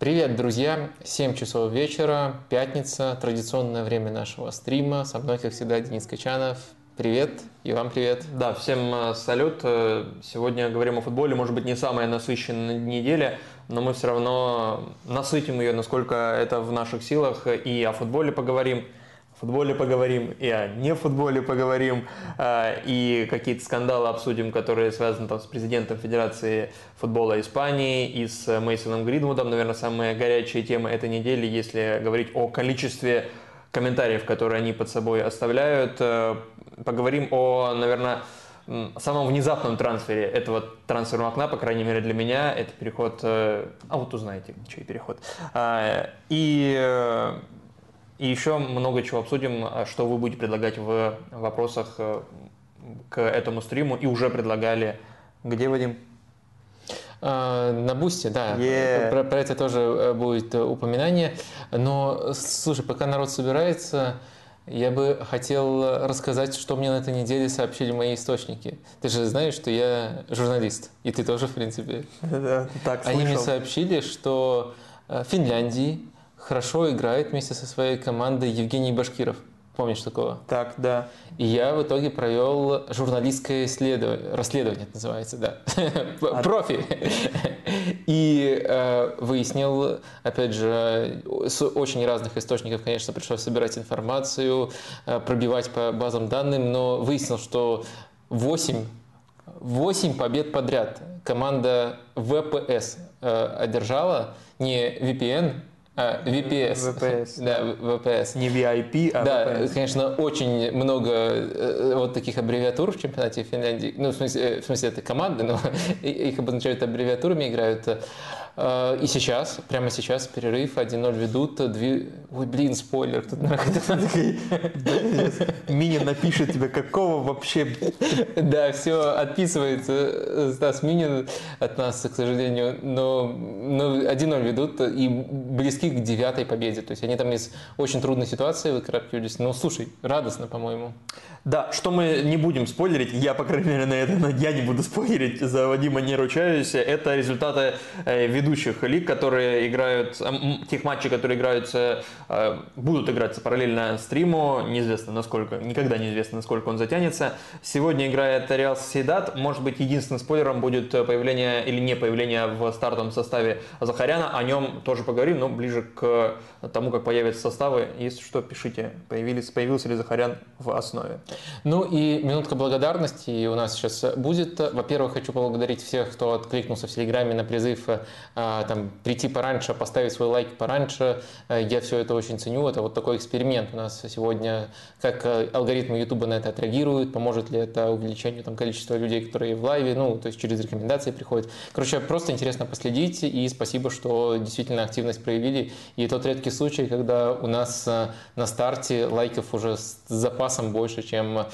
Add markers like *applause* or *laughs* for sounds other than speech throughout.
Привет, друзья! 7 часов вечера, пятница, традиционное время нашего стрима. Со мной, как всегда, Денис Качанов. Привет, и вам привет. Да, всем э, салют. Э, сегодня говорим о футболе, может быть, не самая насыщенная неделя, но мы все равно насытим ее, насколько это в наших силах, и о футболе поговорим – футболе поговорим, и о не футболе поговорим, а, и какие-то скандалы обсудим, которые связаны там, с президентом Федерации футбола Испании и с Мейсоном Гридвудом. Наверное, самые горячие темы этой недели, если говорить о количестве комментариев, которые они под собой оставляют. Э, поговорим о, наверное, самом внезапном трансфере этого трансферного окна, по крайней мере для меня, это переход, э, а вот узнаете, чей переход. А, и э, и еще много чего обсудим, а что вы будете предлагать в вопросах э, к этому стриму и уже предлагали. Где, Вадим? А, на Бусте, да. Yeah. Про, про это тоже э, будет упоминание. Но, слушай, пока народ собирается, я бы хотел рассказать, что мне на этой неделе сообщили мои источники. Ты же знаешь, что я журналист, и ты тоже, в принципе. *laughs* Да, так Они мне сообщили, что в Финляндии хорошо играет вместе со своей командой Евгений Башкиров. Помнишь такого? Так, да. И я в итоге провел журналистское исследование, расследование это называется, да, а... *laughs* профи. И э, выяснил, опять же, с очень разных источников, конечно, пришлось собирать информацию, э, пробивать по базам данным, но выяснил, что 8 8 побед подряд команда ВПС э, одержала, не VPN, а, VPS. VPS. *laughs* Да, VPS. Не VIP, а да, VPS. конечно, очень много э, вот таких аббревиатур в чемпионате Финляндии. Ну, в смысле, э, в смысле это команды, но *laughs* их обозначают аббревиатурами, играют. Э, и сейчас, прямо сейчас, перерыв, 1-0 ведут. Две... Ой, блин, спойлер. Тут *laughs* Минин напишет тебе, какого вообще... *laughs* Да, все, отписывается Стас Минин от нас, к сожалению. Но, но 1-0 ведут и близки к девятой победе. То есть они там из очень трудной ситуации выкарабкивались. Ну, слушай, радостно, по-моему. Да, что мы не будем спойлерить, я, по крайней мере, на это я не буду спойлерить, за Вадима не ручаюсь, это результаты э, ведущих лиг, которые играют, тех матчей, которые играются, э, будут играться параллельно стриму, неизвестно насколько, никогда неизвестно, насколько он затянется. Сегодня играет Реал Соседат, может быть, единственным спойлером будет появление или не появление в стартовом составе Захаряна, о нем тоже поговорим, но ближе к тому, как появятся составы, если что, пишите, появились, появился ли Захарян в основе. Ну и минутка благодарности у нас сейчас будет. Во-первых, хочу поблагодарить всех, кто откликнулся в Телеграме на призыв а, там, прийти пораньше, поставить свой лайк пораньше. Я все это очень ценю. Это вот такой эксперимент у нас сегодня. Как алгоритмы YouTube на это отреагируют, поможет ли это увеличению там, количества людей, которые в лайве, ну, то есть через рекомендации приходят. Короче, просто интересно последить, и спасибо, что действительно активность проявили. И тот редкий случай, когда у нас на старте лайков уже с запасом больше, чем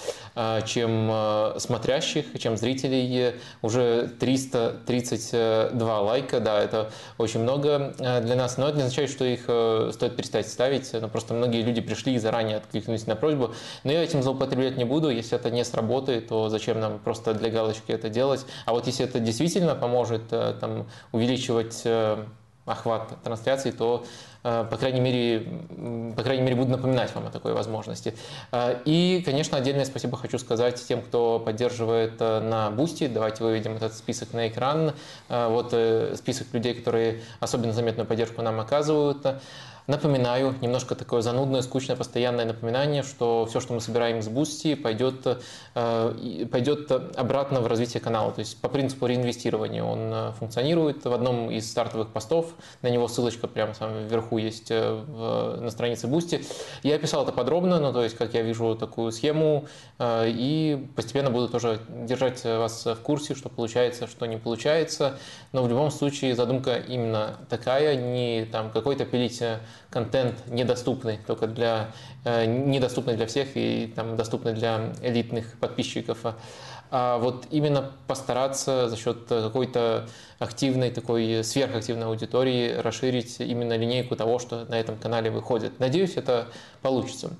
чем, э, э, смотрящих, чем зрителей. Уже 332 лайка, да, это очень много э, для нас, но это не означает, что их стоит перестать ставить, но просто многие люди пришли и заранее откликнулись на просьбу. Но я этим злоупотреблять не буду, если это не сработает, то зачем нам просто для галочки это делать. А вот если это действительно поможет там, увеличивать охват трансляции, то Э, по крайней мере, по крайней мере, буду напоминать вам о такой возможности. Э, и, конечно, отдельное спасибо хочу сказать тем, кто поддерживает э, на Boosty. Давайте выведем этот список на экран. Вот список людей, которые особенно заметную поддержку нам оказывают. Напоминаю, немножко такое занудное, скучное, постоянное напоминание, что все, что мы собираем с Boosty, пойдет, э, пойдет обратно в развитие канала. То есть по принципу реинвестирования он э, функционирует. В одном из стартовых постов, на него ссылочка прямо там вверху есть э, в, на странице Boosty. Я описал это подробно, ну, то есть как я вижу такую схему, и постепенно буду тоже держать вас в курсе, что получается, что не получается. Но в любом случае задумка именно такая, не там какой-то пилить контент недоступный только для, э, недоступный для всех и там, доступный для элитных подписчиков. а вот именно постараться за счет какой-то активной, такой сверхактивной аудитории расширить именно линейку того, что на этом канале выходит. Надеюсь, это получится.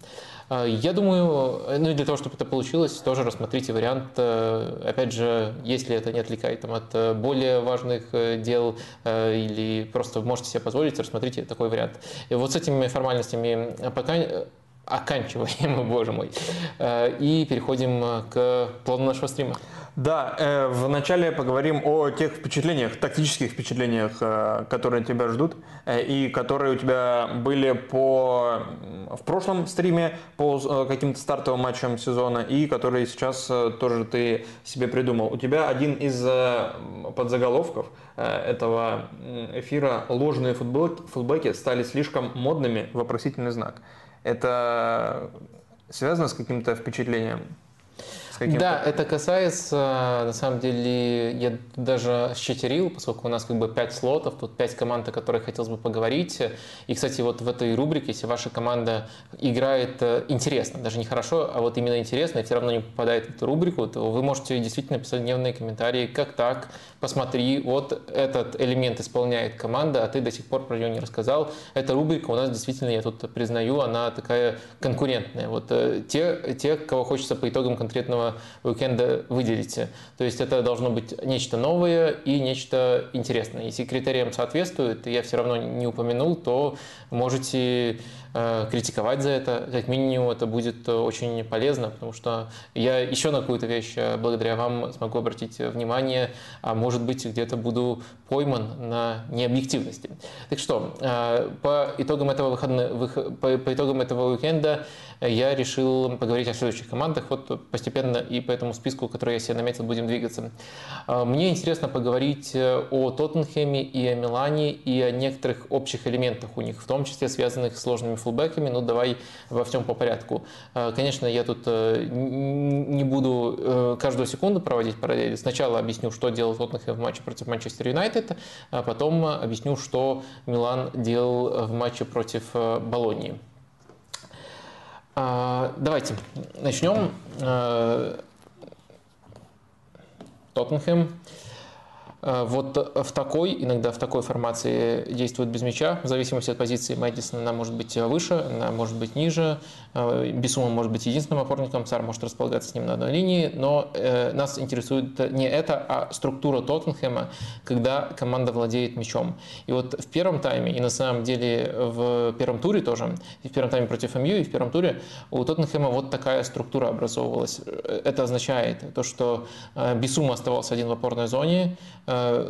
А, я думаю, ну и для того, чтобы это получилось, тоже рассмотрите вариант, э, опять же, если это не отвлекает там, от э, более важных э, дел или просто можете себе позволить, рассмотрите такой вариант. И вот с этими формальностями пока оканчиваем, *laughs* боже мой, и переходим к плану нашего стрима. Да, э, вначале поговорим о тех впечатлениях, тактических впечатлениях, э, которые тебя ждут э, и которые у тебя были по в прошлом стриме по э, каким-то стартовым матчам сезона и которые сейчас э, тоже ты себе придумал. У тебя один из э, подзаголовков э, этого эфира «Ложные футболки стали слишком модными?» Вопросительный знак. Это связано с каким-то впечатлением? Да, это касается, на самом деле, я даже счетерил, поскольку у нас как бы 5 слотов, тут 5 команд, о которых хотелось бы поговорить. И, кстати, вот в этой рубрике, если ваша команда играет э, интересно, даже не хорошо, а вот именно интересно, и все равно не попадает в эту рубрику, то вы можете действительно писать дневные комментарии, как так, посмотри, вот этот элемент исполняет команда, а ты до сих пор про нее не рассказал. Эта рубрика у нас действительно, я тут признаю, она такая конкурентная. Вот э, те, те кого хочется по итогам конкретного уикенда выделите. То есть это должно быть нечто новое и нечто интересное. Если критериям соответствует, я все равно не упомянул, то можете критиковать за это. Как минимум это будет очень полезно, потому что я еще на какую-то вещь э, благодаря вам смогу обратить внимание, а может быть где-то буду пойман на необъективности. Так что, э, по итогам этого, выходного, по, по итогам этого уикенда я решил поговорить о следующих командах. Вот постепенно и по этому списку, который я себе наметил, будем двигаться. Мне интересно поговорить о Тоттенхэме и о Милане и о некоторых общих элементах у них, в том числе связанных с сложными фулбеками, ну давай во всем по порядку. Э, конечно, я тут э, не буду э, каждую секунду проводить параллели. Сначала объясню, что делал Тоттенхэм в матче против Манчестер Юнайтед, а потом объясню, что Милан делал в матче против Болонии. Давайте начнем. Тоттенхэм. Э, вот в такой, иногда в такой формации действует без мяча, в зависимости от позиции Мэдисона она может быть выше, она может быть ниже, э, Бисума может быть единственным опорником, Цар может располагаться с ним на одной линии, но э, нас интересует не это, а структура Тоттенхэма, когда команда владеет мячом. И вот в первом тайме, и на самом деле в первом туре тоже, и в первом тайме против МЮ, и в первом туре у Тоттенхэма вот такая структура образовывалась. Это означает то, что Бисума оставался один в опорной зоне, Э,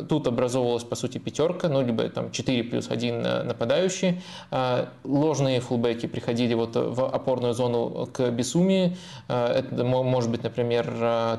тут образовывалась, по сути, пятерка, ну, либо там 4 плюс 1 нападающий. Э, ложные фулбеки приходили вот в опорную зону к Бесуми. Э, это может быть, например,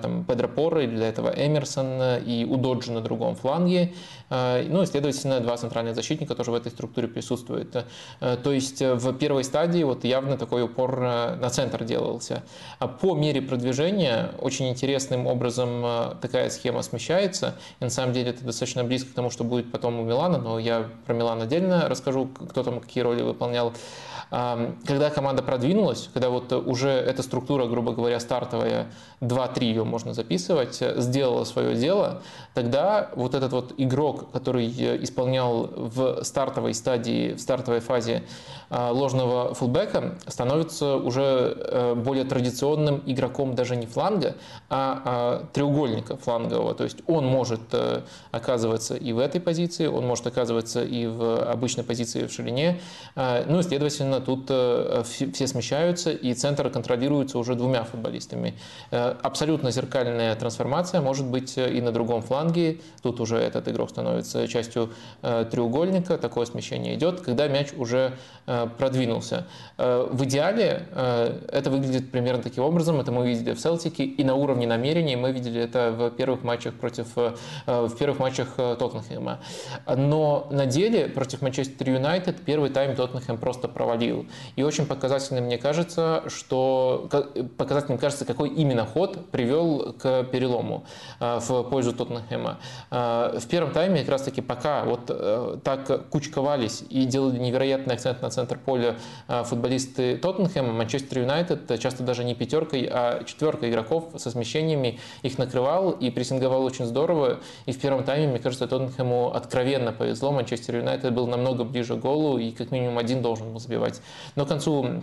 там Педро Порро или для этого Эмерсон и Удоджи на другом фланге. Ну и, следовательно, два центральных защитника тоже в этой структуре присутствуют. То есть в первой стадии вот явно такой упор на центр делался. А по мере продвижения очень интересным образом такая схема смещается. И на самом деле это достаточно близко к тому, что будет потом у Милана, но я про Милан отдельно расскажу, кто там какие роли выполнял. Когда команда продвинулась, когда вот уже эта структура, грубо говоря, стартовая, 2-3 ее можно записывать, сделала свое дело, тогда вот этот вот игрок, который исполнял в стартовой стадии, в стартовой фазе а, ложного фулбека, становится уже э, более традиционным игроком даже не фланга, а, а треугольника флангового. То есть он может э, оказываться и в этой позиции, он может оказываться и в обычной позиции в ширине. Ну и, следовательно, тут э, все смещаются, и центр контролируется уже двумя футболистами. Абсолютно зеркальная трансформация может быть и на другом фланге. Тут уже этот игрок становится частью треугольника, такое смещение идет, когда мяч уже продвинулся. Э, в идеале э, это выглядит примерно таким образом. Это мы видели в Селтике и на уровне намерений мы видели это в первых матчах против э, в первых матчах Тоттенхэма. Но на деле против Манчестер Юнайтед первый тайм Тоттенхэм просто провалил. И очень показательно мне кажется, что показательным кажется, какой именно ход привел к перелому в пользу Тоттенхэма. В первом тайме как раз таки пока вот так кучковались и делали невероятный акцент на центр поля футболисты Тоттенхэма, Манчестер Юнайтед часто даже не пятеркой, а четверкой игроков со смещениями их накрывал и прессинговал очень здорово. И в первом тайме, мне кажется, Тоттенхэму откровенно повезло. Манчестер Юнайтед был намного ближе к голу и как минимум один должен был забивать. Но к концу э,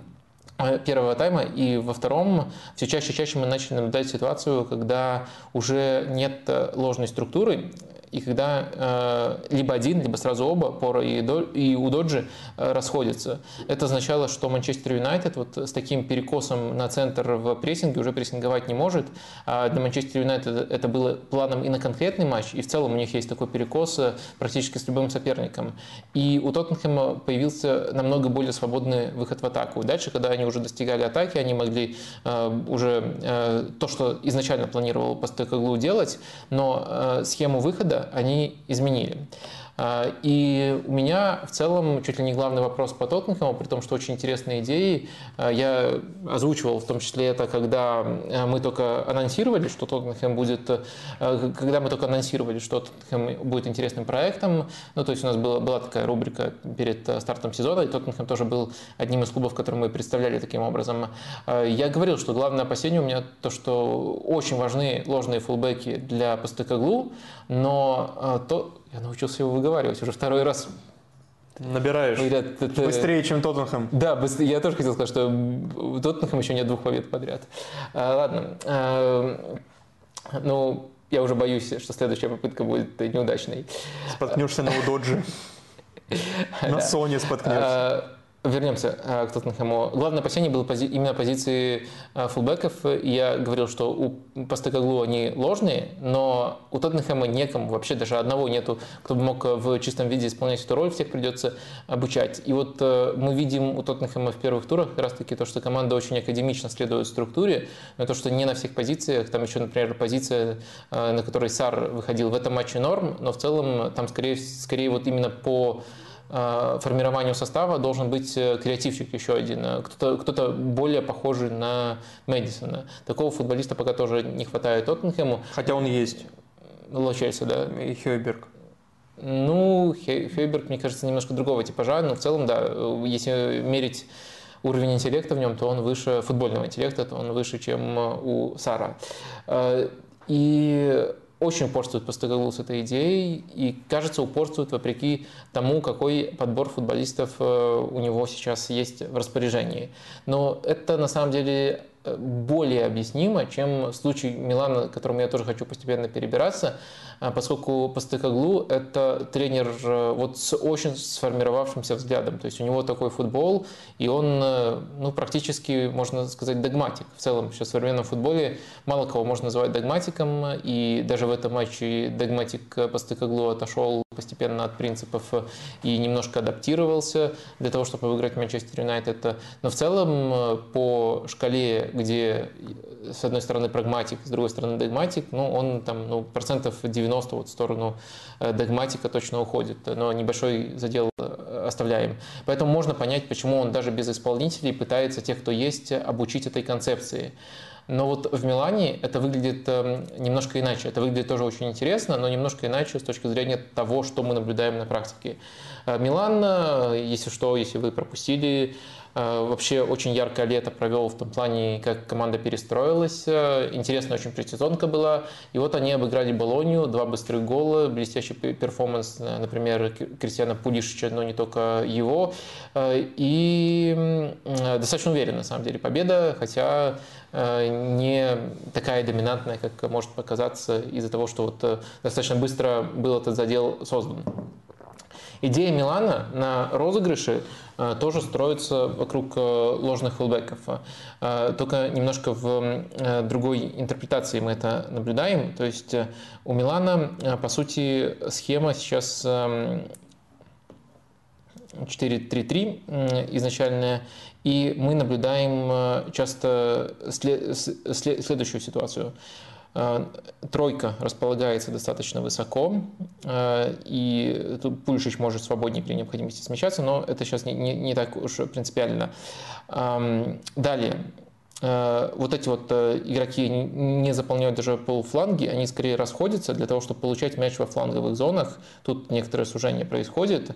первого тайма, и во втором все чаще и чаще мы начали наблюдать ситуацию, когда уже нет э, ложной структуры, и когда э, либо один, либо сразу оба, Пора и, и Удоджи, э, расходятся. Это означало, что Манчестер Юнайтед вот с таким перекосом на центр в прессинге уже прессинговать не может. А для Манчестер Юнайтед это было планом и на конкретный матч, и в целом у них есть такой перекос э, практически с любым соперником. И у Тоттенхэма появился намного более свободный выход в атаку. Дальше, когда они уже достигали атаки, они могли э, уже э, то, что изначально планировал Постекоглу делать, но э, схему выхода они изменили. А, и у меня в целом чуть ли не главный вопрос по Тоттенхэму, при том, что очень интересные идеи. А, я озвучивал в том числе это, когда а, мы только анонсировали, что Тоттенхэм будет, когда мы только анонсировали, что Тоттенхэм будет интересным проектом. Ну, то есть у нас была, была такая рубрика перед стартом сезона, и Тоттенхэм тоже был одним из клубов, который мы представляли таким образом. Я говорил, что главное опасение у меня то, что очень важны ложные фулбеки для Постекоглу, но то, я научился его выговаривать уже второй раз. Набираешь. Говорят, это... Быстрее, чем Тоттенхэм. Да, быстрее. я тоже хотел сказать, что у Тоттенхэм еще нет двух побед подряд. А, ладно. А, ну, я уже боюсь, что следующая попытка будет неудачной. Споткнешься на Удоджи. *laughs* На Соне споткнешься. Вернемся э, к Тоттенхэму. Главное опасение было пози- именно позиции э, фулбеков. Я говорил, что у Постекоглу они ложные, но у Тоттенхэма некому, вообще даже одного нету, кто бы мог в чистом виде исполнять эту роль, всех придется обучать. И вот э, мы видим у Тоттенхэма в первых турах как раз таки то, что команда очень академично следует структуре, но то, что не на всех позициях, там еще, например, позиция, на которой Сар выходил в этом матче норм, но в целом там скорее, скорее вот именно по Э, формированию состава должен быть э, креативщик еще один, э, кто-то кто более похожий на Мэдисона. Такого футболиста пока тоже не хватает Тоттенхэму. Хотя он есть. Лучается, да. И Хейберг. Ну, Хейберг, мне кажется, немножко другого типажа, но в целом, да, если мерить уровень интеллекта в нем, то он выше футбольного интеллекта, то он выше, чем у Сара. И очень упорствует Постегалу с этой идеей и, кажется, упорствует вопреки тому, какой подбор футболистов э, у него сейчас есть в распоряжении. Но это на самом деле более объяснимо, чем случай Милана, к которому я тоже хочу постепенно перебираться. А, поскольку Постекоглу – это тренер э, вот с очень сформировавшимся взглядом. То есть у него такой футбол, и он э, ну, практически, можно сказать, догматик. В целом сейчас в современном футболе мало кого можно называть догматиком, и даже в этом матче догматик Постекоглу отошел постепенно от принципов и немножко адаптировался для того, чтобы выиграть Манчестер Юнайтед. Но в целом э, по шкале, где с одной стороны прагматик, с другой стороны догматик, ну, он там ну, процентов 90 вот в сторону э, догматика точно уходит, но небольшой задел э, оставляем. Поэтому можно понять, почему он даже без исполнителей пытается тех, кто есть, обучить этой концепции. Но вот в Милане это выглядит эм, немножко иначе. Это выглядит тоже очень интересно, но немножко иначе с точки зрения того, что мы наблюдаем на практике. Э, Милан, если что, если вы пропустили, вообще очень яркое лето провел в том плане, как команда перестроилась. Э, интересная очень предсезонка была. И вот они обыграли Болонию, два быстрых гола, блестящий перформанс, э, например, Кристиана Пулишича, но не только его. И достаточно уверенно, на самом деле, победа, хотя не такая доминантная, как может показаться из-за того, что вот достаточно быстро был этот задел создан. Идея Милана на розыгрыше э, тоже строится вокруг э, ложных фулбеков. Э, только немножко в другой интерпретации мы это наблюдаем. То есть у Милана, по сути, схема сейчас 4-3-3 изначальная, и мы наблюдаем часто следующую ситуацию. Тройка располагается достаточно высоко, и тут Пульшич может свободнее при необходимости смещаться, но это сейчас не, не, не так уж принципиально. Далее, вот эти вот игроки не заполняют даже полуфланги, они скорее расходятся для того, чтобы получать мяч во фланговых зонах. Тут некоторое сужение происходит.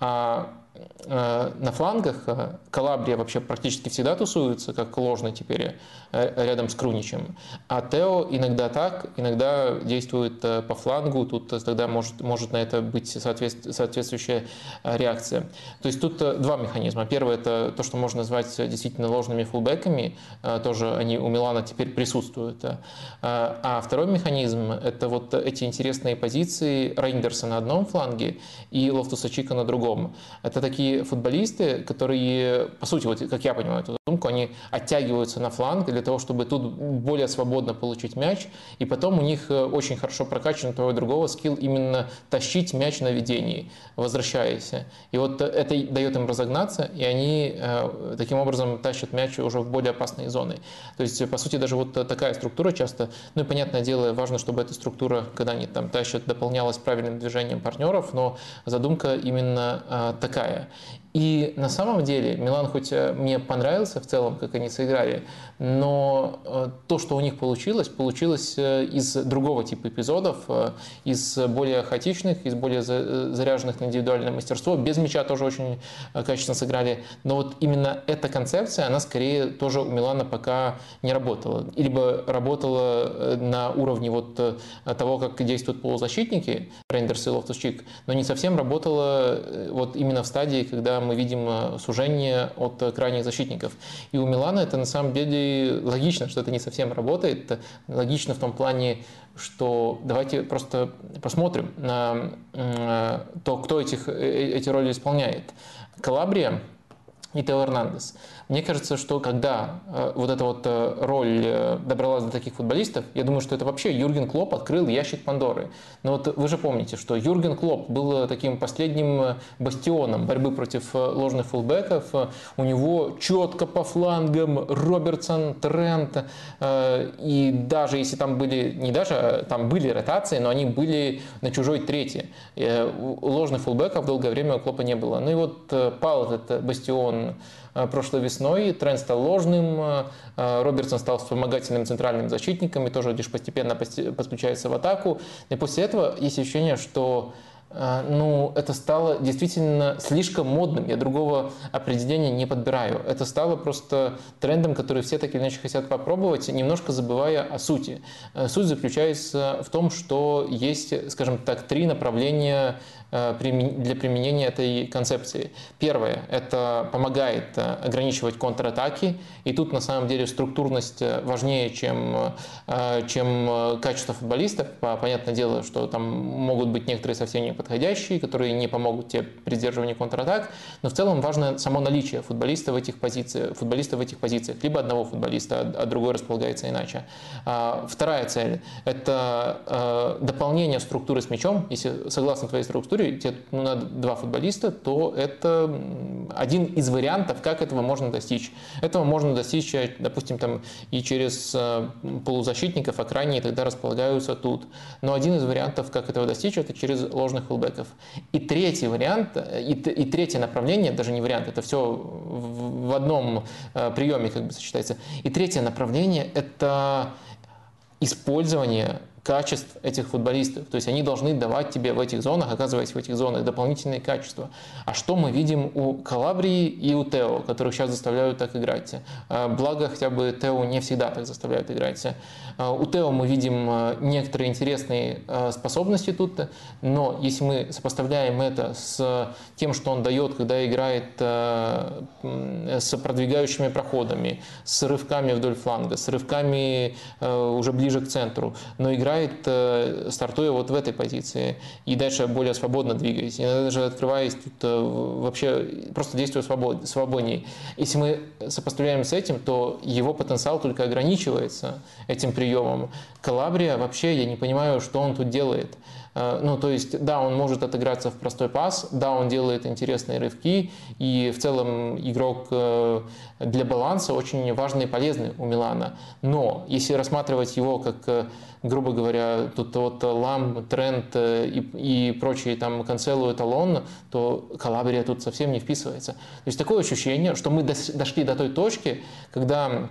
А Э, на флангах э, Калабрия вообще практически всегда тусуется, как ложный теперь, э, рядом с Круничем. А Тео иногда так, иногда действует по флангу, тут тогда может, может на это быть соответствующая реакция. То есть тут два механизма. Первый – это то, что можно назвать действительно ложными фулбеками, тоже они у Милана теперь присутствуют. А второй механизм – это вот эти интересные позиции Рейндерса на одном фланге и Лофтуса Чика на другом. Это такие футболисты, которые, по сути, вот как я понимаю эту задумку, они оттягиваются на фланг для того, чтобы тут более свободно получить мяч, и потом у них э, очень хорошо прокачан того и другого скилл именно тащить мяч на ведении, возвращаясь. И вот это дает им разогнаться, и они э, таким образом тащат мяч уже в более опасные зоны. То есть, по сути, даже вот такая структура часто, ну и понятное дело, важно, чтобы эта структура, когда они там тащат, дополнялась правильным движением партнеров, но задумка именно э, такая. euh, И на самом деле Милан хоть э, мне понравился в целом, как они сыграли, но э, то, что у них получилось, получилось э, из другого типа эпизодов, из более хаотичных, из более заряженных на индивидуальное мастерство. Без мяча тоже очень качественно сыграли. Но вот именно эта концепция, она скорее тоже у Милана пока не работала. Либо работала на уровне вот того, как действуют полузащитники, Рейндерс и Лофтус-Чик, но не совсем работала вот именно в стадии, когда мы видим э, сужение от крайних защитников. И у Милана это на самом деле логично, что это не совсем работает. Логично в том плане, что давайте просто посмотрим на э, то, кто этих, э, эти роли исполняет. Калабрия и Тео Эрнандес – мне кажется, что когда э, вот эта вот э, роль э, добралась до таких футболистов, я думаю, что это вообще Юрген Клоп открыл ящик Пандоры. Но вот вы же помните, что Юрген Клоп был таким последним бастионом борьбы против ложных фулбеков. У него четко по флангам Робертсон, Трент. И даже если там были, не даже, а там были ротации, но они были на чужой трети. Ложных фулбеков долгое время у Клопа не было. Ну и вот пал этот бастион Э, прошлой весной. Тренд стал ложным, э, э, Робертсон стал вспомогательным центральным защитником и тоже лишь постепенно подключается в атаку. И после этого есть ощущение, что ну, это стало действительно слишком модным. Я другого определения не подбираю. Это стало просто трендом, который все так или иначе хотят попробовать, немножко забывая о сути. Суть заключается в том, что есть, скажем так, три направления Э, для применения этой концепции. Первое – это помогает э, ограничивать контратаки, и тут на самом деле структурность э, важнее, чем, чем качество футболистов. Понятное дело, что там могут быть некоторые совсем неподходящие, которые не помогут тебе при контратак, но в целом важно само наличие футболиста в этих позициях, футболиста в этих позициях, либо одного футболиста, а, а другой располагается иначе. А, вторая цель – это дополнение структуры с мячом, если согласно твоей структуре, истории, тебе ну, надо два футболиста, то это один из вариантов, как этого можно достичь. Этого можно достичь, э, допустим, там и через э, полузащитников, а крайние тогда располагаются тут. Но один из вариантов, как этого достичь, это через ложных фулбеков. И третий вариант, э, и, и третье направление, даже не вариант, это все в одном приеме как бы сочетается. И третье направление – это использование качеств этих футболистов. То есть они должны давать тебе в этих зонах, оказываясь в этих зонах, дополнительные качества. А что мы видим у Калабрии и у Тео, которых сейчас заставляют так играть? А, благо, хотя бы Тео не всегда так заставляют играть. А, у Тео мы видим а, некоторые интересные способности тут, но если мы сопоставляем это с тем, что он дает, когда играет с продвигающими проходами, с рывками вдоль фланга, с рывками уже ближе к центру, но играет играет, э, стартуя вот в этой позиции, и дальше более свободно двигаясь. Иногда даже открываясь, тут э, вообще просто действуя свобод, свободнее. Если мы сопоставляем с этим, то его потенциал только ограничивается этим приемом. Калабрия вообще, я не понимаю, что он тут делает. Э, ну, то есть, да, он может отыграться в простой пас, да, он делает интересные рывки, и в целом игрок э, для баланса очень важный и полезный у Милана. Но если рассматривать его как, э, грубо говоря, тут вот Лам, Трент и, и прочие там Канцелу, Эталон, то Калабрия тут совсем не вписывается. То есть такое ощущение, что мы дошли до той точки, когда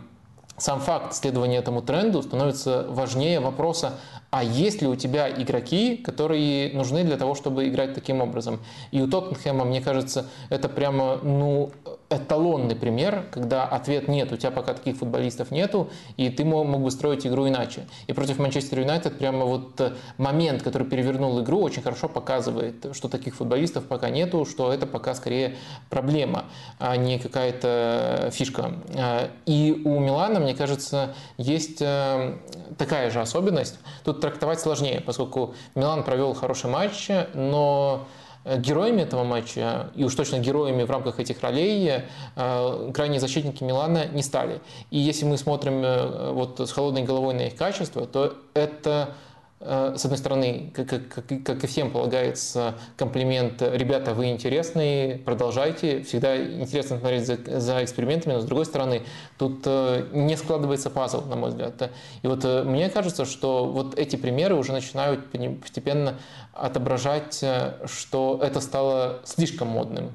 сам факт следования этому тренду становится важнее вопроса, а есть ли у тебя игроки, которые нужны для того, чтобы играть таким образом. И у Тоттенхэма, мне кажется, это прямо ну, эталонный пример, когда ответ нет, у тебя пока таких футболистов нету, и ты мог, бы строить игру иначе. И против Манчестер Юнайтед прямо вот э, момент, который перевернул игру, очень хорошо показывает, что таких футболистов пока нету, что это пока скорее проблема, а не какая-то фишка. А, и у Милана, мне кажется, есть э, такая же особенность. Тут трактовать сложнее, поскольку Милан провел хороший матч, но э, героями этого матча, и уж точно героями в рамках этих ролей, э, крайние защитники Милана не стали. И если мы смотрим э, вот с холодной головой на их качество, то это с одной стороны, как, как, как и всем полагается, комплимент «ребята, вы интересные, продолжайте». Всегда интересно смотреть за, за экспериментами, но с другой стороны, тут э, не складывается пазл, на мой взгляд. И вот э, мне кажется, что вот эти примеры уже начинают постепенно отображать, что это стало слишком модным.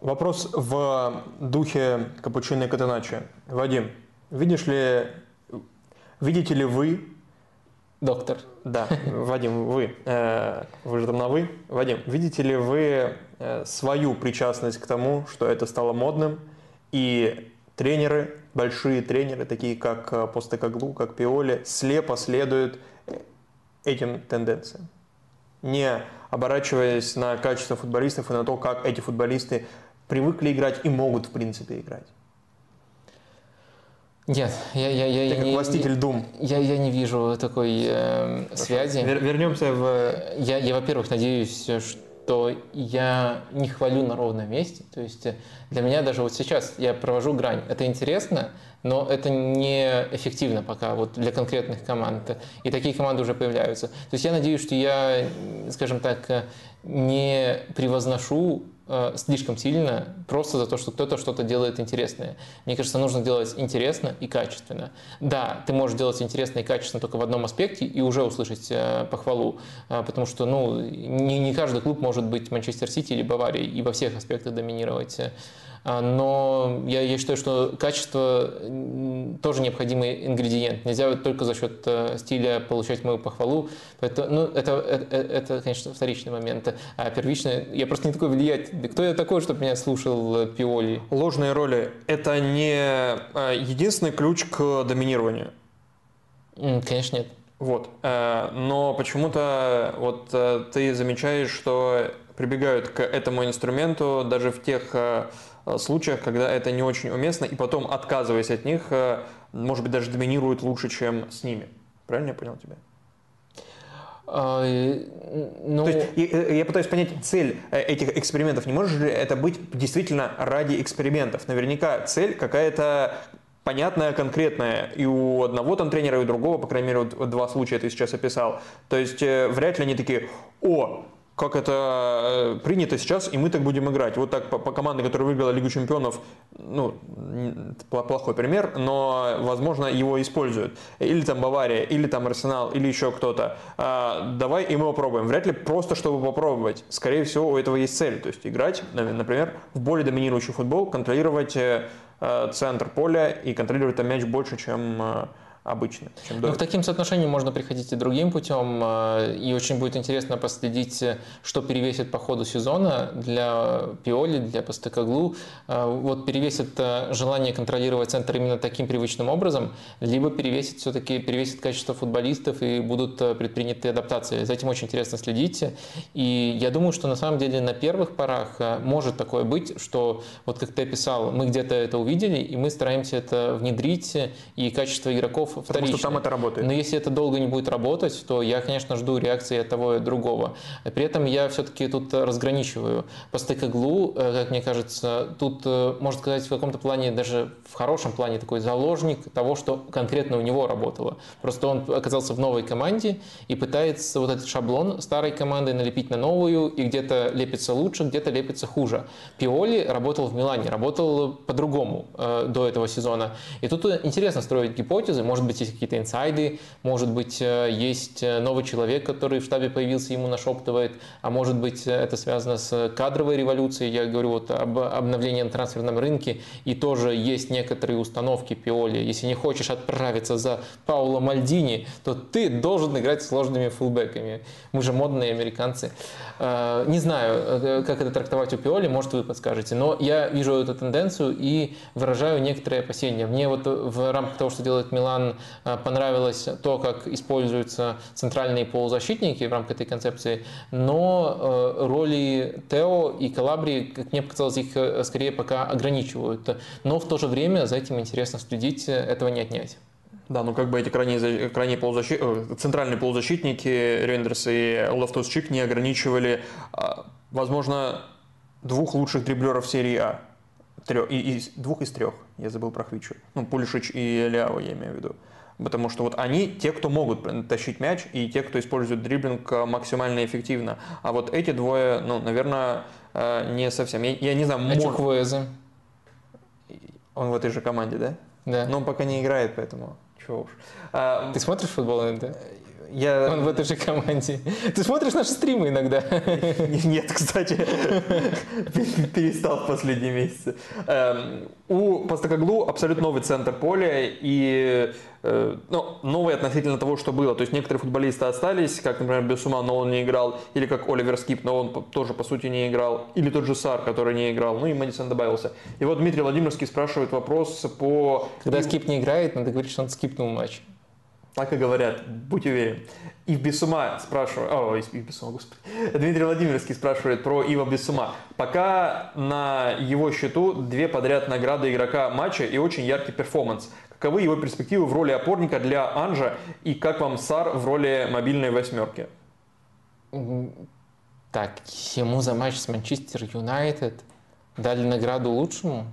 Вопрос в духе капучино и катаначо. Вадим, видишь ли, видите ли вы Доктор. Да, Вадим, вы, э, вы же там на вы. Вадим, видите ли вы э, свою причастность к тому, что это стало модным, и тренеры, большие тренеры, такие как э, Постекоглу, как Пиоли, слепо следуют этим тенденциям, не оборачиваясь на качество футболистов и на то, как эти футболисты привыкли играть и могут, в принципе, играть? Нет, я, я, я, Ты как не, властитель дум. Я, я не вижу такой э, связи. Вер, вернемся в... Я, я, во-первых, надеюсь, что я не хвалю на ровном месте. То есть для меня даже вот сейчас я провожу грань. Это интересно, но это не эффективно пока вот для конкретных команд. И такие команды уже появляются. То есть я надеюсь, что я, скажем так, не превозношу Э, слишком сильно просто за то, что кто-то что-то делает интересное. Мне кажется, нужно делать интересно и качественно. Да, ты можешь делать интересно и качественно только в одном аспекте и уже услышать э, похвалу, э, потому что ну, не, не каждый клуб может быть Манчестер Сити или Баварией и во всех аспектах доминировать. А, но я, я считаю, что качество тоже необходимый ингредиент. Нельзя только за счет э, стиля получать мою похвалу. Это, ну, это, это, это, конечно, вторичный момент. А первичный, я просто не такой влиятельный. Кто я такой, чтобы меня слушал э, Пиоли? Ложные роли – это не э, единственный ключ к доминированию. Конечно, нет. Вот. Но почему-то вот ты замечаешь, что прибегают к этому инструменту даже в тех Э, случаях, когда это не очень уместно, и потом, отказываясь от них, э, может быть, даже доминирует лучше, чем с ними. Правильно я понял тебя? А, ну... То есть, э, я пытаюсь понять цель этих экспериментов. Не может ли это быть действительно ради экспериментов? Наверняка цель какая-то понятная, конкретная. И у одного там тренера, и у другого, по крайней мере, вот два случая ты сейчас описал. То есть вряд ли они такие, о, как это э, принято сейчас, и мы так будем играть. Вот так по, по команде, которая выиграла Лигу Чемпионов, ну, плохой пример, но, возможно, его используют. Или там Бавария, или там Арсенал, или еще кто-то. А, давай и мы попробуем. Вряд ли просто, чтобы попробовать. Скорее всего, у этого есть цель. То есть играть, например, в более доминирующий футбол, контролировать э, центр поля и контролировать там мяч больше, чем э, обычно. Чем Но к таким соотношениям можно приходить и другим путем, э, и очень будет интересно последить, что перевесит по ходу сезона для Пиоли, для Постекоглу. Э, вот перевесит э, желание контролировать центр именно таким привычным образом, либо перевесит все-таки перевесит качество футболистов и будут предприняты адаптации. За этим очень интересно следить. И я думаю, что на самом деле на первых порах может такое быть, что вот как ты описал, мы где-то это увидели, и мы стараемся это внедрить, и качество игроков вторичный. Потому что там это работает. Но если это долго не будет работать, то я, конечно, жду реакции от того и другого. При этом я все-таки тут разграничиваю. Постекоглу, как мне кажется, тут, можно сказать, в каком-то плане, даже в хорошем плане, такой заложник того, что конкретно у него работало. Просто он оказался в новой команде и пытается вот этот шаблон старой команды налепить на новую, и где-то лепится лучше, где-то лепится хуже. Пиоли работал в Милане, работал по-другому э, до этого сезона. И тут интересно строить гипотезы. Может быть, есть какие-то инсайды, может быть, э, есть э, новый человек, который в штабе появился, ему нашептывает, а может быть, э, это связано с кадровой революцией. Я говорю вот об обновлении на трансферном рынке, и тоже есть некоторые установки Пиоли. Если не хочешь отправиться за Пауло Мальдини, то ты должен играть сложными фулбеками. Мы же модные американцы. Не знаю, как это трактовать у Пиоли, может, вы подскажете. Но я вижу эту тенденцию и выражаю некоторые опасения. Мне вот в рамках того, что делает Милан, понравилось то, как используются центральные полузащитники в рамках этой концепции, но роли Тео и Калабри, как мне показалось, их скорее пока ограничивают. Но в то же время за этим интересно следить, этого не отнять. Да, ну как бы эти крайние, крайние полузащит... Э, центральные полузащитники Рейндерс и Лофтус-Чик не ограничивали, а, возможно, двух лучших дриблеров серии А. Трех, и, и, двух из трех, я забыл про Хвичу. Ну, Пулишич и Ляо, я имею в виду. Потому что вот они те, кто могут тащить мяч, и те, кто использует дриблинг э, максимально эффективно. А вот эти двое, ну, наверное, э, не совсем. Я, я не знаю, а может... Он в этой же команде, да? Да. Но он пока не играет, поэтому чего уж. А, Ты смотришь футбол иногда? Я... Он в этой же команде. *laughs* Ты смотришь наши стримы иногда? Нет, кстати, *laughs* перестал в последние месяцы. Эм, у Пастакоглу абсолютно новый центр поля и э, ну, новый относительно того, что было. То есть некоторые футболисты остались, как, например, Бесума, но он не играл, или как Оливер Скип, но он тоже, по сути, не играл, или тот же Сар, который не играл, ну и Мэдисон добавился. И вот Дмитрий Владимирский спрашивает вопрос по... Когда Скип не играет, надо говорить, что он скипнул матч. Так и говорят, будь уверен. И Биссума спрашивает, о, Ив Биссума, господи. Дмитрий Владимирский спрашивает про Ива Биссума. Пока на его счету две подряд награды игрока матча и очень яркий перформанс. Каковы его перспективы в роли опорника для Анжа и как вам Сар в роли мобильной восьмерки? Так, ему за матч с Манчестер Юнайтед дали награду лучшему?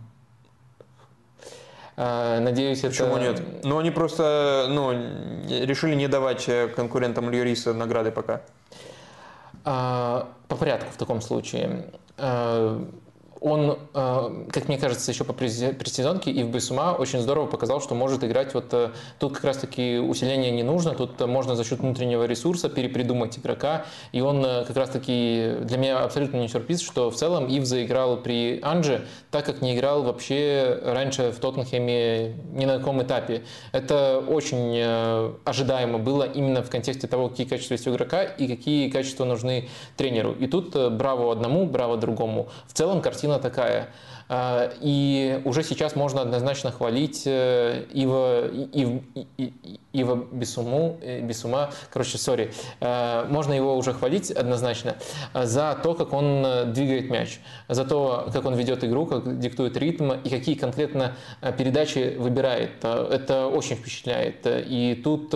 А, надеюсь, Почему это... нет? Ну, они просто ну, решили не давать э, конкурентам Льюриса награды пока. А, по порядку в таком случае. Он, э, как мне кажется, еще по предсезонке и в Бесума очень здорово показал, что может играть вот э, тут как раз-таки усиление не нужно, тут можно за счет внутреннего ресурса перепридумать игрока, и он э, как раз-таки для меня абсолютно не сюрприз, что в целом Ив заиграл при Анже так, как не играл вообще раньше в Тоттенхэме ни на каком этапе. Это очень ожидаемо было именно в контексте того, какие качества есть у игрока и какие качества нужны тренеру. И тут браво одному, браво другому. В целом картина картина такая. А, и уже сейчас можно однозначно хвалить э, Ива, Ив, Ива Бесуму, э, Бесума, короче, сори, э, можно его уже хвалить однозначно за то, как он двигает мяч, за то, как он ведет игру, как диктует ритм и какие конкретно передачи выбирает. Это очень впечатляет. И тут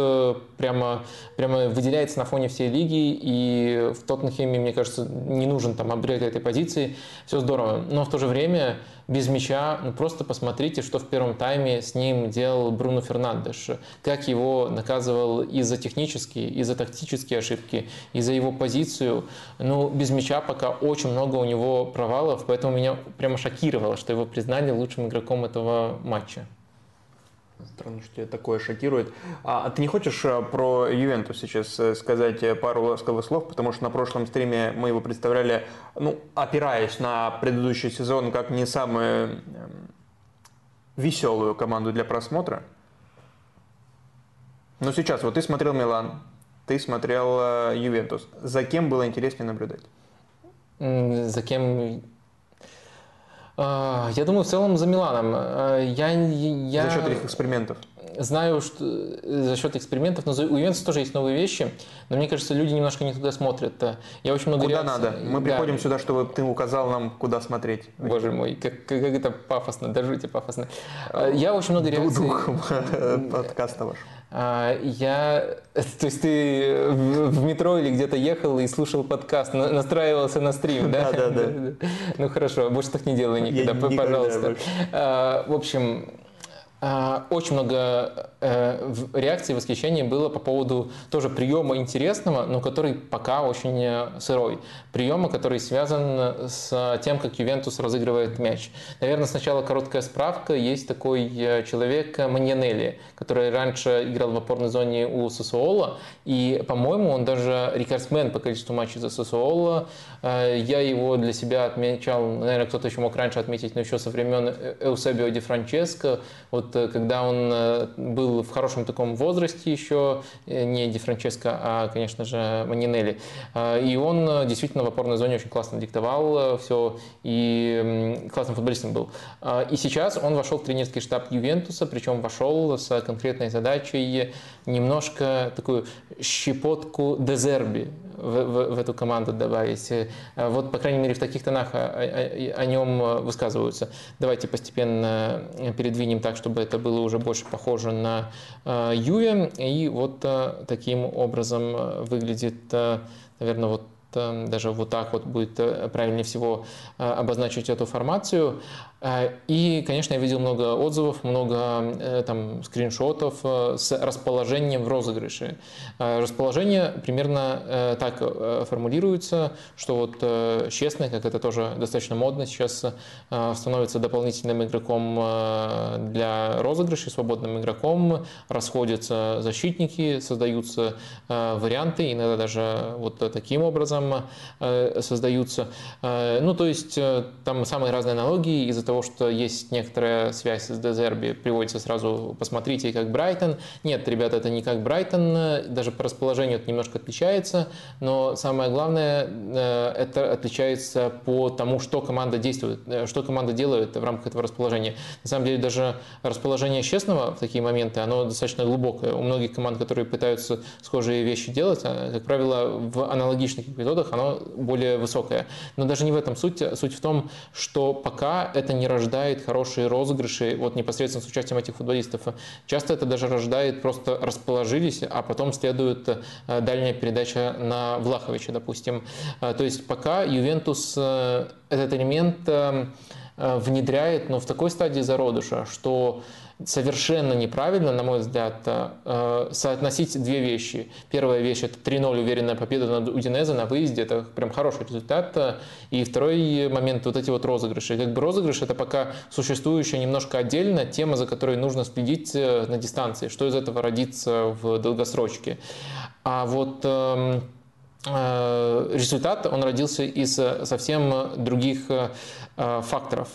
прямо, прямо выделяется на фоне всей лиги, и в Тоттенхеме, мне кажется, не нужен там апгрейд этой позиции. Все здорово. Но в то же время без мяча, ну просто посмотрите, что в первом тайме с ним делал Бруно Фернандеш, как его наказывал и за технические, и за тактические ошибки, и за его позицию. Ну, без мяча пока очень много у него провалов, поэтому меня прямо шокировало, что его признали лучшим игроком этого матча. Странно, что тебя такое шокирует. А, а ты не хочешь э, про Ювентус сейчас э, сказать э, пару ласковых слов? Потому что на прошлом стриме мы его представляли, ну, опираясь на предыдущий сезон, как не самую эм, веселую команду для просмотра. Но сейчас, вот ты смотрел Милан, ты смотрел Ювентус. За кем было интереснее наблюдать? За кем я думаю, в целом за Миланом. А, я, я... За счет их экспериментов. Знаю, что э, за счет экспериментов, но у Ювентуса тоже есть новые вещи, но мне кажется, люди немножко не туда смотрят. Я очень много Куда реакций... надо? Мы да. приходим сюда, чтобы ты указал нам, куда смотреть. Боже мой, как, как это пафосно, даже пафосно. А, я очень много реакций... Дух *laughs* подкаста ваш. Я, *laughs* то есть ты в метро или где-то ехал и слушал подкаст, настраивался на стрим, *laughs* да? Да, да, да. *laughs* Ну хорошо, больше так не делай никогда, пожалуйста. В общем, а, очень много э, реакций, восхищения было по поводу тоже приема интересного, но который пока очень э, сырой. Приема, который связан с тем, как Ювентус разыгрывает мяч. Наверное, сначала короткая справка. Есть такой э, человек Маньянелли, который раньше играл в опорной зоне у Сосуола. И, по-моему, он даже рекордсмен по количеству матчей за Сосуола. Я его для себя отмечал, наверное, кто-то еще мог раньше отметить, но еще со времен Эусебио Ди Франческо. Вот э, когда он э, был в хорошем таком возрасте еще, э, не Ди Франческо, а, конечно же, Манинелли, и он действительно в опорной зоне очень классно диктовал все и классным футболистом был. И сейчас он вошел в тренерский штаб Ювентуса, причем вошел с конкретной задачей немножко такую щепотку дезерби в, в, в эту команду добавить. Вот, по крайней мере, в таких тонах о, о, о нем высказываются. Давайте постепенно передвинем так, чтобы это было уже больше похоже на э, Юе. И вот э, таким образом э, выглядит, наверное, вот даже вот так вот будет правильнее всего обозначить эту формацию. А, и, конечно, я видел много отзывов, много э, там, скриншотов э, с расположением в розыгрыше. Расположение примерно э, так формулируется, что вот честный, как это тоже достаточно модно сейчас, становится дополнительным игроком для розыгрышей, свободным игроком, расходятся защитники, создаются варианты, иногда даже вот таким образом создаются. Ну, то есть там самые разные аналогии из-за того, что есть некоторая связь с Дезерби, приводится сразу, посмотрите, как Брайтон. Нет, ребята, это не как Брайтон, даже по расположению это немножко отличается, но самое главное, э, это отличается по тому, что команда действует, э, что команда делает в рамках этого расположения. На самом деле, даже расположение честного в такие моменты, оно достаточно глубокое. У многих команд, которые пытаются схожие вещи делать, а, как правило, в аналогичных эпизодах оно более высокое. Но даже не в этом суть. Суть в том, что пока это не рождает хорошие розыгрыши вот непосредственно с участием этих футболистов. Часто это даже рождает просто расположились, а потом следует э, дальняя передача на Влаховича, допустим. Э, то есть пока Ювентус э, этот элемент внедряет, но в такой стадии зародыша, что совершенно неправильно, на мой взгляд, э, соотносить две вещи. Первая вещь – это 3-0 уверенная победа над Удинезе на выезде, это прям хороший результат. И второй момент – вот эти вот розыгрыши. Как бы розыгрыш – это пока существующая немножко отдельно тема, за которой нужно следить э, на дистанции, что из этого родится в долгосрочке. А вот эм, э, результат, он родился из совсем других Э, факторов.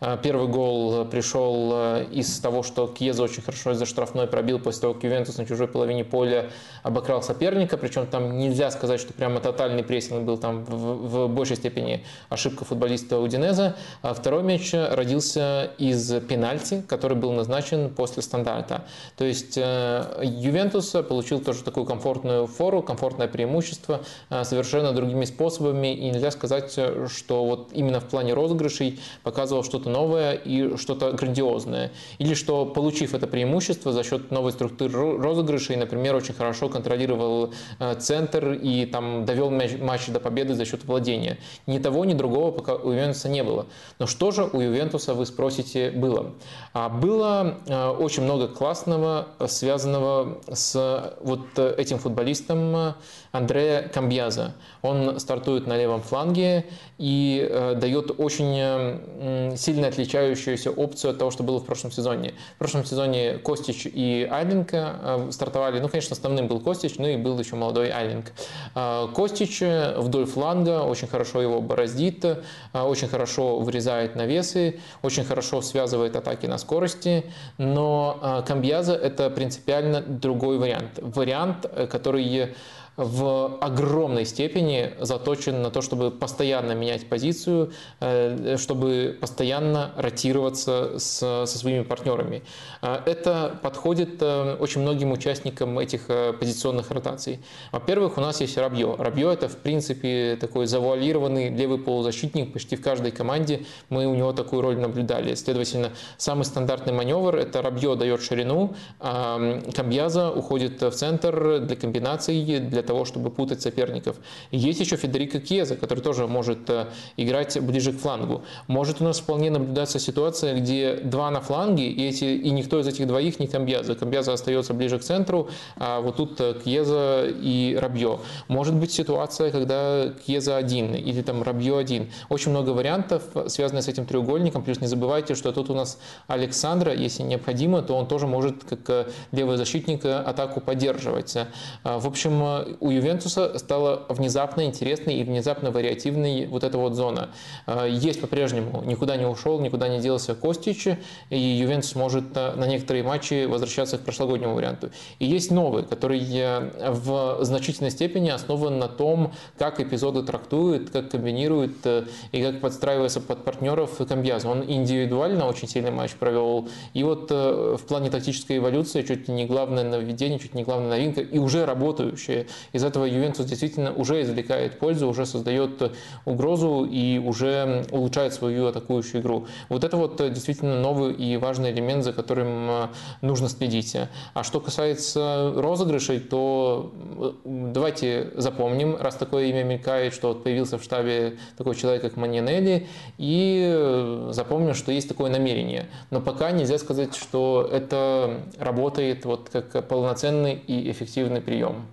Э, первый гол пришел э, из того, что Кьеза очень хорошо из-за штрафной пробил после того, как Ювентус на чужой половине поля обокрал соперника. Причем там нельзя сказать, что прямо тотальный прессинг был там в, в большей степени ошибка футболиста Удинеза. А второй мяч родился из пенальти, который был назначен после стандарта. То есть Ювентус получил тоже такую комфортную фору, комфортное преимущество совершенно другими способами. И нельзя сказать, что вот именно в плане розыгрыша розыгрышей показывал что-то новое и что-то грандиозное. Или что, получив это преимущество за счет новой структуры розыгрышей, например, очень хорошо контролировал э, центр и там довел матч до победы за счет владения. Ни того, ни другого пока у Ювентуса не было. Но что же у Ювентуса, вы спросите, было? А было э, очень много классного, связанного с вот этим футболистом Андреа Камбьяза. Он стартует на левом фланге и э, дает очень э, сильно отличающуюся опцию от того, что было в прошлом сезоне. В прошлом сезоне Костич и Айленко э, стартовали. Ну, конечно, основным был Костич, ну и был еще молодой Айленко. Э, Костич вдоль фланга очень хорошо его бороздит, э, очень хорошо вырезает навесы, очень хорошо связывает атаки на скорости, но э, Камбьяза это принципиально другой вариант. Вариант, э, который в огромной степени заточен на то, чтобы постоянно менять позицию, э, чтобы постоянно ротироваться с, со своими партнерами. Э, это подходит э, очень многим участникам этих позиционных ротаций. Во-первых, у нас есть Рабье. Рабье это, в принципе, такой завуалированный левый полузащитник. Почти в каждой команде мы у него такую роль наблюдали. Следовательно, самый стандартный маневр – это Рабье дает ширину, а Камбьяза уходит в центр для комбинаций, для того, чтобы путать соперников. есть еще Федерико Кьеза, который тоже может э, играть ближе к флангу. Может у нас вполне наблюдаться ситуация, где два на фланге, и, эти, и никто из этих двоих не Камбьяза. Камбьяза остается ближе к центру, а вот тут э, Кьеза и Рабье. Может быть ситуация, когда Кьеза один или там Рабье один. Очень много вариантов, связанных с этим треугольником. Плюс не забывайте, что тут у нас Александра, если необходимо, то он тоже может как э, левый защитник атаку поддерживать. В общем, у Ювентуса стала внезапно интересной и внезапно вариативной вот эта вот зона. А, есть по-прежнему, никуда не ушел, никуда не делся Костич, и Ювентус может на некоторые матчи возвращаться к прошлогоднему варианту. И есть новый, который э, в значительной степени основан на том, как эпизоды трактуют, как комбинируют э, и как подстраивается под партнеров Камбьяза. Он индивидуально очень сильный матч провел, и вот э, в плане тактической эволюции чуть не главное нововведение, чуть не главная новинка, и уже работающая. Из этого Ювентус действительно уже извлекает пользу, уже создает угрозу и уже улучшает свою атакующую игру. Вот это вот действительно новый и важный элемент, за которым э, нужно следить. А что касается розыгрышей, то э, давайте запомним, раз такое имя мелькает, что вот появился в штабе такой человек, как Маньянелли, и э, запомним, что есть такое намерение. Но пока нельзя сказать, что это работает вот как полноценный и эффективный прием.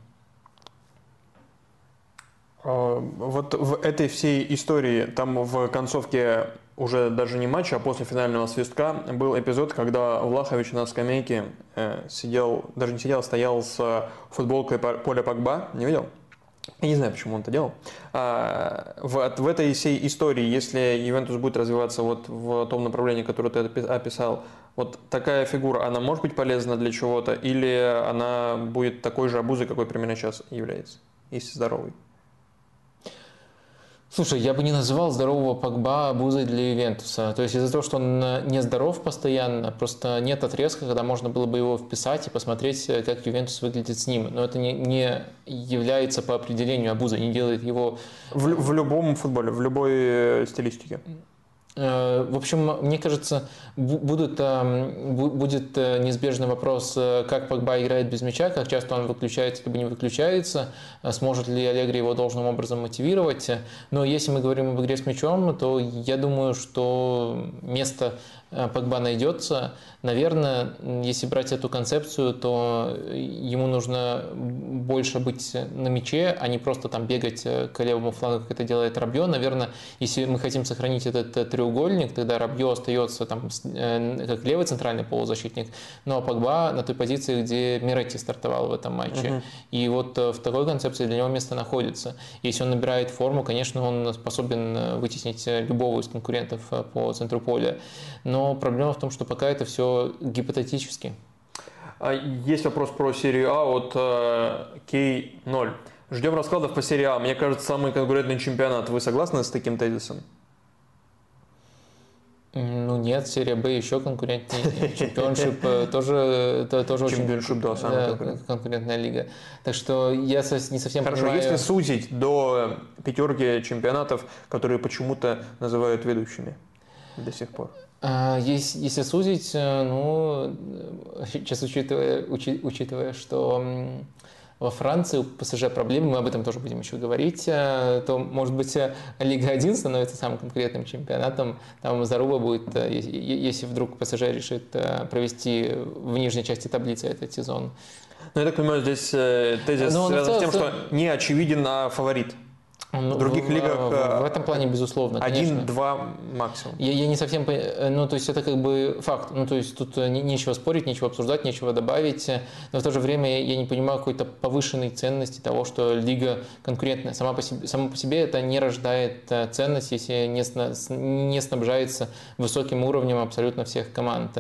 А, вот в этой всей истории, там в концовке уже даже не матча, а после финального свистка был эпизод, когда Влахович на скамейке э, сидел, даже не сидел, а стоял с футболкой Поля Пакба. Не видел? Я не знаю, почему он это делал. А, в, в этой всей истории, если Ювентус будет развиваться вот в том направлении, которое ты описал, вот такая фигура, она может быть полезна для чего-то, или она будет такой же обузой, какой примерно сейчас является, если здоровый? Слушай, я бы не называл здорового Погба обузой для Ювентуса. То есть из-за того, что он не здоров постоянно, просто нет отрезка, когда можно было бы его вписать и посмотреть, как Ювентус выглядит с ним. Но это не, не является по определению обузой, не делает его... В, в любом футболе, в любой э, стилистике. Э, в общем, мне кажется, будут, эм, будет э, неизбежный вопрос, э, как Погба играет без мяча, как часто он выключается, либо не выключается, сможет ли Аллегри его должным образом мотивировать. Но если мы говорим об игре с мячом, то я думаю, что место Погба найдется. Наверное, если брать эту концепцию, то ему нужно больше быть на мяче, а не просто там бегать к левому флангу, как это делает Рабье. Наверное, если мы хотим сохранить этот треугольник, тогда Рабье остается там э, как левый центральный полузащитник, но Погба на той позиции, где Миретти стартовал в этом матче. Угу. И вот э, в такой концепции для него место находится. Если он набирает форму, конечно, он способен э, вытеснить любого из конкурентов по центру поля. Но проблема в том, что пока это все гипотетически. А есть вопрос про серию А от K0. Ждем раскладов по серии А. Мне кажется, самый конкурентный чемпионат. Вы согласны с таким тезисом? Ну нет, серия Б еще конкурентнее. *laughs* Чемпионшип э, тоже, тоже очень да, самая да, конкурентная лига. Так что я не совсем Хорошо, понимаю... если сузить до пятерки чемпионатов, которые почему-то называют ведущими до сих пор. А, если, если сузить, э, ну, сейчас учитывая, учи, учитывая, что во Франции у ПСЖ проблемы, мы об этом тоже будем еще говорить, э, то, может быть, э, Лига 1 становится самым конкретным чемпионатом. Там заруба будет, если вдруг ПСЖ решит провести в нижней части таблицы этот сезон. Ну, я так понимаю, здесь тезис Но ну, связан с тем, что не очевиден а фаворит. Ну, в других в, лигах в, в этом плане, безусловно, один-два максимум. Я, я не совсем, э, ну, то есть это как бы факт, ну, то есть тут э, не- нечего спорить, нечего обсуждать, нечего добавить, но в то же время я не понимаю какой-то повышенной ценности того, что лига конкурентная. Сама по себе, само по себе это не рождает э, ценность, если не, сна- не снабжается высоким уровнем абсолютно всех команд.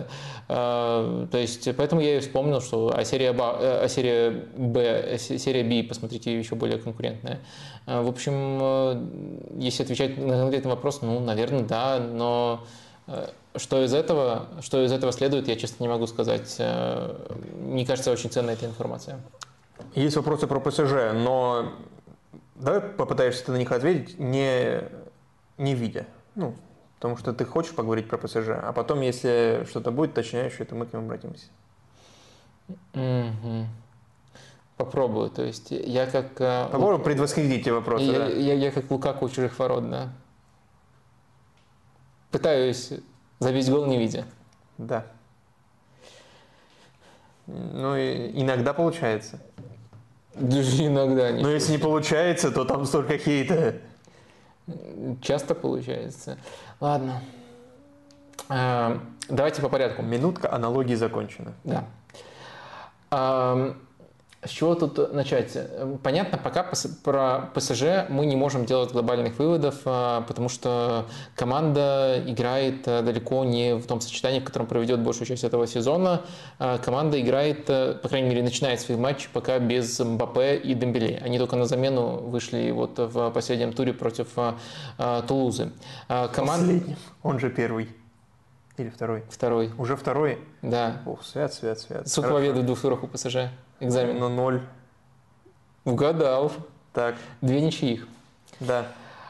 То есть, поэтому я и вспомнил, что а серия, э, а серия Б, се- серия B, посмотрите, еще более конкурентная. Э, В общем, э, если отвечать на конкретный вопрос, ну, наверное, да, но э, что из этого, что из этого следует, я честно не могу сказать. Э, Мне кажется, очень ценная эта информация. Есть вопросы про ПСЖ, но давай попытаешься ты на них ответить, не, не видя. Ну, потому что ты хочешь поговорить про ПСЖ, а потом, если что-то будет уточняющее, то мы к ним обратимся. Мгм. Попробую. То есть я как... э, Попробуем предвосхитить эти вопросы. я, да. я- я как Лукаку у чужих ворот, да. Пытаюсь забить гол не видя. Да. Ну, и иногда получается. Даже иногда не Но если не получается, то там столько хейта. часто получается. Ладно. А, Давайте по порядку. Минутка аналогии закончена. Да. Ам, С чего тут начать? Эм, Понятно, пока про ПСЖ мы не можем делать глобальных выводов, а, потому что команда играет а, далеко не в том сочетании, в котором проведет большую часть этого сезона. А, Команда играет, э, по крайней мере, начинает свои матчи пока без Мбаппе и Дембеле. Они только на замену вышли вот в последнем туре против а, Тулузы. Команда... Последним. Он же первый. Или второй. Второй, Уже второй? да. Ох, свят, свят, свят. Побед в двух турах у ПСЖ? Экзамен. Ну, ноль. Угадал. Так, Две ничьих. да.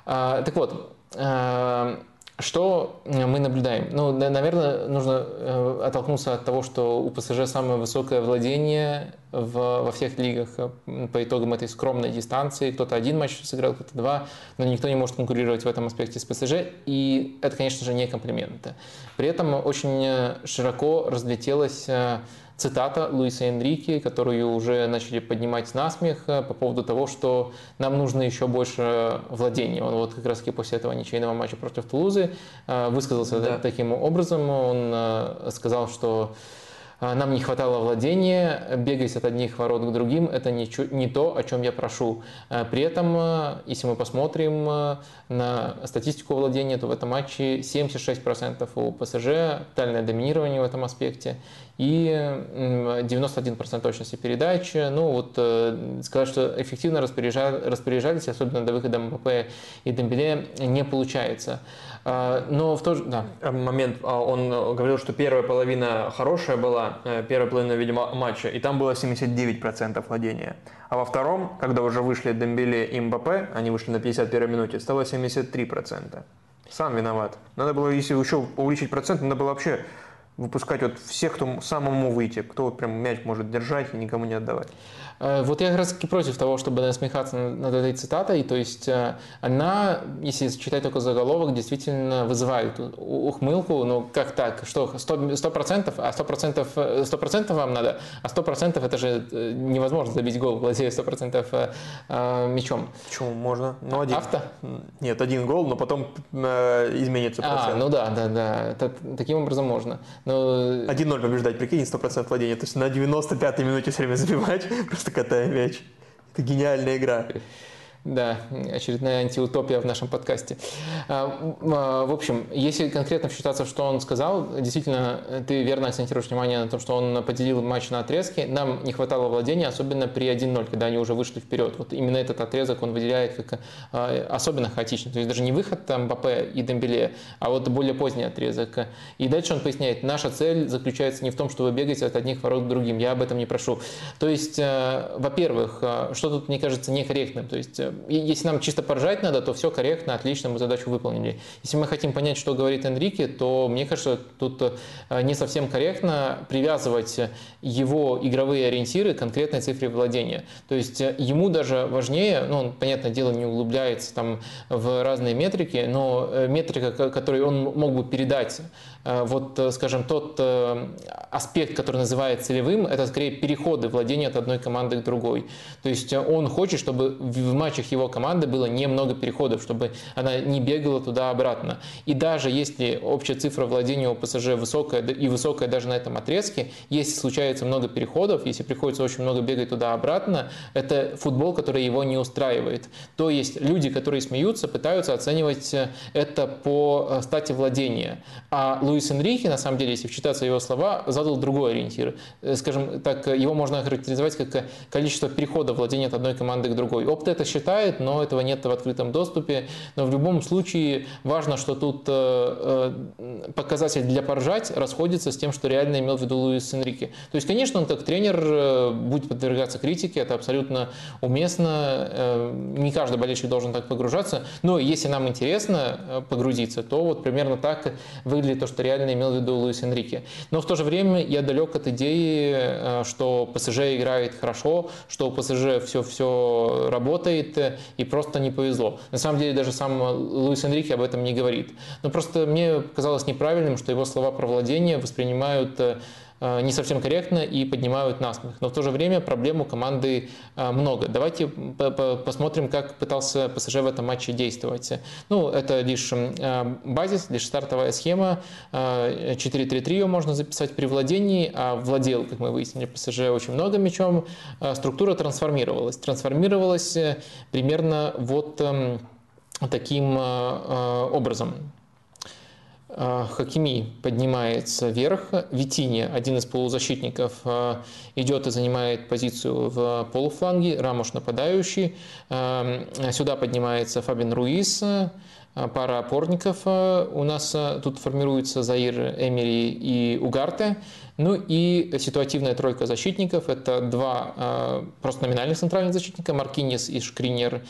А, так вот, а, что мы наблюдаем? Ну, на- наверное, нужно э, оттолкнуться от того, что у ПСЖ самое высокое владение в- во всех лигах э, по итогам этой скромной дистанции. Кто-то один матч сыграл, кто-то два, но никто не может конкурировать в этом аспекте с ПСЖ, и это, конечно же, не комплимент. При этом очень э, широко разлетелась э, цитата Луиса Энрике, которую уже начали поднимать на смех э, по поводу того, что нам нужно еще больше владения. Он вот как раз после этого ничейного матча против Тулузы э, высказался Да. таким образом. Он э, сказал, что нам не хватало владения, бегать от одних ворот к другим – это не, не то, о чем я прошу. При этом, если мы посмотрим на статистику владения, то в этом матче 76% у ПСЖ, тотальное доминирование в этом аспекте, и м, 91% точности передач. Ну вот э, сказать, что эффективно распоряжа- распоряжались, особенно до выхода МБП и Дембеле, не получается. А, Но в то же... Да. Э, Момент, а, он говорил, что первая половина хорошая была, э, первая половина, видимо, матча, и там было 79% владения. А во втором, когда уже вышли Дембеле и Мбаппе, они вышли на 51 минуте, стало 73%. Сам виноват. Надо было, если еще увеличить процент, надо было вообще выпускать вот всех, кто самому выйти, кто вот прям мяч может держать и никому не отдавать. Э, Вот я как раз таки против того, чтобы насмехаться над этой цитатой. То есть э, она, если читать только заголовок, действительно вызывает ухмылку. Ну как так? Что, 100%, 100% а 100%, э, 100% вам надо? А 100% это же э, невозможно забить гол, владея 100% э, э, мячом. Почему можно? Ну, один. Авто? Нет, один гол, но потом э, изменится А, процент. ну да, да, да. Это, таким образом можно. Но 1-0 побеждать, прикинь, 100% владения. То есть на 95-й минуте все время забивать, просто катая мяч. Это гениальная игра. Да, очередная антиутопия в нашем подкасте. А, а, В общем, если конкретно вчитаться, что он сказал, действительно, ты верно акцентируешь внимание на том, что он поделил матч на отрезки. Нам не хватало владения, особенно при 1-0, когда они уже вышли вперед. Вот именно этот отрезок он выделяет как а, особенно хаотичный. То есть даже не выход там Мбаппе и Дембеле, а вот более поздний отрезок. И дальше он поясняет, наша цель заключается не в том, чтобы бегать от одних ворот к другим. Я об этом не прошу. То есть, э, во-первых, э, что тут, мне кажется, некорректным. То есть, э, если нам чисто поржать надо, то все корректно, отлично, мы задачу выполнили. Если мы хотим понять, что говорит Энрике, то, мне кажется, тут э, не совсем корректно привязывать его игровые ориентиры к конкретной цифре владения. То есть, э, ему даже важнее, ну, он, понятное дело, не углубляется там в разные метрики, но э, метрика, ко- которой он мог бы передать вот, скажем, тот аспект, который называется целевым, это скорее переходы владения от одной команды к другой. То есть он хочет, чтобы в матчах его команды было немного переходов, чтобы она не бегала туда-обратно. И даже если общая цифра владения у ПСЖ высокая и высокая даже на этом отрезке, если случается много переходов, если приходится очень много бегать туда-обратно, это футбол, который его не устраивает. То есть люди, которые смеются, пытаются оценивать это по э, стати владения. А Луис Энрихе, на самом деле, если вчитаться в его слова, задал другой ориентир. Э, скажем так, его можно охарактеризовать как количество переходов владения от одной команды к другой. Опт это считает, но этого нет в открытом доступе. Но в любом случае важно, что тут э, показатель для поржать расходится с тем, что реально имел в виду Луис Энрике. То есть, конечно, он как тренер будет подвергаться критике, это абсолютно уместно. Не каждый болельщик должен так погружаться. Но если нам интересно погрузиться, то вот примерно так выглядит то, что реально имел в виду Луис Энрике. Но в то же время я далек от идеи, э, что ПСЖ играет хорошо, что у ПСЖ все-все работает и просто не повезло. На самом деле даже сам Луис Энрике об этом не говорит. Но просто мне казалось неправильным, что его слова про владение воспринимают э, Э, не совсем корректно и поднимают насмех. Но в то же время проблем у команды э, много. Давайте посмотрим, как пытался ПСЖ в этом матче действовать. Ну, это лишь э, базис, лишь стартовая схема. 4-3-3 ее можно записать при владении, а владел, как мы выяснили, ПСЖ очень много мячом. Структура трансформировалась. Трансформировалась примерно вот эм, таким образом. А, Хакими поднимается вверх, Витини, один из полузащитников, а, идет и занимает позицию в полуфланге, Рамош нападающий. А, сюда поднимается Фабин Руис, пара опорников. У нас тут формируется Заир Эмери и Угарте. Ну и ситуативная тройка защитников. Это два просто номинальных центральных защитника, Маркинес и Шкринер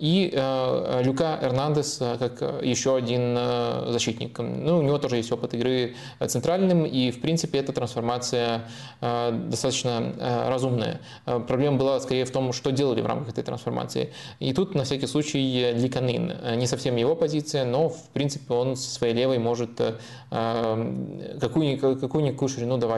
и э, Люка Эрнандес э, как еще один э, защитник. Ну, у него тоже есть опыт игры центральным, и, в принципе, эта трансформация достаточно разумная. Проблема была скорее в том, что делали в рамках этой трансформации. И тут, на всякий случай, Ликанин. Не совсем его позиция, но, в принципе, он со своей левой может какую-никакую какую ширину давать.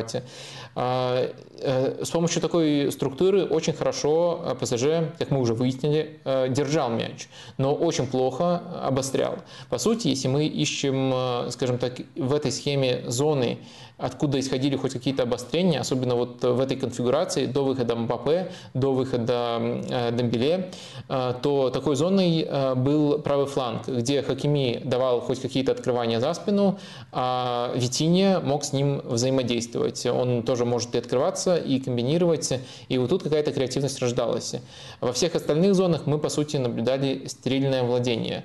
С помощью такой структуры очень хорошо ПСЖ, как мы уже выяснили, держал мяч, но очень плохо обострял. По сути, если мы ищем, э, скажем так, в этой схеме зоны откуда исходили хоть какие-то обострения, особенно вот в этой конфигурации до выхода Мбаппе, до выхода э, Дембеле, э, то такой зоной э, был правый фланг, где Хакими давал хоть какие-то открывания за спину, а Витиния мог с ним взаимодействовать. Он тоже может и открываться, и комбинировать, и вот тут какая-то креативность рождалась. Во всех остальных зонах мы, по сути, наблюдали стерильное владение.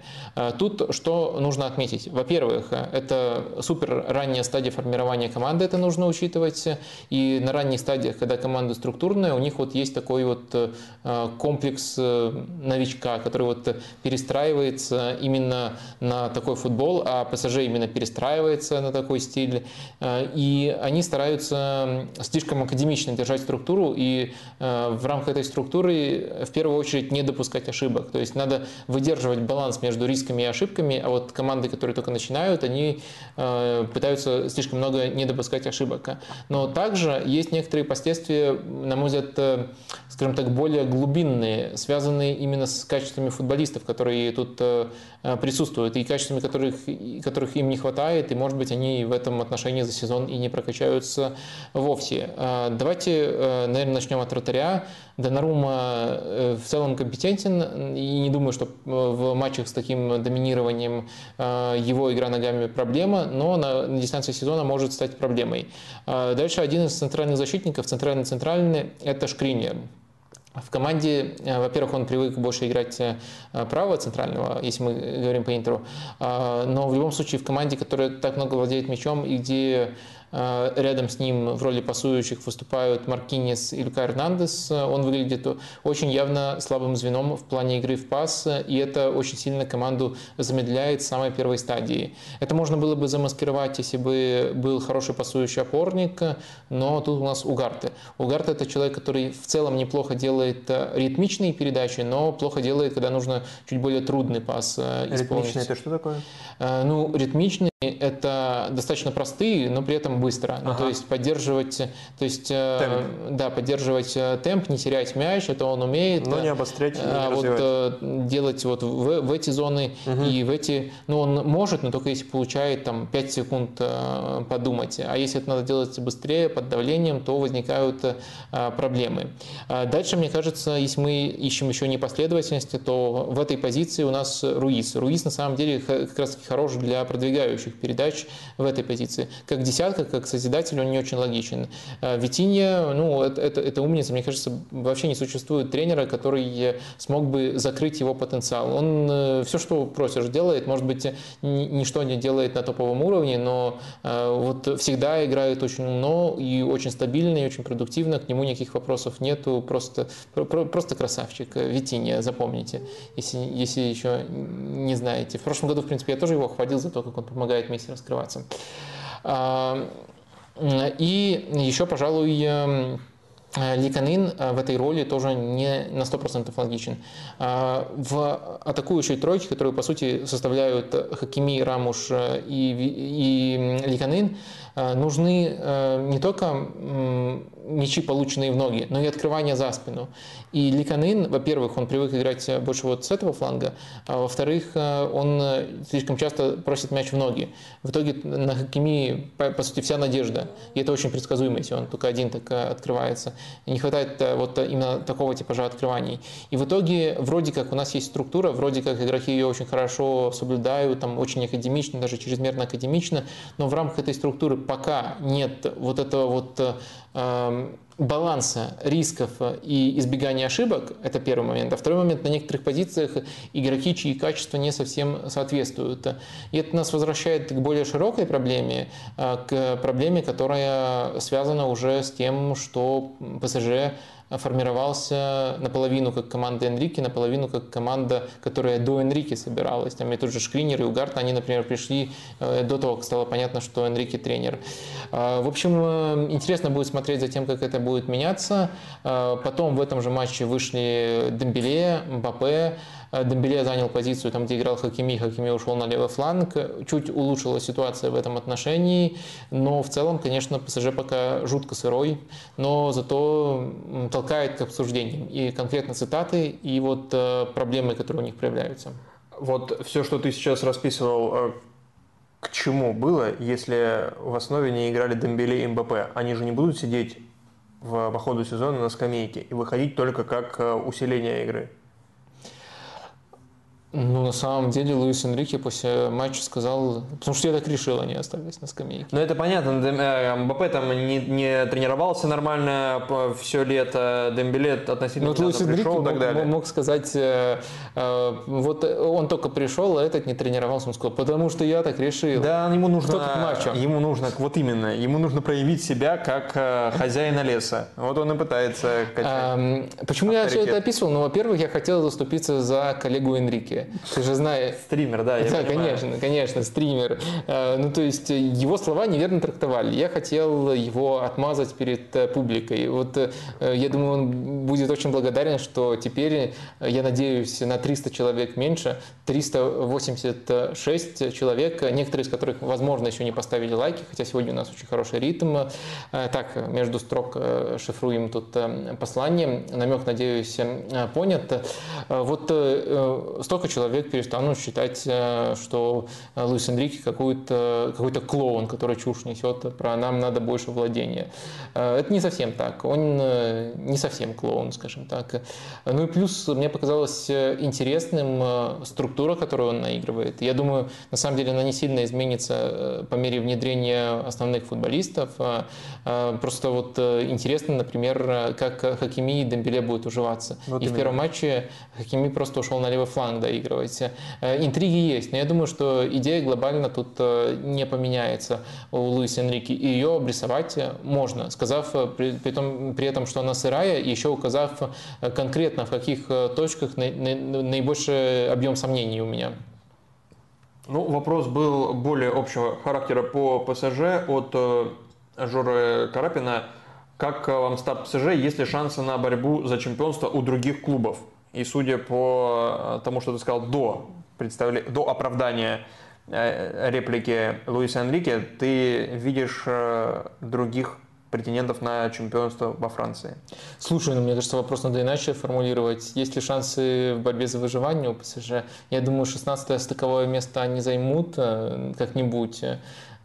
Тут что нужно отметить? Во-первых, это супер ранняя стадия формирования команды это нужно учитывать. И на ранних стадиях, когда команда структурная, у них вот есть такой вот э, комплекс э, новичка, который вот перестраивается именно на такой футбол, а ПСЖ именно перестраивается на такой стиль. Э, и они стараются слишком академично держать структуру и в рамках этой структуры в первую очередь не допускать ошибок. То есть надо выдерживать баланс между рисками и ошибками, а вот команды, которые только начинают, они пытаются слишком много не допускать ошибок. Но также есть некоторые последствия, на мой взгляд, э, скажем так, более глубинные, связанные именно с качествами футболистов, которые тут э, присутствуют, и качествами которых, которых им не хватает, и, может быть, они в этом отношении за сезон и не прокачаются вовсе. Э, давайте, наверное, начнем от вратаря. Донарума в целом компетентен, и не думаю, что в матчах с таким доминированием его игра ногами проблема, но на дистанции сезона может стать проблемой. А, дальше один из центральных защитников, центральный-центральный, это Шкринер. В команде, э, во-первых, он привык больше играть э, правого центрального, если мы говорим по Интеру, а, но в любом случае в команде, которая так много владеет мячом и где Рядом с ним в роли пасующих выступают Маркинес и Люка Эрнандес. Он выглядит очень явно слабым звеном в плане игры в пас, и это очень сильно команду замедляет с самой первой стадии. Это можно было бы замаскировать, если бы был хороший пасующий опорник, но тут у нас Угарты. Угарты это человек, который в целом неплохо делает ритмичные передачи, но плохо делает, когда нужно чуть более трудный пас исполнить. Ритмичный это что такое? Ну, ритмичный это достаточно простые, но при этом быстро. Ага. Ну, то есть поддерживать, то есть, э, темп. да, поддерживать э, темп, не терять мяч, это он умеет. Но не обострять, не а вот э, делать вот в, в эти зоны угу. и в эти, ну он может, но только если получает там 5 секунд подумать. А если это надо делать быстрее, под давлением, то возникают проблемы. А дальше, мне кажется, если мы ищем еще непоследовательности, то в этой позиции у нас Руис. Руис на самом деле как раз хорош для продвигающих передач в этой позиции. Как десятка, как созидатель, он не очень логичен. А Витинья, ну, это, это, это умница. Мне кажется, вообще не существует тренера, который смог бы закрыть его потенциал. Он э, все, что просишь, делает. Может быть, ничто не делает на топовом уровне, но э, вот всегда играет очень умно и очень стабильно, и очень продуктивно. К нему никаких вопросов нету. Просто, просто красавчик. Витинья, запомните, если, если еще не знаете. В прошлом году, в принципе, я тоже его хвалил за то, как он помогает вместе раскрываться. И еще, пожалуй, эм, Ликанин э, в этой роли тоже не на 100% логичен. А, в атакующей тройке, которую по сути составляют Хакими, Рамуш э, и, и Ликанин, э, нужны не только мячи, полученные в ноги, но и открывание за спину. И Ликанин, во-первых, он привык играть больше вот с этого фланга, а во-вторых, э, он э, слишком часто просит мяч в ноги. В итоге на Хакими, по, по сути, вся надежда. И это очень предсказуемо, если он только один так э, открывается. И не хватает вот именно такого типажа открываний. И в итоге, вроде как у нас есть структура, вроде как игроки ее очень хорошо соблюдают, там очень академично, даже чрезмерно академично, но в рамках этой структуры пока нет вот этого вот баланса рисков и избегания ошибок, это первый момент. А второй момент, на некоторых позициях игроки, чьи качества не совсем соответствуют. И это нас возвращает к более широкой проблеме, э, к проблеме, которая связана уже с тем, что ПСЖ формировался наполовину как команда Энрике, наполовину как команда, которая до Энрике собиралась. Там и тот же Шкринер и Угарт, они, например, пришли э, до того, как стало понятно, что Энрике тренер. А, в общем, э, интересно будет смотреть за тем, как это будет меняться. А, потом в этом же матче вышли Дембеле, Мбаппе, Дембеле занял позицию там, где играл Хакими, Хакими ушел на левый фланг. Чуть улучшилась ситуация в этом отношении, но в целом, конечно, ПСЖ пока жутко сырой, но зато толкает к обсуждениям и конкретно цитаты, и вот э, проблемы, которые у них проявляются. Вот все, что ты сейчас расписывал, э, к чему было, если в основе не играли Дембеле и МБП? Они же не будут сидеть в, по ходу сезона на скамейке и выходить только как усиление игры. Ну, на самом деле, Луис Энрике после матча сказал, потому что я так решил, они остались на скамейке. Ну, это понятно. Э, МБП там не, не тренировался нормально все лето, Дембеле относительно ну, Луис пришел и так далее. Мог, сказать, э, э, вот он только пришел, а этот не тренировался. Он сказал, потому что я так решил. Да, ему нужно, ему нужно, вот именно, ему нужно проявить себя как хозяина леса. Вот он и пытается качать. А, почему авторитет. я все это описывал? Ну, во-первых, я хотел заступиться за коллегу Энрике. Ты же знаешь... Стример, да, я Да, понимаю. конечно, конечно, стример. Э, ну, то есть его слова неверно трактовали. Я хотел его отмазать перед э, публикой. Вот э, я думаю, он будет очень благодарен, что теперь, я надеюсь, на 300 человек меньше, 386 человек, некоторые из которых, возможно, еще не поставили лайки, хотя сегодня у нас очень хороший ритм. Так, между строк шифруем тут послание. Намек, надеюсь, понят. Вот столько столько человек перестанут считать, э, что Луис Энрике какой-то какой клоун, который чушь несет про нам надо больше владения. Э, это не совсем так. Он э, не совсем клоун, скажем так. Ну и плюс мне показалось интересным структура, которую он наигрывает. Я думаю, на самом деле она не сильно изменится по мере внедрения основных футболистов. Просто вот интересно, например, как Хакими и Дембеле будут уживаться. Вот и именно. в первом матче Хакими просто ушел на левый фланг, да, проигрывать. Интриги есть, но я думаю, что идея глобально тут не поменяется у Луиса Энрике, и ее обрисовать можно, сказав при, при, том, при этом, что она сырая, еще указав конкретно, в каких точках наибольший объем сомнений у меня. Ну, вопрос был более общего характера по ПСЖ от э, Жоры Карапина. Как вам старт ПСЖ, есть ли шансы на борьбу за чемпионство у других клубов? И судя по э, тому, что ты сказал до, представля... до оправдания э, реплики Луиса Энрике, ты видишь других претендентов на чемпионство во Франции. Слушай, ну, мне кажется, вопрос надо иначе формулировать. Есть ли шансы в борьбе за выживание у ПСЖ? Я думаю, 16-е стыковое место они займут э, как-нибудь.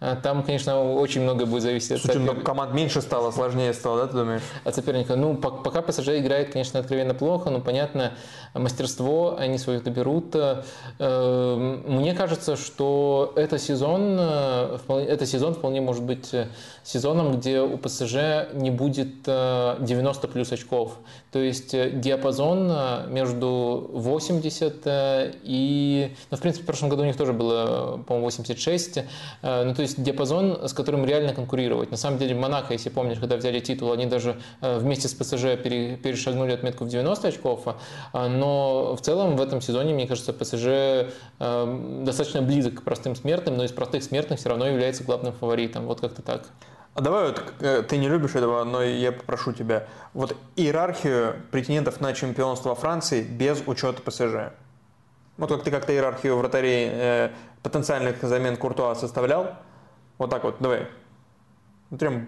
А там, конечно, очень много будет зависеть от соперника. команд меньше стало, сложнее стало, да, ты думаешь? От соперника. Ну, пока ПСЖ играет, конечно, откровенно плохо, но, понятно, мастерство они свое доберут. Э, мне кажется, что это сезон, э, это сезон вполне может быть сезоном, где у ПСЖ не будет 90 плюс очков. То есть диапазон между 80 и... Ну, в принципе, в прошлом году у них тоже было, по-моему, 86. Ну, то есть есть диапазон, с которым реально конкурировать. На самом деле Монако, если помнишь, когда взяли титул, они даже э, вместе с ПСЖ перешагнули отметку в 90 очков, а, но в целом в этом сезоне, мне кажется, ПСЖ э, достаточно близок к простым смертным, но из простых смертных все равно является главным фаворитом. Вот как-то так. А давай вот, э, ты не любишь этого, но я попрошу тебя. Вот иерархию претендентов на чемпионство Франции без учета ПСЖ. Вот как ты как-то иерархию вратарей э, потенциальных замен Куртуа составлял, вот так вот, давай. Прям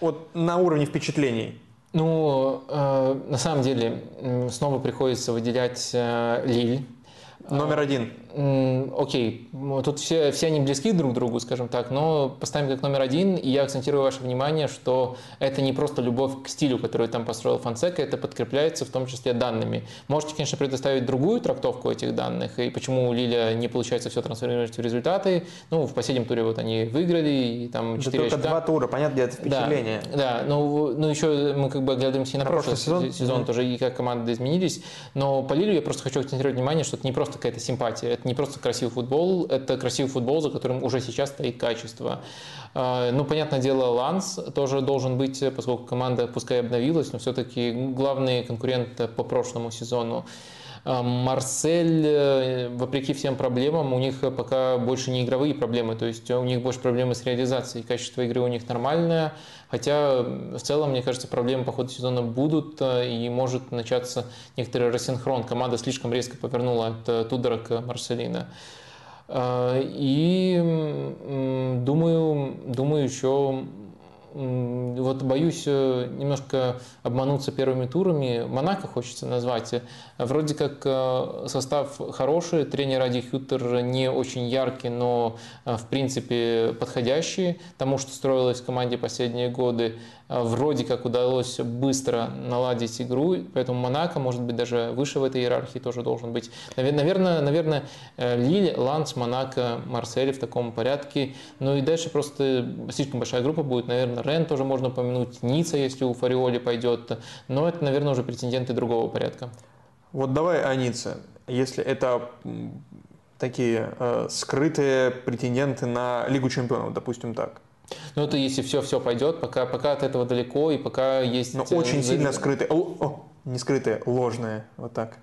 вот на уровне впечатлений. Ну, э, на самом деле, снова приходится выделять э, Лиль. Номер один. Окей, тут все, все они близки друг к другу, скажем так, но поставим как номер один, и я акцентирую ваше внимание, что это не просто любовь к стилю, который там построил Фонсека, это подкрепляется в том числе данными. Можете, конечно, предоставить другую трактовку этих данных, и почему у Лиля не получается все трансформировать в результаты. Ну, в последнем туре вот они выиграли, и там 4 да только два тура, понятно, где это впечатление. Да, да ну, ну еще мы как бы оглядываемся и на, на прошлый, прошлый сезон, сезон mm-hmm. тоже, и как команды изменились, но по Лилю я просто хочу акцентировать внимание, что это не просто какая-то симпатия, не просто красивый футбол, это красивый футбол, за которым уже сейчас стоит качество. А, ну, понятное дело, Ланс тоже должен быть, поскольку команда пускай обновилась, но все-таки главный конкурент по прошлому сезону. А, Марсель, э, вопреки всем проблемам, у них пока больше не игровые проблемы, то есть у них больше проблемы с реализацией. Качество игры у них нормальное, хотя в целом, мне кажется, проблемы по ходу сезона будут, э, и может начаться некоторый рассинхрон. Команда слишком резко повернула от э, Тудора к Марселина. И думаю, думаю еще вот боюсь э, немножко обмануться первыми турами. Монако хочется назвать. Вроде как э, состав хороший, тренер Ади Хютер не очень яркий, но э, в принципе подходящий тому, что строилось в команде последние годы. Вроде как удалось быстро наладить игру, поэтому Монако, может быть, даже выше в этой иерархии тоже должен быть. Наверное, наверное Лиль, Ланс, Монако, Марсель в таком порядке. Ну и дальше просто слишком большая группа будет, наверное, Рен тоже можно упомянуть, Ницца, если у Фариоли пойдет, но это, наверное, уже претенденты другого порядка. Вот давай о Ницце. Если это такие э, скрытые претенденты на Лигу чемпионов, допустим так. Ну, это если все-все пойдет, пока, пока от этого далеко, и пока есть... Но очень сильно скрытые, о, о, не скрытые, ложные, вот так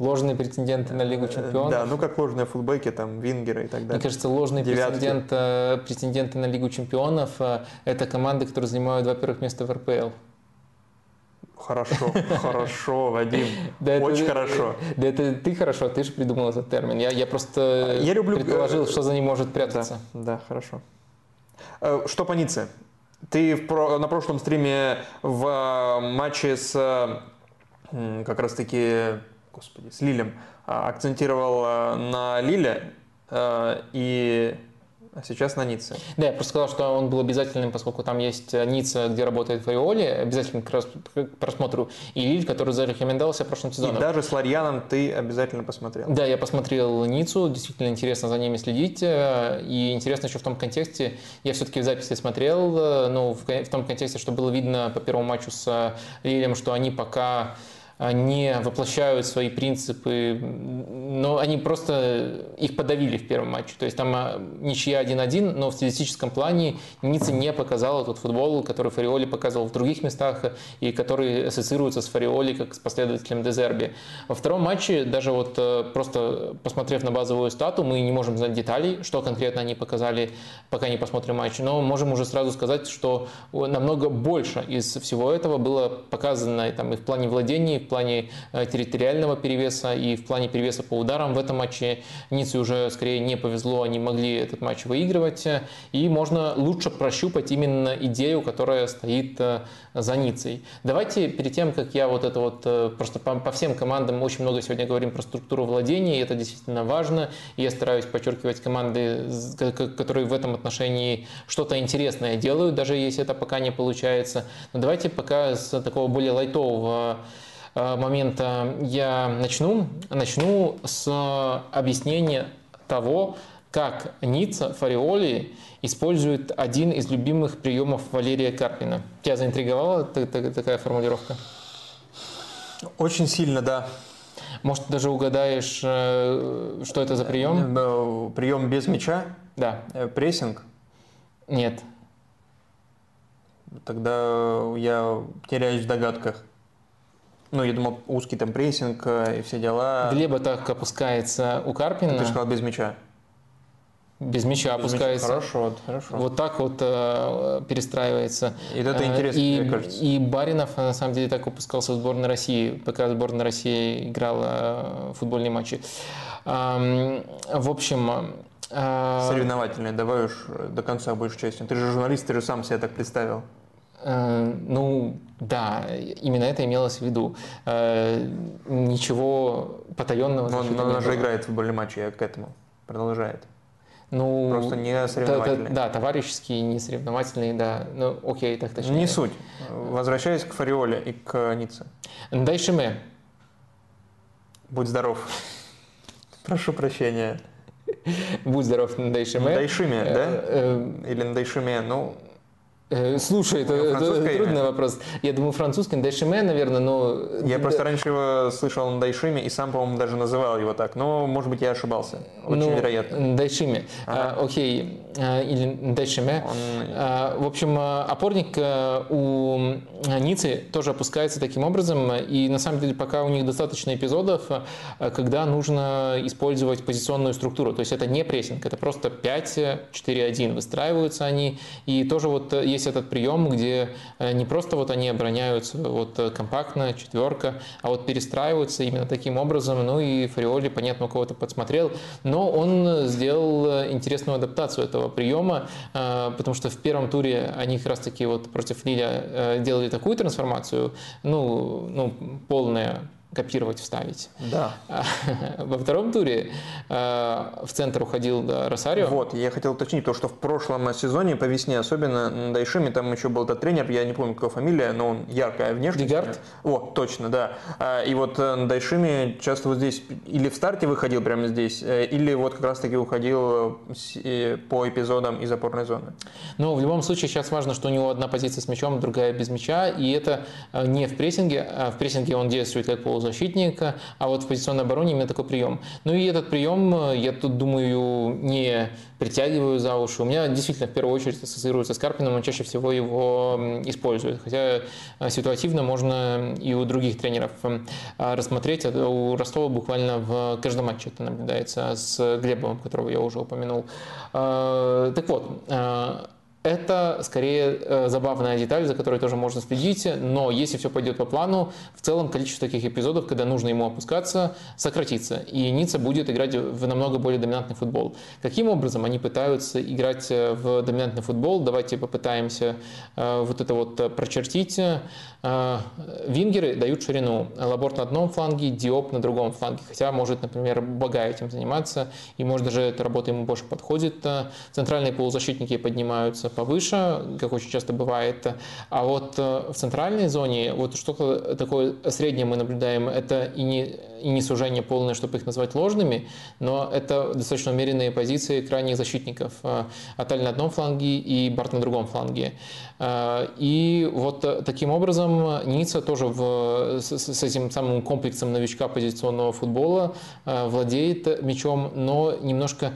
ложные претенденты на Лигу Чемпионов. Да, ну как ложные футбеки, там, вингеры и так далее. Мне кажется, ложные претенденты, э, претенденты на Лигу Чемпионов э, – это команды, которые занимают два первых места в РПЛ. Хорошо, хорошо, Вадим, *laughs* да очень это, хорошо. Да это ты хорошо, ты же придумал этот термин. Я, я просто я люблю, предположил, что за ним может прятаться. Да, да хорошо. Э, что по Ницце? Ты на прошлом стриме в матче с как раз-таки господи, с Лилем, а, акцентировал на Лиле а, сейчас на Ницце. Да, я просто сказал, что он был обязательным, поскольку там есть Ницца, где работает Фариоли, обязательно к просмотру, и Лиль, который зарекомендовался в прошлом сезоне. И даже с Ларьяном ты обязательно посмотрел. Да, я посмотрел Ниццу, действительно интересно за ними следить, э, и интересно еще в том контексте, я все-таки в записи смотрел, э, ну, в том контексте, что было видно по первому матчу с Лилем, что они пока не воплощают свои принципы, но они просто их подавили в первом матче. То есть там а, ничья 1-1, но в стилистическом плане Ницца не показала тот футбол, который Фариоли показывал в других местах и который ассоциируется с Фариоли как с последователем Дезерби. Во втором матче, даже вот э, просто посмотрев на базовую стату, мы не можем знать деталей, что конкретно они показали, пока не посмотрим матч, но можем уже сразу сказать, что намного больше из всего этого было показано там, и в плане владения, плане э, территориального перевеса, и в плане перевеса по ударам в этом матче. Ницце уже скорее не повезло, они могли этот матч выигрывать, и можно лучше прощупать именно идею, которая стоит э, за Ницей. Давайте перед тем, как я вот это вот э, просто по, по всем командам очень много сегодня говорим про структуру владения, и это действительно важно. И я стараюсь подчеркивать команды, которые в этом отношении что-то интересное делают, даже если это пока не получается. Но давайте пока с такого более лайтового момента я начну. Начну с объяснения того, как Ницца, Фариоли использует один из любимых приемов Валерия Карпина. Тебя заинтриговала такая формулировка? Очень сильно, да. Может, даже угадаешь, э, что это за прием? Э, прием без мяча? Да. Э, прессинг? Нет. Тогда я теряюсь в догадках. Ну, я думал, узкий там прессинг и все дела. Глеба так опускается у Карпина. Ты сказал без мяча без мяча без опускается. Мяча. Хорошо, хорошо. Вот так вот э, перестраивается. И это интересно, и, мне кажется. И Баринов на самом деле так опускался в сборной России, пока сборная России играла футбольные матчи. Эм, в общем... Э, Соревновательные, давай уж до конца будешь честен. Ты же журналист, ты же сам себя так представил. Э, ну, да, именно это имелось в виду. Э, ничего потаенного. Но, но она же играет в футбольный матч, я к этому. Продолжает. Ну, Просто не соревновательные. Да, да, товарищеские, не соревновательные, да. Ну, окей, так точнее. Не суть. Возвращаясь к Фариоле и к Ницце. Дайшиме. Будь здоров. Прошу прощения. Будь здоров, Дайшиме. Дайшиме, да? Э, Или Дайшиме, ну... Э, слушай, это, это трудный вопрос. Я думаю, французский Дайшиме, наверное, но... Я да. просто раньше его слышал на Дайшиме и сам, по-моему, даже называл его так. Но, может быть, я ошибался. Очень ну, вероятно. Дайшиме. Ага. А, окей. А, или Дайшиме. Он... А, в общем, а, опорник у Ницы тоже опускается таким образом. И, на самом деле, пока у них достаточно эпизодов, когда нужно использовать позиционную структуру. То есть это не прессинг, это просто 5-4-1. Выстраиваются они. И тоже вот есть этот прием, где э, не просто вот они обороняются вот э, компактно, четверка, а вот перестраиваются именно таким образом. Ну и Фариоли, понятно, у кого-то подсмотрел, но он сделал э, интересную адаптацию этого приема, потому что в первом туре они как раз-таки вот против Лиля делали такую трансформацию, ну, ну полная копировать, вставить. Да. *laughs* Во втором туре э, в центр уходил Росарио. Вот, я хотел уточнить, то, что в прошлом сезоне, по весне особенно, на Дайшиме там еще был этот тренер, я не помню, какая фамилия, но он яркая внешность. Дигард? О, точно, да. А, и вот э, на Дайшиме часто вот здесь или в старте выходил прямо здесь, э, или вот как раз-таки уходил по эпизодам из опорной зоны. Ну, в любом случае сейчас важно, что у него одна позиция с мячом, другая без мяча, и это не в прессинге, а в прессинге он действует как полу полузащитника, а вот в позиционной обороне именно такой прием. Ну и этот прием, э, я тут думаю, не притягиваю за уши. У меня действительно в первую очередь ассоциируется с Карпином, он чаще всего его использует. Хотя э, ситуативно можно и у других тренеров э, рассмотреть. У Ростова буквально в каждом матче это наблюдается с Глебовым, которого я уже упомянул. Так вот, это скорее э, забавная деталь, за которой тоже можно следить, но если все пойдет по плану, в целом количество таких эпизодов, когда нужно ему опускаться, сократится, и Ницца будет играть в намного более доминантный футбол. Каким образом они пытаются играть э, в доминантный футбол? Давайте попытаемся э, вот это вот прочертить. Вингеры дают ширину. Лаборт на одном фланге, Диоп на другом фланге. Хотя может, например, Бага этим заниматься, и может даже эта работа ему больше подходит. Центральные полузащитники поднимаются повыше, как очень часто бывает. А вот э, в центральной зоне вот что-то такое среднее мы наблюдаем. Это и не и не сужение полное, чтобы их назвать ложными, но это достаточно умеренные позиции крайних защитников. Аталь на одном фланге и Барт на другом фланге. И вот таким образом Ницца тоже в, с, с этим самым комплексом новичка позиционного футбола владеет мячом, но немножко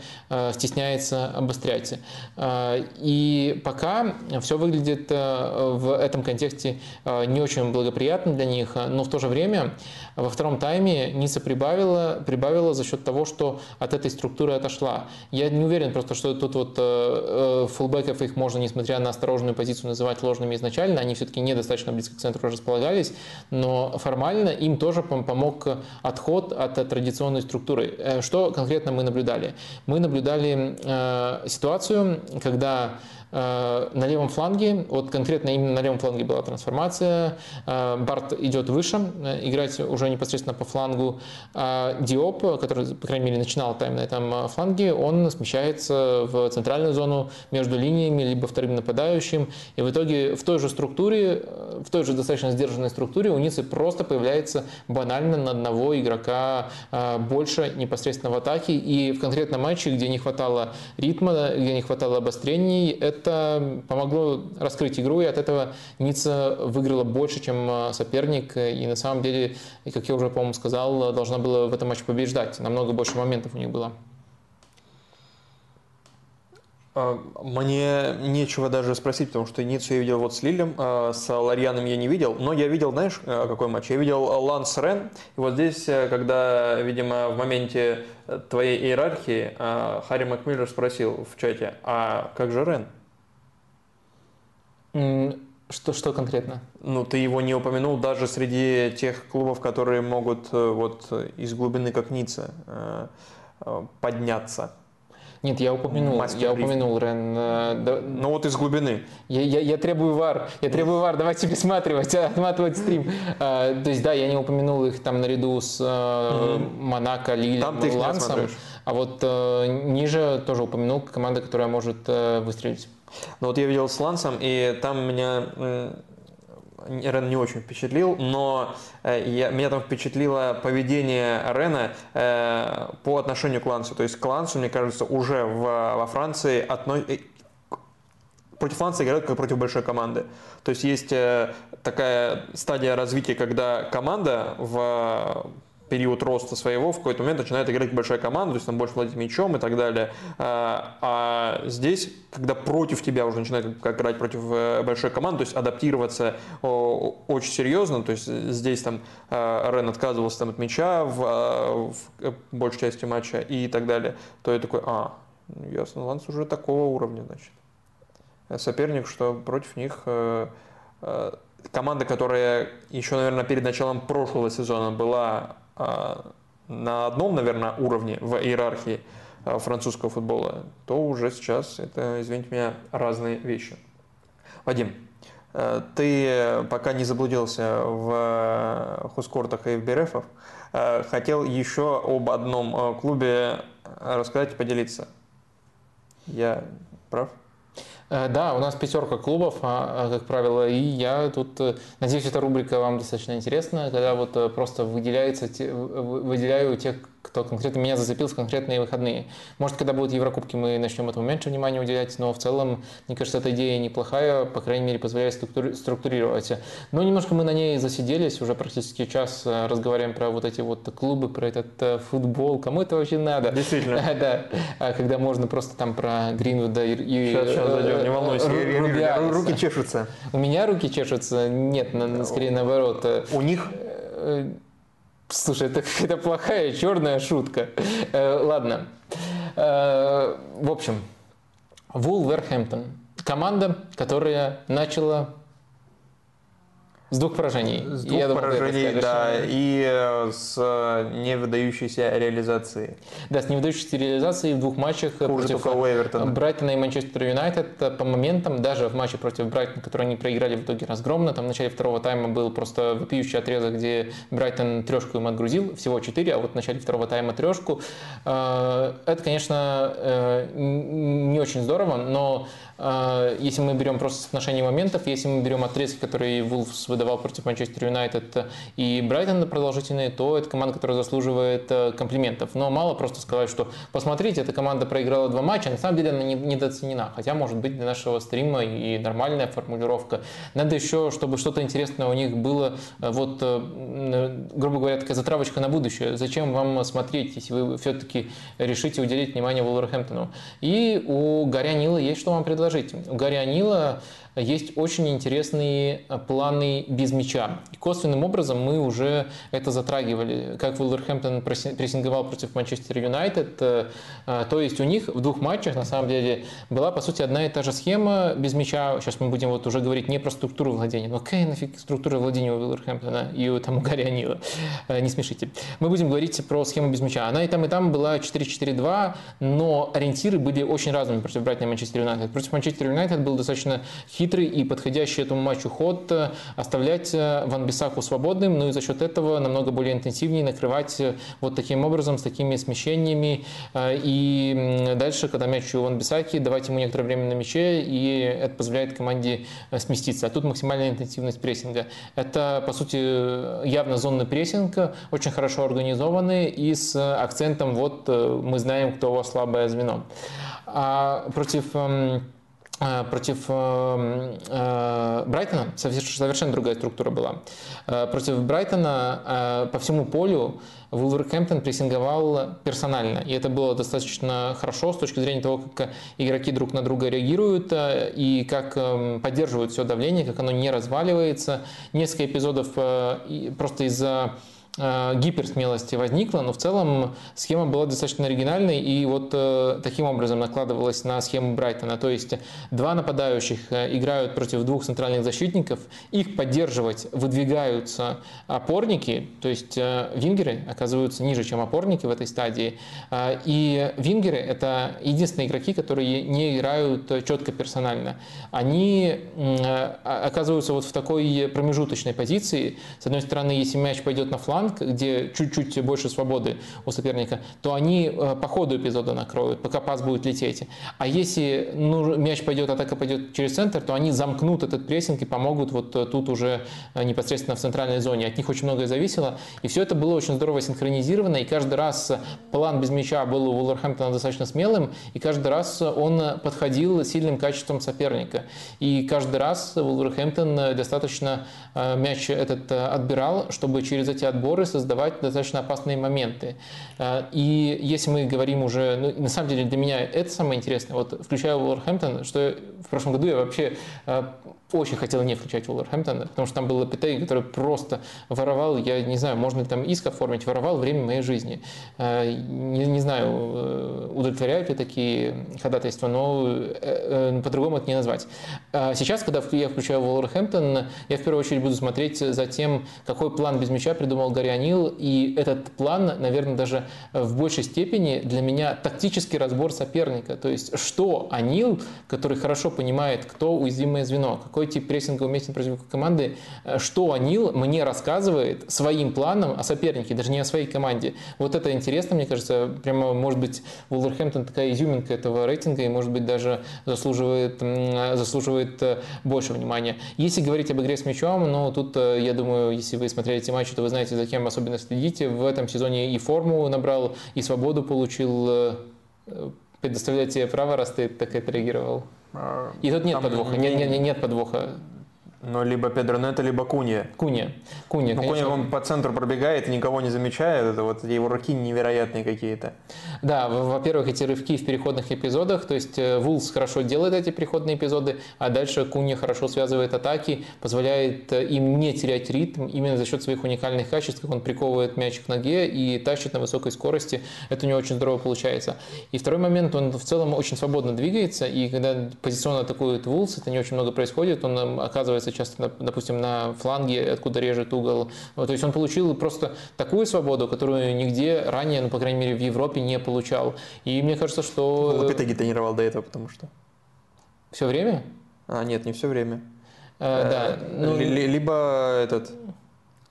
стесняется обострять. И пока все выглядит в этом контексте не очень благоприятно для них, но в то же время во втором тайме Ницца прибавила, прибавила за счет того, что от этой структуры отошла. Я не уверен просто, что тут вот э, э, фулбеков их можно, несмотря на осторожную позицию, называть ложными изначально. Они все-таки недостаточно близко к центру располагались, но формально им тоже помог отход от традиционной структуры. Э, что конкретно мы наблюдали? Мы наблюдали э, ситуацию, когда Э, на левом фланге, вот конкретно именно на левом фланге была трансформация, э, Барт идет выше, э, играть уже непосредственно по флангу, Диоп, который, по крайней мере, начинал тайм на этом фланге, он смещается в центральную зону между линиями, либо вторым нападающим, и в итоге в той же структуре, в той же достаточно сдержанной структуре у Ницы просто появляется банально на одного игрока больше непосредственно в атаке, и в конкретном матче, где не хватало ритма, где не хватало обострений, это это помогло раскрыть игру, и от этого Ницца выиграла больше, чем а, соперник. И на самом деле, как я уже, по-моему, сказал, должна была в этом матче побеждать. Намного больше моментов у них было. А, мне нечего даже спросить, потому что Ниццу я видел вот с Лилем, а с Ларьяном я не видел, но я видел, знаешь, какой матч? Я видел Ланс Рен, и вот здесь, э, когда, видимо, в моменте твоей иерархии Харри Макмиллер спросил в чате, а как же Рен? Что, что конкретно? Ну, ты его не упомянул даже среди тех клубов, которые могут э, вот из глубины, как Ницца, э, э, подняться. Нет, я упомянул, Мастер я упомянул Рен. Да, ну вот из глубины. Я, я, я требую вар, я требую вар, давайте пересматривать, *laughs* отматывать стрим. А, то есть да, я не упомянул их там наряду с а. Монако, Лилем, там ты Лансом. А вот а, ниже тоже упомянул команда, которая может а, выстрелить. Ну вот я видел с Лансом, и там меня Рен не очень впечатлил, но э, я, меня там впечатлило поведение Рена э, по отношению к Лансу. То есть к Лансу, мне кажется, уже в, во Франции одно, э, против Франции играют как против большой команды. То есть есть э, такая стадия развития, когда команда в период роста своего в какой-то момент начинает играть большая команда, то есть там больше владеть мячом и так далее. А, а здесь, когда против тебя уже начинает играть против э, большой команды, то есть адаптироваться очень серьезно, то есть здесь там э, Рен отказывался там от мяча в, э, в большей части матча и так далее, то я такой, а, ясно, Ланс уже такого уровня, значит. Соперник, что против них команда, которая еще, наверное, перед началом прошлого сезона была а, на одном, наверное, уровне в иерархии а, французского футбола, то уже сейчас это, извините меня, разные вещи. Вадим, э, ты пока не заблудился в хускортах и в Берефов, э, хотел еще об одном клубе рассказать и поделиться. Я прав? Э, да, у нас пятерка клубов, а, а, как правило, и я тут, э, надеюсь, эта рубрика вам достаточно интересна, когда вот э, просто выделяется, выделяю тех кто конкретно меня зацепил в конкретные выходные. Может, когда будут Еврокубки, мы начнем этому меньше внимания уделять, но в целом, мне кажется, эта идея неплохая, по крайней мере, позволяет структурировать. Но немножко мы на ней засиделись, уже практически час э, разговариваем про вот эти вот клубы, про этот э, футбол. Кому это вообще надо? Действительно. *laughs* Да, а когда можно просто там про Гринвуда и... Сейчас, сейчас зайдем, не волнуйся, руки чешутся. У меня руки чешутся? Нет, скорее наоборот. У них э, Слушай, это какая-то плохая черная шутка. Э, ладно. Э, в общем, Вулверхэмптон. Команда, которая начала с двух поражений. С двух Я поражений, думаю, да, и э, с э, невыдающейся реализацией. Да, с невыдающейся реализацией в двух матчах Хуже против Эвертона. Брайтона и Манчестер Юнайтед. Э, по моментам, даже в матче против Брайтона, который они проиграли в итоге разгромно, там в начале второго тайма был просто вопиющий отрезок, где Брайтон трешку им отгрузил, всего четыре, а вот в начале второго тайма трешку. Это, конечно, не очень здорово, но э, если мы берем просто соотношение моментов, если мы берем отрезки, которые Вулфс выдавал против Манчестер Юнайтед и Брайтон продолжительные, то это команда, которая заслуживает комплиментов. Но мало просто сказать, что посмотрите, эта команда проиграла два матча, на самом деле она недооценена. Хотя, может быть, для нашего стрима и нормальная формулировка. Надо еще, чтобы что-то интересное у них было, вот, грубо говоря, такая затравочка на будущее. Зачем вам смотреть, если вы все-таки решите уделить внимание Вулверхэмптону? И у Гарри Нила есть что вам предложить. У Гарри Нила есть очень интересные э, планы без мяча. И косвенным образом мы уже это затрагивали, как Вулверхэмптон прессинговал против Манчестер Юнайтед. Э, э, то есть у них в двух матчах на самом деле была по сути одна и та же схема без мяча. Сейчас мы будем вот уже говорить не про структуру владения, но какая нафиг структура владения у Вулверхэмптона и у там у. Не смешите. Мы будем говорить про схему без мяча. Она и там, и там была 4-4-2, но ориентиры были очень разными против и Манчестер Юнайтед. Против Манчестер Юнайтед был достаточно хитрый и подходящий этому матчу ход э, оставлять э, Ван Бисаку свободным, ну и за счет этого намного более интенсивнее накрывать э, вот таким образом, с такими смещениями. И дальше, когда мяч у Ван Бисаки, давать ему некоторое время на мяче, и это позволяет команде сместиться. А тут максимальная интенсивность прессинга. Это, по сути, явно зонный прессинг, очень хорошо организованный и с акцентом вот мы знаем, кто у вас слабое звено. А против эм, против э, э, Брайтона совершенно другая структура была. Против Брайтона по всему полю Вулверхэмптон прессинговал персонально. И это было достаточно хорошо с точки зрения того, как игроки друг на друга реагируют и как поддерживают все давление, как оно не разваливается. Несколько эпизодов просто из-за Э, гиперсмелости возникла, но в целом схема была достаточно оригинальной и вот э, таким образом накладывалась на схему Брайтона. То есть два нападающих э, играют против двух центральных защитников, их поддерживать выдвигаются опорники, то есть вингеры оказываются ниже, чем опорники в этой стадии. И вингеры – это единственные игроки, которые не играют четко персонально. Они оказываются вот в такой промежуточной позиции. С одной стороны, если мяч пойдет на фланг, фланг, где чуть-чуть больше свободы у соперника, то они э, по ходу эпизода накроют, пока пас будет лететь. А если ну, мяч пойдет, атака пойдет через центр, то они замкнут этот прессинг и помогут вот э, тут уже э, непосредственно в центральной зоне. От них очень многое зависело. И все это было очень здорово синхронизировано. И каждый раз план без мяча был у Вулверхэмптона достаточно смелым. И каждый раз он подходил сильным качеством соперника. И каждый раз Вулверхэмптон достаточно мяч этот отбирал, чтобы через эти отборы разговоры создавать достаточно опасные моменты. Э, и если мы говорим уже, ну, на самом деле для меня это самое интересное, вот включая Уолверхэмптон, что в прошлом году я вообще э, очень хотел не включать Уолверхэмптона, потому что там был Лапитей, который просто воровал, я не знаю, можно ли там иск оформить, воровал время моей жизни. Э, не, не знаю, удовлетворяют ли такие ходатайства, но по-другому это не назвать. Сейчас, когда я включаю Уолверхэмптон, я в первую очередь буду смотреть за тем, какой план без мяча придумал Гарри Анил, и этот план, наверное, даже в большей степени для меня тактический разбор соперника. То есть, что Анил, который хорошо понимает, кто уязвимое звено, какой тип прессинга уместен против команды, что Анил мне рассказывает своим планом о сопернике, даже не о своей команде. Вот это интересно, мне кажется, прямо, может быть, Вулверхэмптон такая изюминка этого рейтинга и, может быть, даже заслуживает, заслуживает э, больше внимания. Если говорить об игре с мячом, ну, тут, э, я думаю, если вы смотрели эти матчи, то вы знаете, за кем особенно следите. В этом сезоне и форму набрал, и свободу получил. Э, предоставляет тебе право, раз ты так отреагировал. И тут нет подвоха, не, нет, нет, нет подвоха. Ну, либо Педро Нето, либо Кунья. Кунья. Кунья, ну, Кунья, он по центру пробегает, никого не замечает. Это вот его руки невероятные какие-то. Да, во-первых, эти рывки в переходных эпизодах. То есть э, Вулс хорошо делает эти переходные эпизоды, а дальше Кунья хорошо связывает атаки, позволяет э, им не терять ритм именно за счет своих уникальных качеств, как он приковывает мяч к ноге и тащит на высокой скорости. Это у него очень здорово получается. И второй момент, он в целом очень свободно двигается, и когда позиционно атакует Вулс, это не очень много происходит, он оказывается часто, допустим, на фланге, откуда режет угол. То есть он получил просто такую свободу, которую нигде ранее, ну, по крайней мере, в Европе не получал. И мне кажется, что... Лапитеги тренировал до этого, потому что... Все время? А, нет, не все время. А, да. Ну... Либо этот...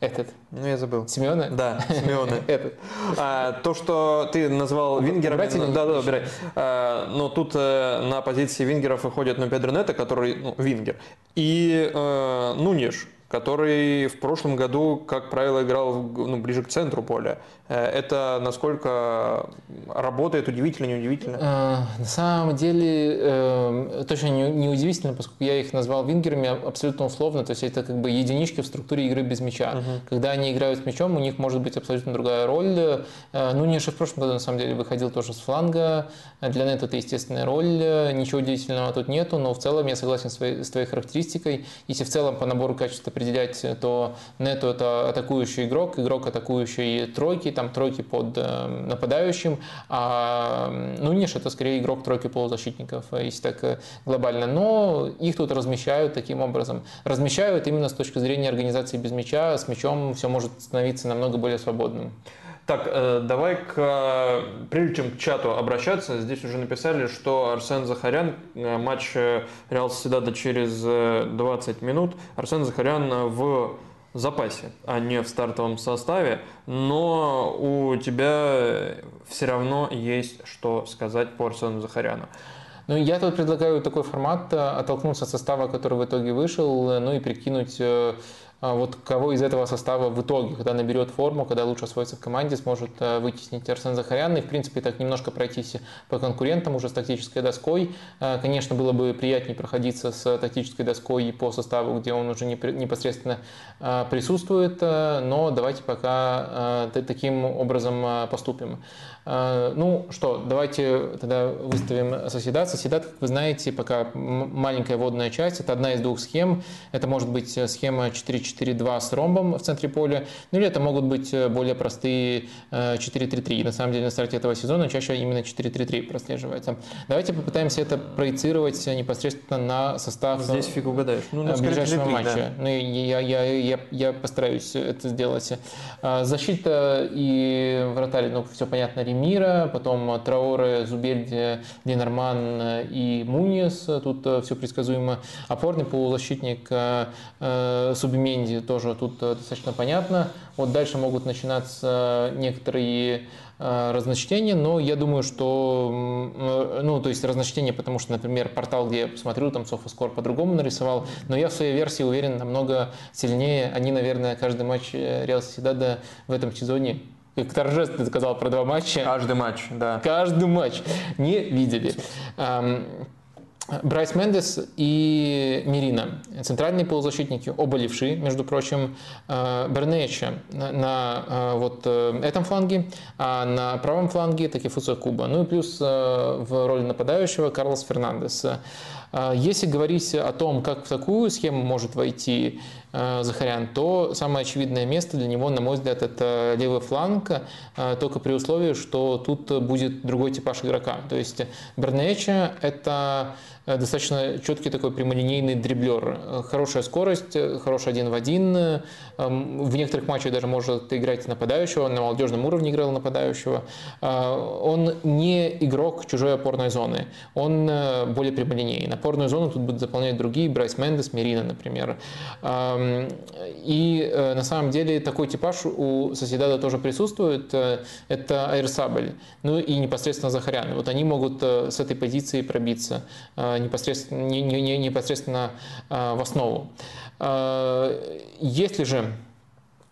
Этот. Ну, я забыл. Симеона? Да, Симеона. *laughs* Этот. А, то, что ты назвал или ну, Да, да, убирай. А, но тут э, на позиции вингеров выходит ну, Педро который ну, вингер, и э, Нуниш, который в прошлом году, как правило, играл в- ну, ближе к центру поля. Э, Это насколько работает, удивительно, неудивительно? Э, На самом деле, э, точно не, удивительно, поскольку я их назвал вингерами абсолютно условно, то есть это как бы единички в структуре игры без мяча. Когда они играют с мячом, у них может быть абсолютно другая роль. Э, Ну, Ниша в прошлом году, на самом деле, выходил тоже с фланга. Для Нета это естественная роль, ничего удивительного тут нету, но в целом я согласен с твоей, с твоей характеристикой. Если в целом по набору качеств определять, то Нету это атакующий игрок, игрок атакующий тройки, там тройки под э, нападающим, а Нуниш это скорее игрок тройки полузащитников, э, если так э, глобально. Но их тут размещают таким образом. Размещают именно с точки зрения организации без мяча, с мячом все может становиться намного более свободным. Так, давай к, прежде чем к чату обращаться, здесь уже написали, что Арсен Захарян, матч Реал Соседада через э, 20 минут, Арсен Захарян в запасе, а не в стартовом составе, но у тебя все равно есть что сказать по Арсену Захаряну. Ну, я тут предлагаю такой формат, э, оттолкнуться от состава, который в итоге вышел, э, ну и прикинуть, э, вот кого из этого состава в итоге, когда наберет форму, когда лучше освоится в команде, сможет э, вытеснить Арсен Захарян. И, в принципе, так немножко пройтись по конкурентам уже с тактической доской. Э, Конечно, было бы приятнее проходиться с тактической доской и по составу, где он уже непосредственно э, присутствует, но давайте пока таким образом поступим. Э, Ну что, давайте тогда выставим Соседат. Соседат, как вы знаете, пока маленькая водная часть, это одна из двух схем. Это может быть э, схема 4-4-2 с ромбом в центре поля, ну или это могут быть э, более простые э, 4-3-3. На самом деле на старте этого сезона чаще именно 4-3-3 прослеживается. Давайте попытаемся это проецировать э, непосредственно на состав э, Здесь фиг угадаешь. Ну, ну, э, ближайшего 3-3, да. матча. Ну, и я, я, я, я постараюсь это сделать. А, Защита и вратарь, ну, все понятно, Ремира, потом Траоре, Зубельди, Ленорман э, и Мунис, тут все предсказуемо. Опорный полузащитник э, э, Субименди тоже тут э, достаточно понятно. Вот дальше могут начинаться некоторые э, разночтения, но я думаю, что, э, ну, то есть разночтения, потому что, например, портал, где я посмотрю, там SofaScore по-другому нарисовал, но я в своей версии уверен намного сильнее. Они, наверное, каждый матч э, Реал Соседада в этом сезоне, как торжественно сказал про два матча, Каждый матч, да. каждый матч не видели. Брайс Мендес и Мирина, центральные полузащитники, оба левши, между прочим, Э, Бернеча на, на, э, вот э, этом фланге, а на правом фланге Такифуса Куба. Ну и плюс э, в роли нападающего Карлос Фернандес. Э, Если говорить о том, как в такую схему может войти Захарян, то самое очевидное место для него, на мой взгляд, это левый фланг, э, только при условии, что тут будет другой типаж игрока. То есть Бернеча – это э, достаточно четкий такой прямолинейный дриблер. Э, Хорошая скорость, э, хороший один в один. э, эм, В некоторых матчах даже может играть нападающего, на молодежном уровне играл нападающего. Э, Он не игрок чужой опорной зоны, он э, более прямолинейный. Опорную зону тут будут заполнять другие, Брайс Мендес, Мерина, например. Эм, И э, на самом деле такой типаж у Соседада тоже присутствует. Э, Это Айрсабль, ну и непосредственно Захарян. Вот они могут э, с этой позиции пробиться непосредственно, не- не- не- непосредственно в основу. Если же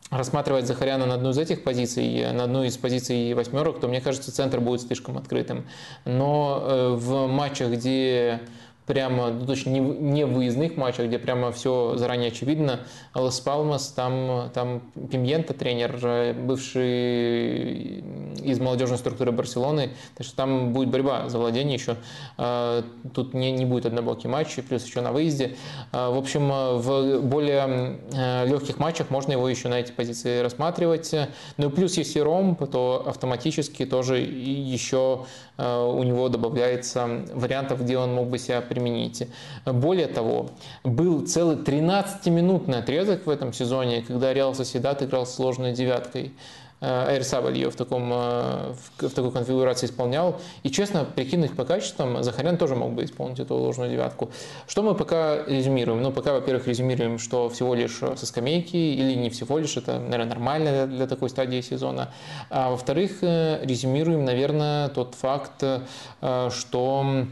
рассматривать Захаряна на одну из этих позиций, на одну из позиций восьмерок, то мне кажется, центр будет слишком открытым. Но в матчах, где прямо, ну, точно не, не в выездных матчах, где прямо все заранее очевидно, Лас Палмас, там, там Пимьента, тренер, э, бывший из молодежной структуры Барселоны, так что там будет борьба за владение еще. Э, Тут не, не будет однобокий матч, плюс еще на выезде. Э, В общем, в более легких матчах можно его еще на эти позиции рассматривать. Ну и плюс, если ромб, то автоматически тоже еще у него добавляется вариантов, где он мог бы себя применить. Более того, был целый 13-минутный отрезок в этом сезоне, когда Реал Соседат играл с сложной девяткой. Айрсабаль ее в, таком, в, в такой конфигурации исполнял. И честно, прикинуть по качествам, Захарян тоже мог бы исполнить эту ложную девятку. Что мы пока резюмируем? Ну, пока, во-первых, резюмируем, что всего лишь со скамейки, или не всего лишь, это, наверное, нормально для такой стадии сезона. А во-вторых, резюмируем, наверное, тот факт, что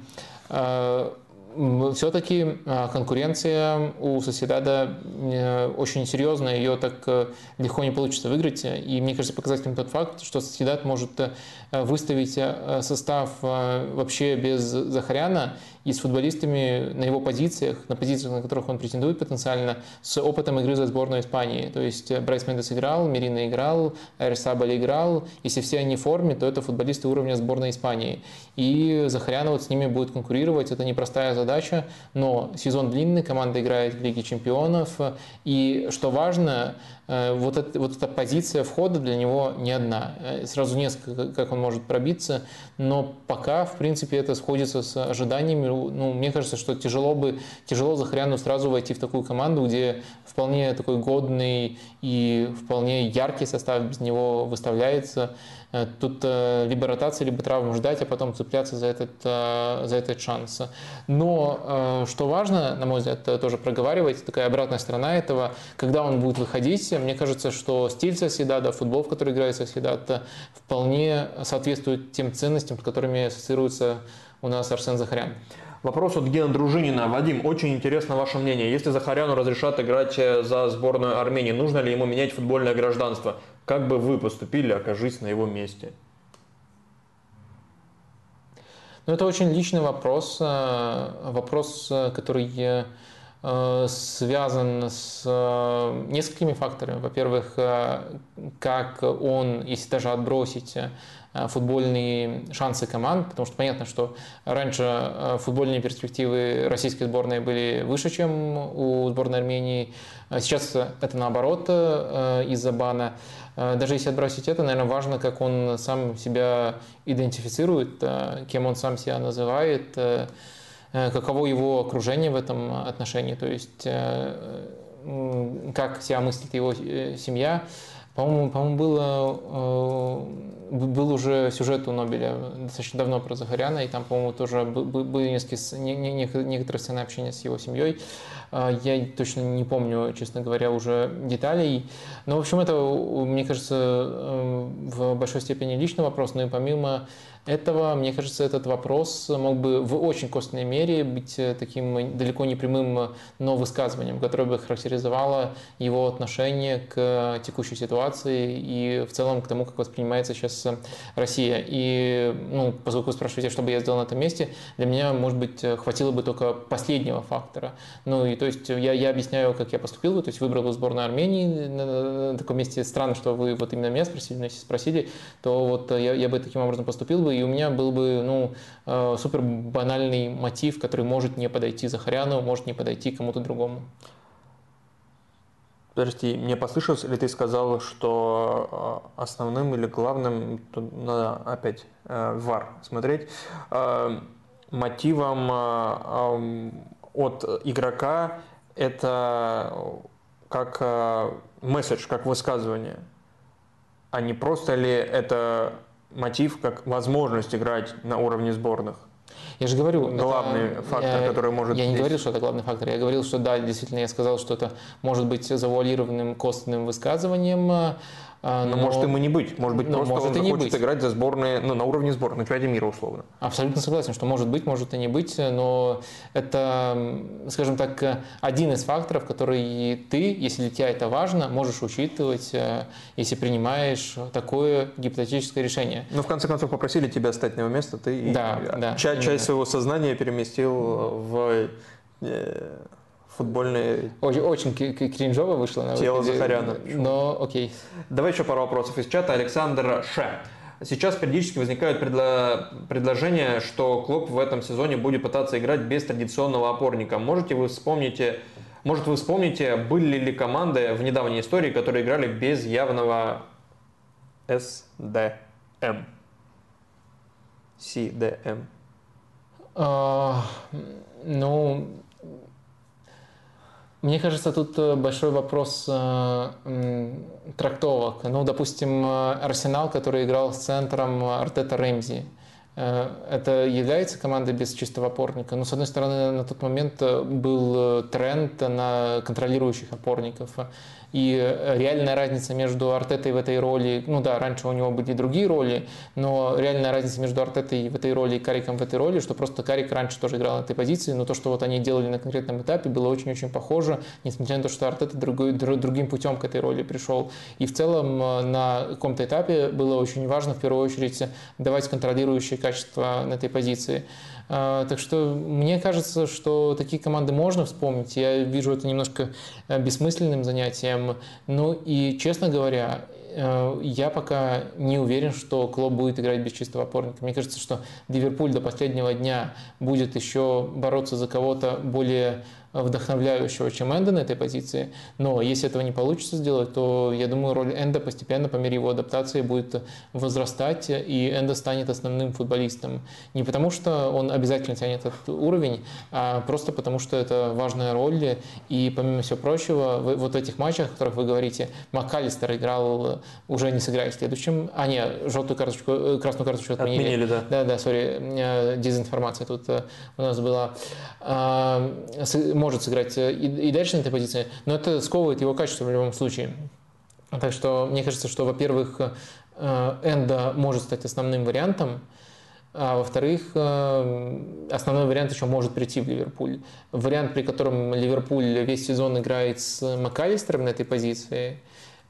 все-таки а, конкуренция у Соседада э, очень серьезная, ее так э, легко не получится выиграть. И мне кажется показательным тот факт, что Соседат может э, выставить состав вообще без Захаряна и с футболистами на его позициях, на позициях, на которых он претендует потенциально, с опытом игры за сборную Испании. То есть Брайс Мендес играл, Мерина играл, Эрсабаль играл. Если все они в форме, то это футболисты уровня сборной Испании. И Захаряна вот с ними будет конкурировать. Это непростая задача, но сезон длинный, команда играет в Лиге чемпионов. И что важно, Э, вот, это, вот эта позиция входа для него не одна. Э, сразу несколько, как он может пробиться, но пока, в принципе, это сходится с ожиданиями. Ну, мне кажется, что тяжело бы, тяжело Захаряну сразу войти в такую команду, где вполне такой годный и вполне яркий состав без него выставляется. Э, тут э, либо ротация, либо травму ждать, а потом цепляться за этот, э, за этот шанс. Но что важно, на мой взгляд, тоже проговаривать, такая обратная сторона этого, когда он будет выходить, мне кажется, что стиль Соседада, футбол, в который играет Соседат, вполне соответствует тем ценностям, с которыми ассоциируется у нас Арсен Захарян. Вопрос от Гена Дружинина. Вадим, очень интересно ваше мнение. Если Захаряну разрешат играть за сборную Армении, нужно ли ему менять футбольное гражданство? Как бы вы поступили, окажись на его месте? Ну, это очень личный вопрос. Э, вопрос, э, который э, связан с несколькими факторами. Во-первых, как он, если даже отбросить футбольные шансы команд, потому что понятно, что раньше футбольные перспективы российской сборной были выше, чем у сборной Армении. А сейчас это наоборот из-за бана. Даже если отбросить это, наверное, важно, как он сам себя идентифицирует, кем он сам себя называет, каково его окружение в этом отношении, то есть как себя мыслит его семья. По-моему, по-моему было, э, был уже сюжет у Нобеля достаточно давно про Захаряна, и там, по-моему, тоже были несколько, некоторые сцены общения с его семьей. Э, я точно не помню, честно говоря, уже деталей. Но, в общем, это, мне кажется, э, в большой степени личный вопрос, но и помимо этого, мне кажется, этот вопрос мог бы в очень костной мере быть э, таким далеко не прямым, но высказыванием, которое бы характеризовало его отношение к текущей ситуации и в целом к тому, как воспринимается сейчас Россия. И, ну, поскольку вы спрашиваете, что бы я сделал на этом месте, для меня, может быть, хватило бы только последнего фактора. Ну, и то есть я, я объясняю, как я поступил, то есть выбрал сборную Армении на таком месте. Странно, что вы вот именно меня спросили, но если спросили, то вот я, я бы таким образом поступил бы, и у меня был бы ну, э, супер банальный мотив, который может не подойти Захаряну, может не подойти кому-то другому. Подожди, мне послышалось, или ты сказал, что э, основным или главным, тут надо опять э, ВАР смотреть, мотивом от игрока это как месседж, как высказывание, а не просто ли это мотив как возможность играть на уровне сборных. Я же говорю, главный это, фактор, я, который может. Я не здесь... говорил, что это главный фактор. Я говорил, что да, действительно, я сказал, что это может быть завуалированным костным высказыванием а, но, но может ему не быть. Может быть, просто может он захочет быть. играть за сборные, ну, на уровне сборной, на чемпионате мира условно. Абсолютно согласен, что может быть, может и не быть, но это, скажем так, один из факторов, который ты, если для тебя это важно, можешь учитывать, э, если принимаешь такое гипотетическое решение. Ну, в конце концов, попросили тебя стать на его место, ты да, да, часть, часть своего сознания переместил в э, футбольные... Очень, очень кринжово вышло. На Тело выходе, Захаряна. Но окей. Давай еще пару вопросов из чата. Александр Ше. Сейчас периодически возникают предло... предложения, что клуб в этом сезоне будет пытаться играть без традиционного опорника. Можете вы вспомнить, может вы вспомните, были ли команды в недавней истории, которые играли без явного СДМ? СДМ. Uh, ну, Мне кажется, тут э, большой вопрос э, трактовок. Ну, допустим, э, Арсенал, который играл с центром Артета Рэмзи. Э, это является командой без чистого опорника. Но, с одной стороны, на тот момент был тренд на контролирующих опорников. И э, реальная разница между Артетой в этой роли, ну да, раньше у него были другие роли, но реальная разница между Артетой в этой роли и Кариком в этой роли, что просто Карик раньше тоже играл на этой позиции, но то, что вот они делали на конкретном этапе, было очень-очень похоже, несмотря на то, что Артета другой, другим путем к этой роли пришел. И в целом э, на каком-то этапе было очень важно в первую очередь давать контролирующие качества на этой позиции. А, так что мне кажется, что такие команды можно вспомнить. Я вижу это немножко э, бессмысленным занятием. Ну и, честно говоря, э, я пока не уверен, что Клоп будет играть без чистого опорника. Мне кажется, что Ливерпуль до последнего дня будет еще бороться за кого-то более вдохновляющего, чем Энда на этой позиции. Но если этого не получится сделать, то я думаю, роль Энда постепенно по мере его адаптации будет возрастать, и Энда станет основным футболистом. Не потому, что он обязательно тянет этот уровень, а просто потому, что это важная роль. И помимо всего прочего, в вот этих матчах, о которых вы говорите, МакКаллистер играл, уже не сыграет в следующем. А, не, желтую карточку, э, красную карточку отменили. Отменили, да. Да, да, сори, э, дезинформация тут э, у нас была а, может сыграть э, и, и дальше на этой позиции, но это сковывает его качество в любом случае. Так что мне кажется, что, во-первых, э, Энда может стать основным вариантом, а во-вторых, э, основной вариант еще может прийти в Ливерпуль. Вариант, при котором Ливерпуль весь сезон играет с МакАлистером на этой позиции,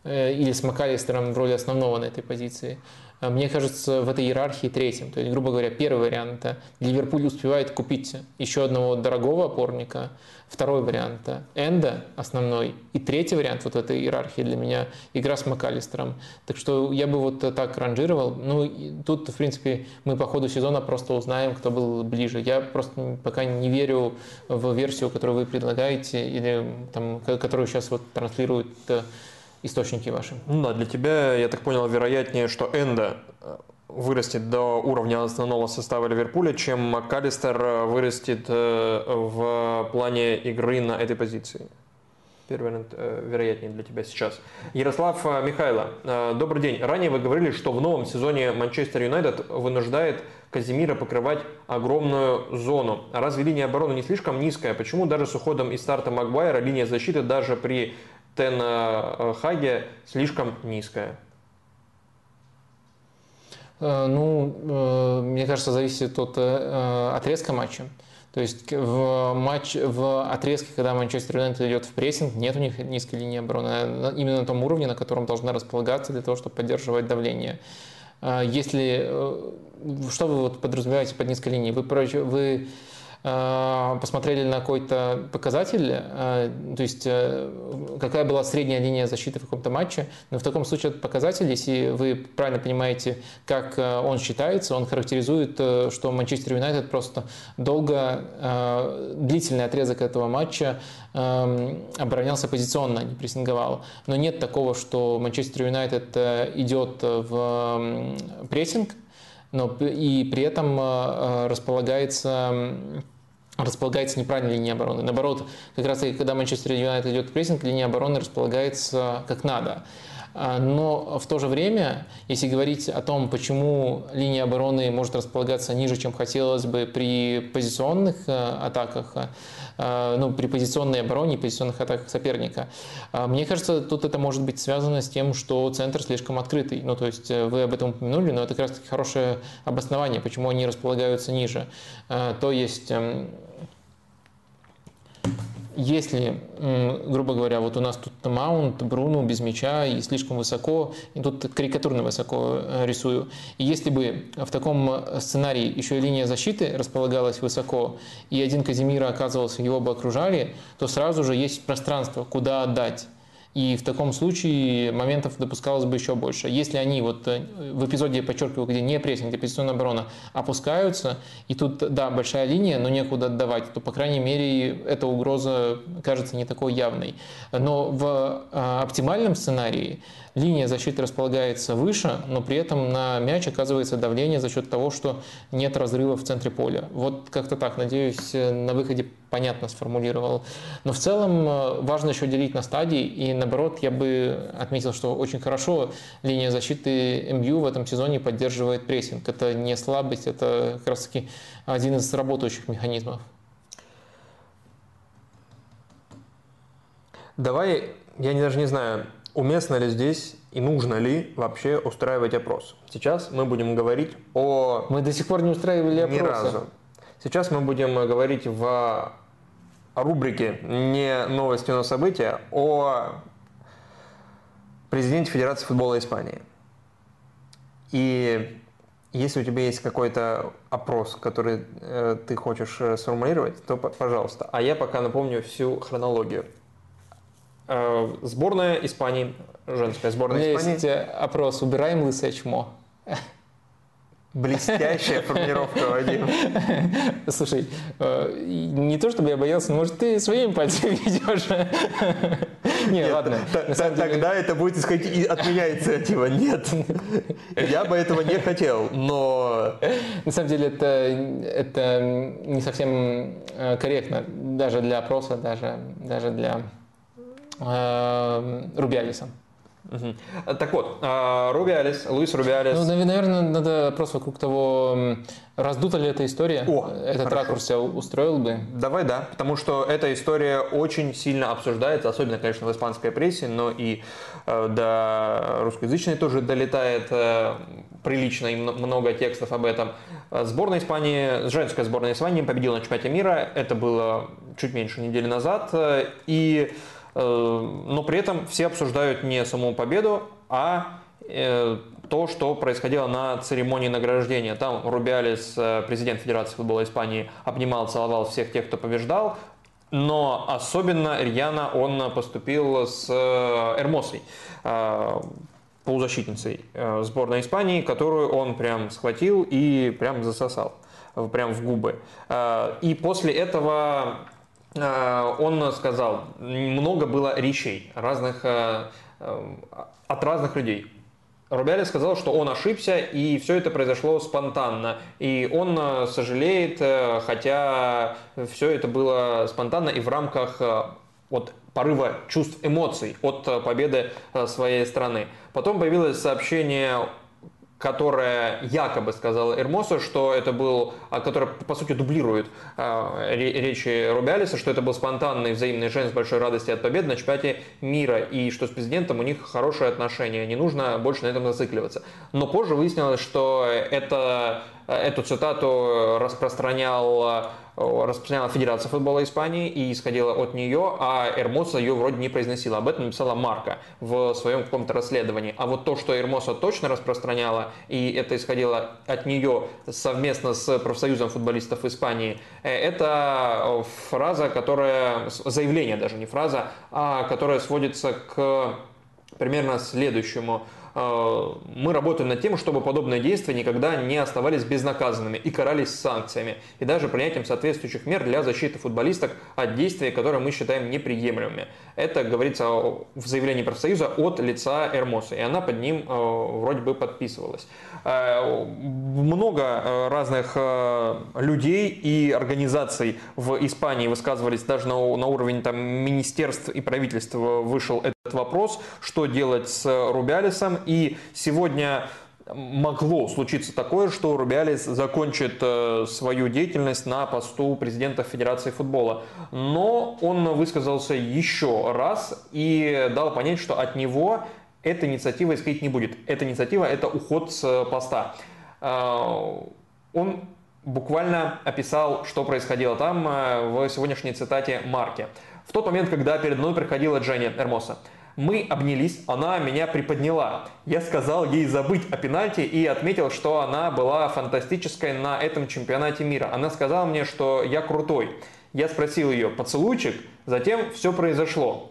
или с МакАлистером в роли основного на этой позиции – мне кажется, в этой иерархии третьим. То есть, грубо говоря, первый вариант – Ливерпуль успевает купить еще одного дорогого опорника, второй вариант – Энда основной, и третий вариант вот этой иерархии для меня – игра с МакАлистером. Так что я бы вот так ранжировал. Ну, тут, в принципе, мы по ходу сезона просто узнаем, кто был ближе. Я просто пока не верю в версию, которую вы предлагаете, или там, которую сейчас вот транслируют э, источники ваши. Ну да, для тебя, я так понял, вероятнее, что Энда э, вырастет до уровня основного состава Ливерпуля, чем МакКаллистер э, вырастет э, в плане игры на этой позиции. Первый вариант вероятнее для тебя сейчас. Ярослав Михайло, добрый день. Ранее вы говорили, что в новом сезоне Манчестер Юнайтед вынуждает Казимира покрывать огромную зону. Разве линия обороны не слишком низкая? Почему даже с уходом и старта Магуайра линия защиты даже при Тена э, Хаге слишком низкая? Э, ну, э, мне кажется, зависит от отрезка матча. То есть в, матч, в отрезке, когда Манчестер Юнайтед идет в прессинг, нет у них низкой линии обороны. Именно на том уровне, на котором должна располагаться для того, чтобы поддерживать давление. Если, что вы вот подразумеваете под низкой линией? Вы, вы посмотрели на какой-то показатель, э, то есть э, какая была средняя линия защиты в каком-то матче, но в таком случае этот показатель, если вы правильно понимаете, как он считается, он характеризует, что Манчестер Юнайтед просто долго, длительный отрезок этого матча оборонялся позиционно, не прессинговал. Но нет такого, что Манчестер Юнайтед идет в прессинг, но и при этом э, располагается располагается неправильная линия обороны. Наоборот, как раз когда Манчестер Юнайтед идет в прессинг, линия обороны располагается как надо. А, но в то же время, если говорить о том, почему линия обороны может располагаться ниже, чем хотелось бы при позиционных э, атаках, Э, ну, при позиционной обороне и позиционных атаках соперника. А, мне кажется, тут это может быть связано с тем, что центр слишком открытый. Ну, то есть э, вы об этом упомянули, но это как раз-таки хорошее обоснование, почему они располагаются ниже. Э, то есть эм, если, грубо говоря, вот у нас тут маунт, Бруно без мяча и слишком высоко, и тут карикатурно высоко э, рисую, и если бы в таком сценарии еще и линия защиты располагалась высоко, и один Казимира оказывался, его бы окружали, то сразу же есть пространство, куда отдать. И в таком случае моментов допускалось бы еще больше. Если они вот э, в эпизоде, я подчеркиваю, где не прессинг, где позиционная оборона, опускаются, и тут, да, большая линия, но некуда отдавать, то, по крайней мере, эта угроза кажется не такой явной. Но в а, оптимальном сценарии линия защиты располагается выше, но при этом на мяч оказывается давление за счет того, что нет разрыва в центре поля. Вот как-то так. Надеюсь, на выходе понятно сформулировал. Но в целом э, важно еще делить на стадии, и наоборот, я бы отметил, что очень хорошо линия защиты МЮ в этом сезоне поддерживает прессинг. Это не слабость, это как раз таки один из работающих механизмов. Давай, я даже не знаю, уместно ли здесь и нужно ли вообще устраивать опрос. Сейчас мы будем говорить о... Мы до сих пор не устраивали опросы. Ни разу. Сейчас мы будем говорить в рубрике не новости, но события о президенте Федерации футбола Испании. И если у тебя есть какой-то опрос, который э, ты хочешь э, сформулировать, то пожалуйста. А я пока напомню всю хронологию. Э, сборная Испании, женская сборная У меня Испании. есть опрос «Убираем лысое чмо». Блестящая формулировка, Вадим. Слушай, э, не то чтобы я боялся, но может ты своими пальцами ведешь. Не, Нет, ладно. Тогда это будет исходить от меня инициатива. Нет. Я бы этого не хотел, но... На самом деле это, это не совсем э, корректно, даже для опроса, даже, даже для э, Рубиалиса. Мгм. Так вот, а, Рубиалис, Луис Рубиалис. Ну, нав- наверное, надо опрос вокруг того, раздута ли эта история. О, Этот хорошо. ракурс тебя устроил бы. Давай, да, потому что эта история очень сильно обсуждается, особенно, конечно, в испанской прессе, но и э, до русскоязычной тоже долетает э, прилично и мно- много текстов об этом. Э, Сборная Испании, женская сборная Испании победила на чемпионате мира, это было чуть меньше недели назад, э, и, э, но при этом все обсуждают не саму победу, а э, то, что происходило на церемонии награждения. Там Рубиалис, э, президент Федерации футбола Испании, обнимал, целовал всех тех, кто побеждал, но особенно рьяно он поступил с э, Эрмосой, э, полузащитницей э, сборной Испании, которую он прям схватил и прям засосал, э, прям в губы. Э, И после этого э, он сказал, много было речей разных, э, э, от разных людей. Рубяли сказал, что он ошибся, и все это произошло спонтанно. И он э, сожалеет, э, хотя все это было спонтанно и в рамках э, вот порыва чувств, эмоций от э, победы э, своей страны. Потом появилось сообщение которое якобы сказал Эрмоса, что это был, а, которое по сути дублирует э, ре- речи Рубиалиса, что это был спонтанный взаимный жест большой радости от победы на чемпионате мира, и что с президентом у них хорошие отношения, не нужно больше на этом зацикливаться. Но позже выяснилось, что это, эту цитату распространял, э, распространяла Федерация футбола Испании и исходила от нее, а Эрмоса ее вроде не произносила. Об этом написала Марка в своем каком-то расследовании. А вот то, что Эрмоса точно распространяла, и это исходило от нее совместно с профсоюзом футболистов Испании, э, это фраза, которая, заявление даже не фраза, а которая сводится к примерно следующему. Э, Мы работаем над тем, чтобы подобные действия никогда не оставались безнаказанными и карались санкциями, и даже принятием соответствующих мер для защиты футболисток от действий, которые мы считаем неприемлемыми. Это говорится в заявлении профсоюза от лица Эрмоса, и она под ним э, вроде бы подписывалась. Э, Много разных людей и организаций в Испании высказывались, даже на, на уровень там, министерств и правительства вышел вопрос, что делать с Рубиалисом. И сегодня могло случиться такое, что Рубиалис закончит э, свою деятельность на посту президента Федерации футбола. Но он высказался еще раз и дал понять, что от него эта инициатива исходить не будет. Эта инициатива – это уход с поста. Э, Он буквально описал, что происходило там э, в сегодняшней цитате Марки. В тот момент, когда передо мной приходила Дженни Эрмоса, мы обнялись, она меня приподняла. Я сказал ей забыть о пенальти и отметил, что она была фантастической на этом чемпионате мира. Она сказала мне, что я крутой. Я спросил ее, поцелуйчик, затем все произошло.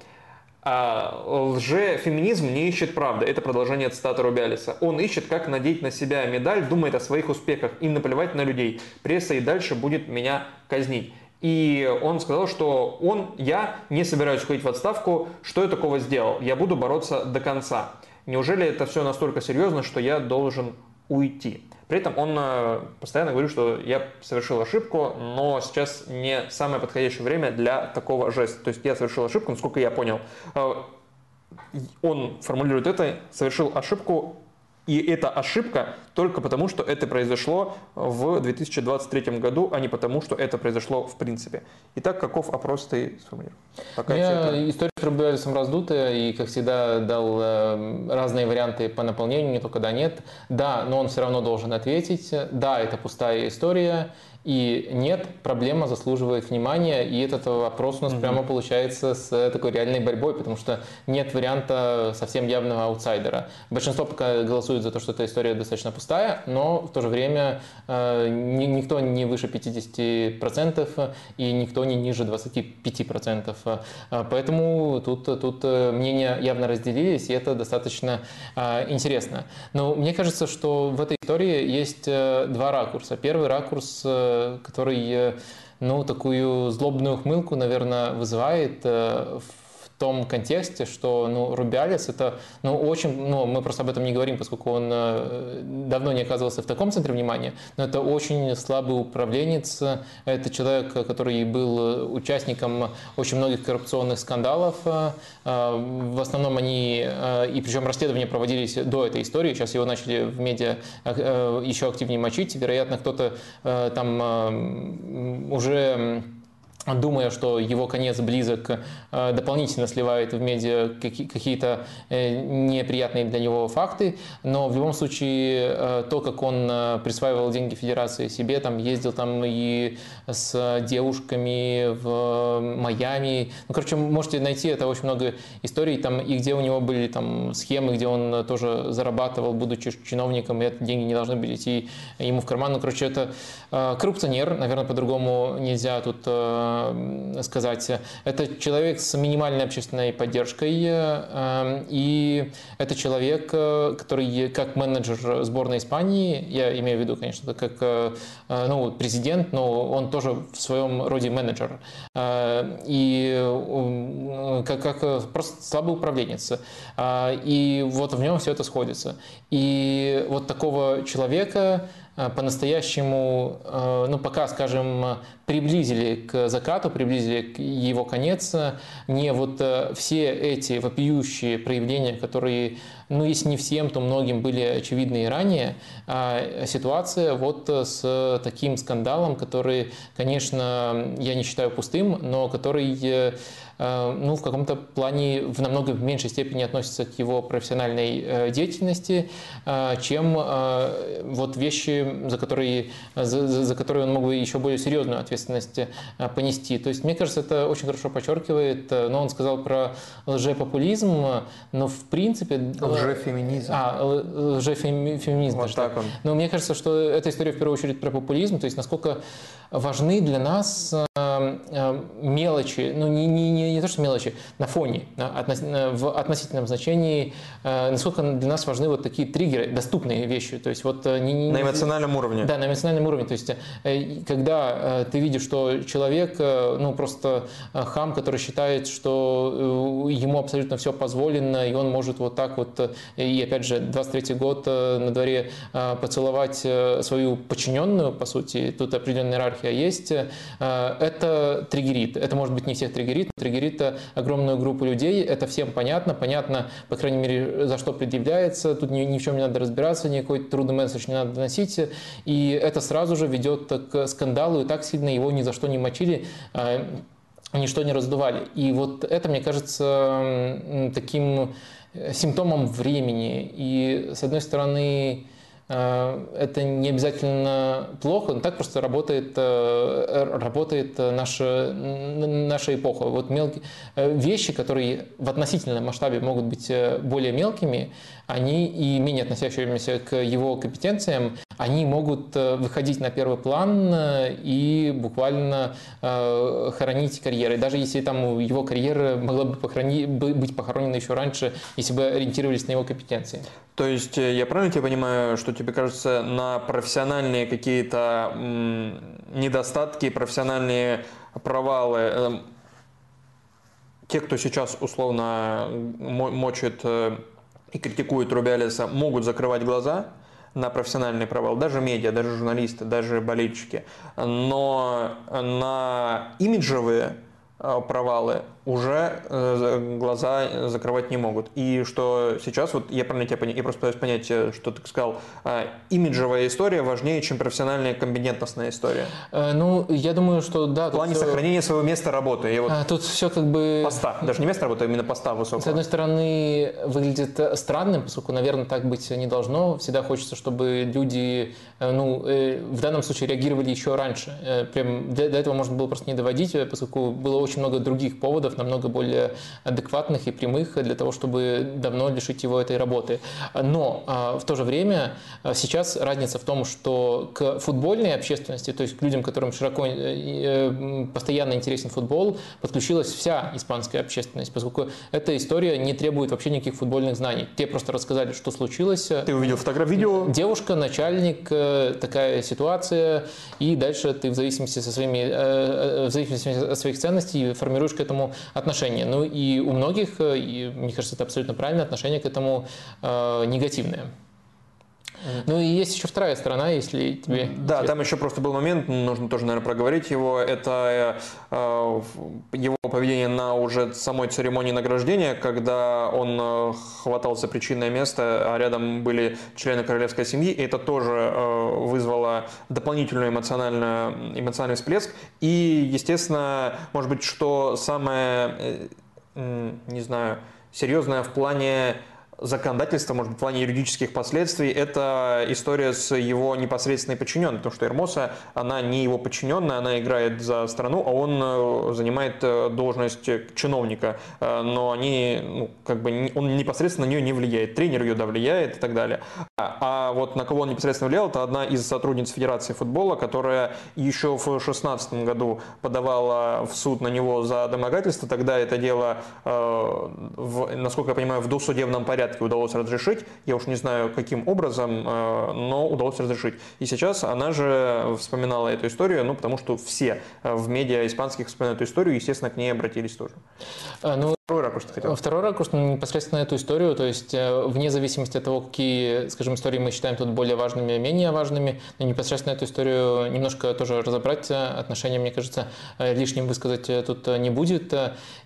А лже-феминизм не ищет правды. Это продолжение цитаты Рубиалиса. Он ищет, как надеть на себя медаль, думает о своих успехах и наплевать на людей. Пресса и дальше будет меня казнить. И он сказал, что он, я не собираюсь уходить в отставку. Что я такого сделал? Я буду бороться до конца. Неужели это все настолько серьезно, что я должен уйти? При этом он э, постоянно говорит, что я совершил ошибку, но сейчас не самое подходящее время для такого жеста. То есть я совершил ошибку, насколько я понял. Э, он формулирует это, совершил ошибку и эта ошибка только потому, что это произошло в 2023 году, а не потому, что это произошло в принципе. Итак, каков опрос ты сформулируешь? Пока Я история с Рубиалисом раздутая, и, как всегда, дал э, разные варианты по наполнению, не только да-нет. Да, но он все равно должен ответить. Да, это пустая история. И нет, проблема заслуживает внимания, и этот вопрос у нас угу. прямо получается с такой реальной борьбой, потому что нет варианта совсем явного аутсайдера. Большинство пока голосует за то, что эта история достаточно пустая, но в то же время э, никто не выше 50% и никто не ниже 25%. Э, поэтому тут, тут э, мнения явно разделились, и это достаточно э, интересно. Но мне кажется, что в этой истории есть э, два ракурса. Первый ракурс который, ну, такую злобную ухмылку, наверное, вызывает в том контексте, что ну, Рубиалис это ну, очень, ну, мы просто об этом не говорим, поскольку он э, давно не оказывался в таком центре внимания, но это очень слабый управленец, это человек, который был участником очень многих коррупционных скандалов, э, в основном они, э, и причем расследования проводились до этой истории, сейчас его начали в медиа еще активнее мочить, вероятно, кто-то там уже думая, что его конец близок, э, дополнительно сливает в медиа какие-то э, неприятные для него факты, но в любом случае э, то, как он присваивал деньги Федерации себе, там ездил там и с девушками в Майами, ну, короче, можете найти это очень много историй, там, и где у него были там схемы, где он тоже зарабатывал, будучи чиновником, и эти деньги не должны были идти ему в карман, ну, короче, это коррупционер, наверное, по-другому нельзя тут сказать. Это человек с минимальной общественной поддержкой, э, и это человек, э, который как менеджер сборной Испании, я имею в виду, конечно, как э, ну, президент, но он тоже в своем роде менеджер, и как, как просто слабый управленец. И вот в нем все это сходится. И вот такого человека по-настоящему, э, ну, пока, скажем, приблизили к закату, приблизили к его конец, не вот э, все эти вопиющие проявления, которые, ну, если не всем, то многим были очевидны и ранее, а ситуация вот с таким скандалом, который, конечно, я не считаю пустым, но который Э, ну, в каком-то плане в намного меньшей степени относится к его профессиональной э, деятельности, э, чем вот вещи, за которые, за, за которые он мог бы еще более серьезную ответственность понести. То есть, мне кажется, это очень хорошо подчеркивает, но он сказал про лжепопулизм, но в принципе... Лжефеминизм. А, лжефеминизм. Вот так он. Но мне кажется, что эта история в первую очередь про популизм, то есть насколько важны для нас мелочи, ну не, не, не то, что мелочи, на фоне, в относительном значении, э, насколько для нас важны вот такие триггеры, доступные вещи. То есть вот э, не, не, на эмоциональном уровне. Да, на эмоциональном уровне. То есть э, когда ты видишь, что человек, ну просто хам, который считает, что ему абсолютно все позволено, и он может вот так вот, и опять же, 23 год на дворе поцеловать свою подчиненную, по сути, тут определенная иерархия есть, это триггерит. Это может быть не всех триггерит, но триггерит огромную группу людей, это всем понятно, понятно, по крайней мере, за что предъявляется, тут ни, ни в чем не надо разбираться, никакой трудный месседж не надо доносить, и это сразу же ведет к скандалу, и так сильно его ни за что не мочили, а, ничто не раздували. И вот это, мне кажется, таким симптомом времени. И, с одной стороны, это не обязательно плохо, но так просто работает, э, работает наша, наша эпоха. Вот мелкие э, вещи, которые в относительном масштабе могут быть более мелкими, они и менее относящимися к его компетенциям, они могут выходить на первый план и буквально хоронить карьеры. Даже если там его карьера могла бы похорони, быть похоронена еще раньше, если бы ориентировались на его компетенции. То есть я правильно тебя понимаю, что тебе кажется, на профессиональные какие-то недостатки, профессиональные провалы, те, кто сейчас условно мочит э, и критикует Рубиалиса, могут закрывать глаза на профессиональный провал, даже медиа, даже журналисты, даже болельщики. Но на имиджевые провалы уже э, глаза закрывать не могут. И что сейчас, вот я правильно тебя понял, я просто пытаюсь понять, э, что ты сказал, имиджевая история важнее, чем профессиональная компетентностная история. Ну, я думаю, что да. В плане все... сохранения своего места работы. Я вот тут все как бы... Поста, даже не место работы, а именно поста высокого. С одной стороны, выглядит странным, поскольку, наверное, так быть не должно. Всегда хочется, чтобы люди, ну, в данном случае реагировали еще раньше. Прям до этого можно было просто не доводить, поскольку было очень много других поводов, намного более адекватных и прямых для того, чтобы давно лишить его этой работы. Но а, в то же время а, сейчас разница в том, что к футбольной общественности, то есть к людям, которым широко э, э, постоянно интересен футбол, подключилась вся испанская общественность, поскольку эта история не требует вообще никаких футбольных знаний. Те просто рассказали, что случилось. Ты увидел фотографию, видео? Девушка, начальник, э, такая ситуация, и дальше ты в зависимости, со своими, в зависимости от своих ценностей формируешь к этому отношение. Ну и у многих, и мне кажется, это абсолютно правильное отношение к этому э, негативное. Ну и есть еще вторая сторона, если тебе... Да, интересно. там еще просто был момент, нужно тоже, наверное, проговорить его. Это э, его поведение на уже самой церемонии награждения, когда он э, хватал за причинное место, а рядом были члены королевской семьи. И это тоже э, вызвало дополнительный эмоциональный, эмоциональный всплеск. И, естественно, может быть, что самое, э, не знаю, серьезное в плане законодательства, может быть, в плане юридических последствий, это история с его непосредственной подчиненной, потому что Эрмоса, она не его подчиненная, она играет за страну, а он э, занимает э, должность чиновника, э, но они, ну, как бы, он непосредственно на нее не влияет, тренер ее, да, влияет и так далее. А, а вот на кого он непосредственно влиял, это одна из сотрудниц Федерации футбола, которая еще в 2016 году подавала в суд на него за домогательство, тогда это дело, в, насколько я понимаю, в досудебном порядке порядке удалось разрешить. Я уж не знаю, каким образом, э, но удалось разрешить. И сейчас она же вспоминала эту историю, ну, потому что все э, в медиа испанских вспоминают эту историю, естественно, к ней обратились тоже. А, ну, Второй ракурс ты хотел? Второй ракурс ну, непосредственно эту историю, то есть э, вне зависимости от того, какие, скажем, истории мы считаем тут более важными, менее важными, но непосредственно эту историю немножко тоже разобрать, отношения, мне кажется, лишним высказать тут не будет.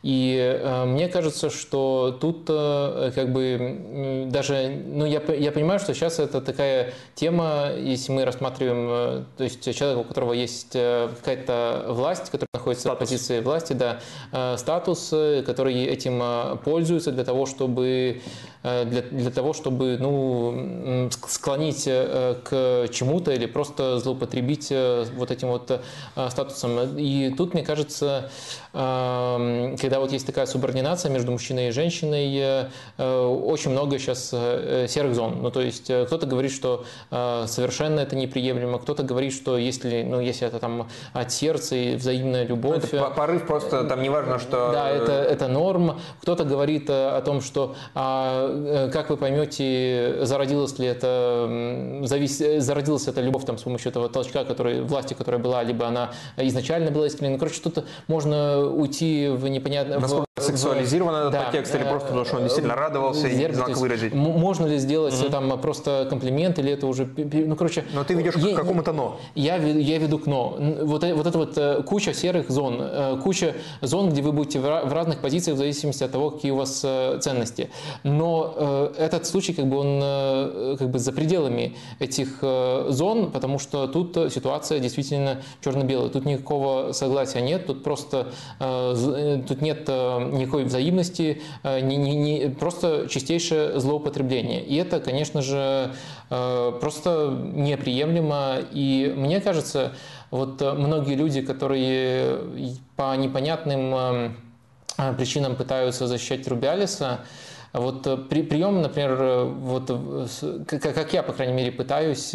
И мне кажется, что тут как бы даже, ну, я, я понимаю, что сейчас это такая тема, если мы рассматриваем, э, то есть человек, у которого есть э, какая-то власть, который находится статус. в позиции власти, да, э, статус, который этим пользуется для того, чтобы для, для того, чтобы ну, склонить к чему-то или просто злоупотребить вот этим вот статусом. И тут, мне кажется, когда вот есть такая субординация между мужчиной и женщиной, очень много сейчас э, серых зон. Ну, то есть э, кто-то говорит, что э, совершенно это неприемлемо, кто-то говорит, что если, ну, если это там от сердца и взаимная любовь... Ну, это порыв просто, там не важно, что... Да, это, это норм. Кто-то говорит о том, что, а, как вы поймете, зародилась ли это, завис... зародилась эта любовь там с помощью этого толчка, который, власти, которая была, либо она изначально была искренней. Ну, короче, тут можно уйти в непонятное... Насколько в... сексуализирован этот да, подтекст, или просто потому что он действительно радовался и знак выразить. Можно ли сделать угу. там просто комплимент, или это уже... Ну, короче... Но ты ведешь я, к какому-то «но». Я, я веду к «но». Вот, вот это вот э, куча серых зон, э, куча зон, где вы будете в разных позициях в зависимости от того, какие у вас э, ценности. Но этот случай, как бы он как бы за пределами этих зон, потому что тут ситуация действительно черно-белая. Тут никакого согласия нет, тут просто тут нет никакой взаимности, не, не, не, просто чистейшее злоупотребление. И это, конечно же, э, просто неприемлемо. И мне кажется, вот многие люди, которые по непонятным э, причинам пытаются защищать Рубиалиса, вот при, прием, например, вот как я, по крайней мере, пытаюсь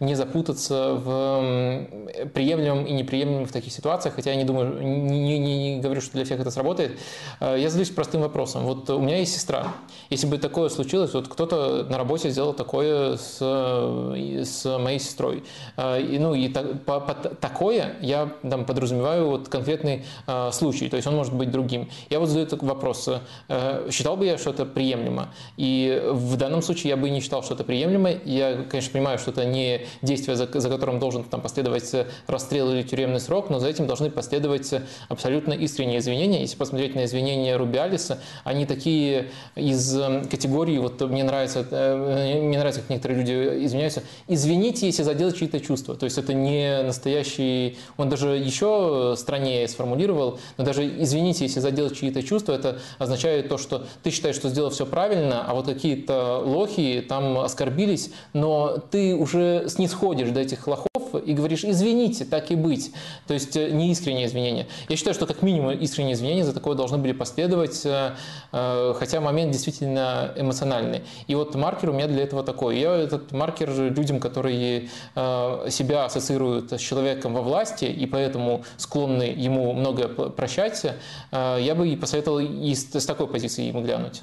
не запутаться в приемлемом и неприемлемом в таких ситуациях, хотя я не думаю, не, не, не говорю, что для всех это сработает. Э, я задаюсь простым вопросом. Вот у меня есть сестра. Если бы такое случилось, вот кто-то на работе сделал такое с, с моей сестрой. Э, и, ну, и так, по, по, такое я там, подразумеваю вот конкретный э, случай, то есть он может быть другим. Я вот задаю такой вопрос. Э, считал бы я, что это приемлемо? И в данном случае я бы не считал, что это приемлемо. Я, конечно, понимаю, что это не действие, за, за которым должен там, последовать расстрел или тюремный срок, но за этим должны последовать абсолютно искренние извинения. Если посмотреть на извинения Рубиалиса, они такие из эм, категории, вот мне нравится, э, мне нравится, как некоторые люди извиняются, извините, если задел чьи-то чувства. То есть это не настоящий, он даже еще страннее сформулировал, но даже извините, если задел чьи-то чувства, это означает то, что ты считаешь, что сделал все правильно, а вот какие-то лохи там оскорбились, но ты уже снисходишь до этих лохов и говоришь, извините, так и быть. То есть э, не искренние извинения. Я считаю, что как минимум искренние извинения за такое должны были последовать, э, э, хотя момент действительно эмоциональный. И вот маркер у меня для этого такой. Я этот маркер людям, которые себя ассоциируют с человеком во власти и поэтому склонны ему многое прощать, я бы и посоветовал и с такой позиции ему глянуть.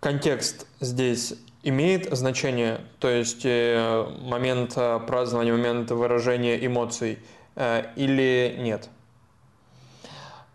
Контекст здесь имеет значение, то есть э, момент э, празднования, момент выражения эмоций э, или нет?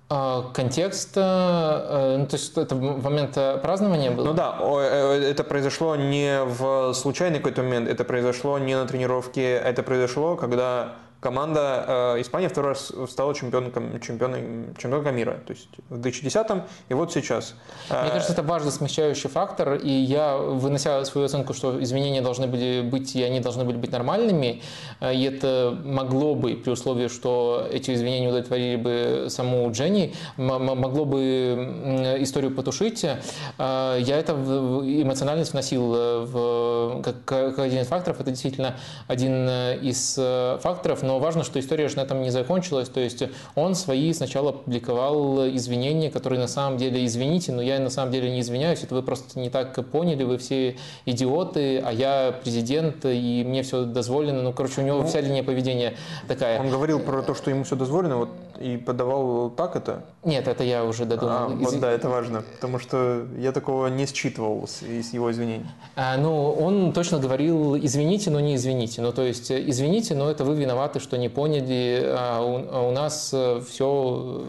А, контекст, ну, то есть это момент празднования был? Ну да, это произошло не в случайный какой-то момент, это произошло не на тренировке, это произошло, когда команда э, Испания второй раз стала чемпионком, чемпионом, чемпионком мира. То есть в 2010-м и вот сейчас. Мне кажется, это важный смягчающий фактор. И я, вынося свою оценку, что изменения должны были быть, и они должны были быть нормальными, э, и это могло бы, при условии, что эти изменения удовлетворили бы саму Дженни, могло бы историю потушить, э, я это эмоциональность вносил э, в, как, как один из факторов. Это действительно один из факторов, но но важно, что история же на этом не закончилась. То есть он свои сначала публиковал извинения, которые на самом деле, извините, но я на самом деле не извиняюсь, это вы просто не так поняли, вы все идиоты, а я президент, и мне все дозволено. Ну, короче, у него ну, вся линия поведения такая. Он говорил про то, что ему все дозволено, вот и подавал так это? Нет, это я уже додумал. А, вот да, это важно, потому что я такого не считывал из его извинений. А, ну, он точно говорил, извините, но не извините. Ну, то есть, извините, но это вы виноваты, что не поняли, а у, а у нас все,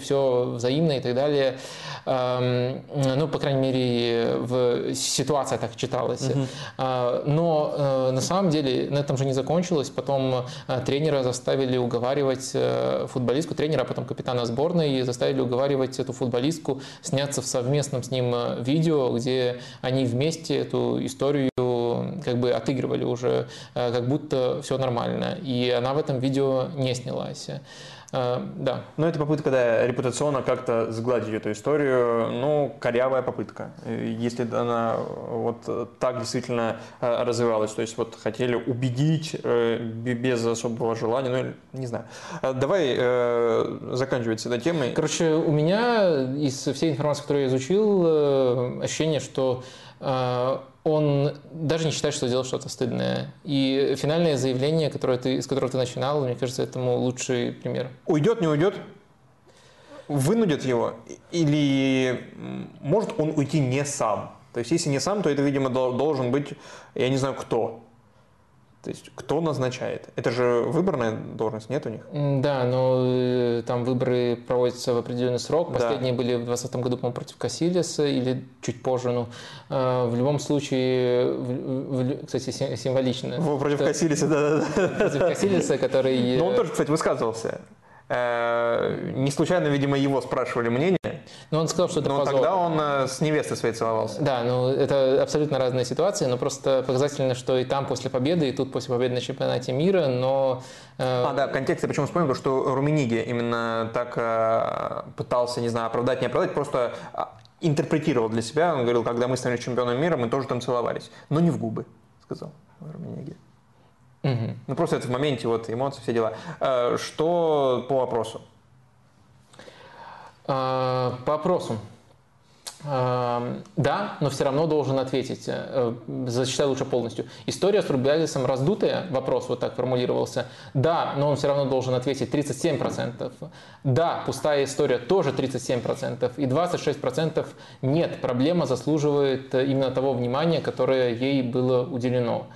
все взаимно и так далее. Ну, по крайней мере, в ситуация так читалась. Угу. Но э, на самом деле на этом же не закончилось. Потом э, тренера заставили уговаривать э, футболистку, тренера, а потом капитана сборной, заставили уговаривать эту футболистку сняться в совместном с ним видео, где они вместе эту историю как бы отыгрывали уже, как будто все нормально. И она в этом видео не снялась. Э, да. Но это попытка, да, репутационно как-то сгладить эту историю. Ну, корявая попытка. Если она вот так действительно э, развивалась. То есть вот хотели убедить э, без особого желания. Ну, не знаю. Давай заканчивать с этой темой. Короче, у меня из всей информации, которую я изучил, ощущение, что он даже не считает, что сделал что-то стыдное. И финальное заявление, которое ты, с которого ты начинал, мне кажется, этому лучший пример. Уйдет, не уйдет? Вынудят его? Или может он уйти не сам? То есть, если не сам, то это, видимо, должен быть, я не знаю, кто. То есть кто назначает? Это же выборная должность, нет у них? Да, но э, там выборы проводятся в определенный срок. Последние да. были в 2020 году, по-моему, против Кассилиса или чуть позже. Ну, э, в любом случае, в, в, кстати, символично. Против Кассилиса, да-да-да. Против Кассилиса, который... Ну, он тоже, кстати, высказывался. Э, не случайно, видимо, его спрашивали мнение. Но он сказал, что это но позор. тогда он э, с невестой своей целовался. Да, ну это абсолютно разные ситуации, но просто показательно, что и там после победы, и тут после победы на чемпионате мира, но... Э... А, да, контекст я почему вспомнил, что Румениги именно так пытался, не знаю, оправдать, не оправдать, просто а, интерпретировал для себя, он говорил, когда мы стали чемпионом мира, мы тоже там целовались, но не в губы, сказал Румениги. Угу. Ну просто это в моменте, вот эмоции, все дела. Э, что по вопросу? А, по вопросу. Да, но все равно должен ответить. Э, зачитай лучше полностью. История с Рубиалисом раздутая, вопрос вот так формулировался. Да, но он все равно должен ответить 37%. Да, пустая история тоже 37%. И 26% нет. Проблема заслуживает именно того внимания, которое ей было уделено.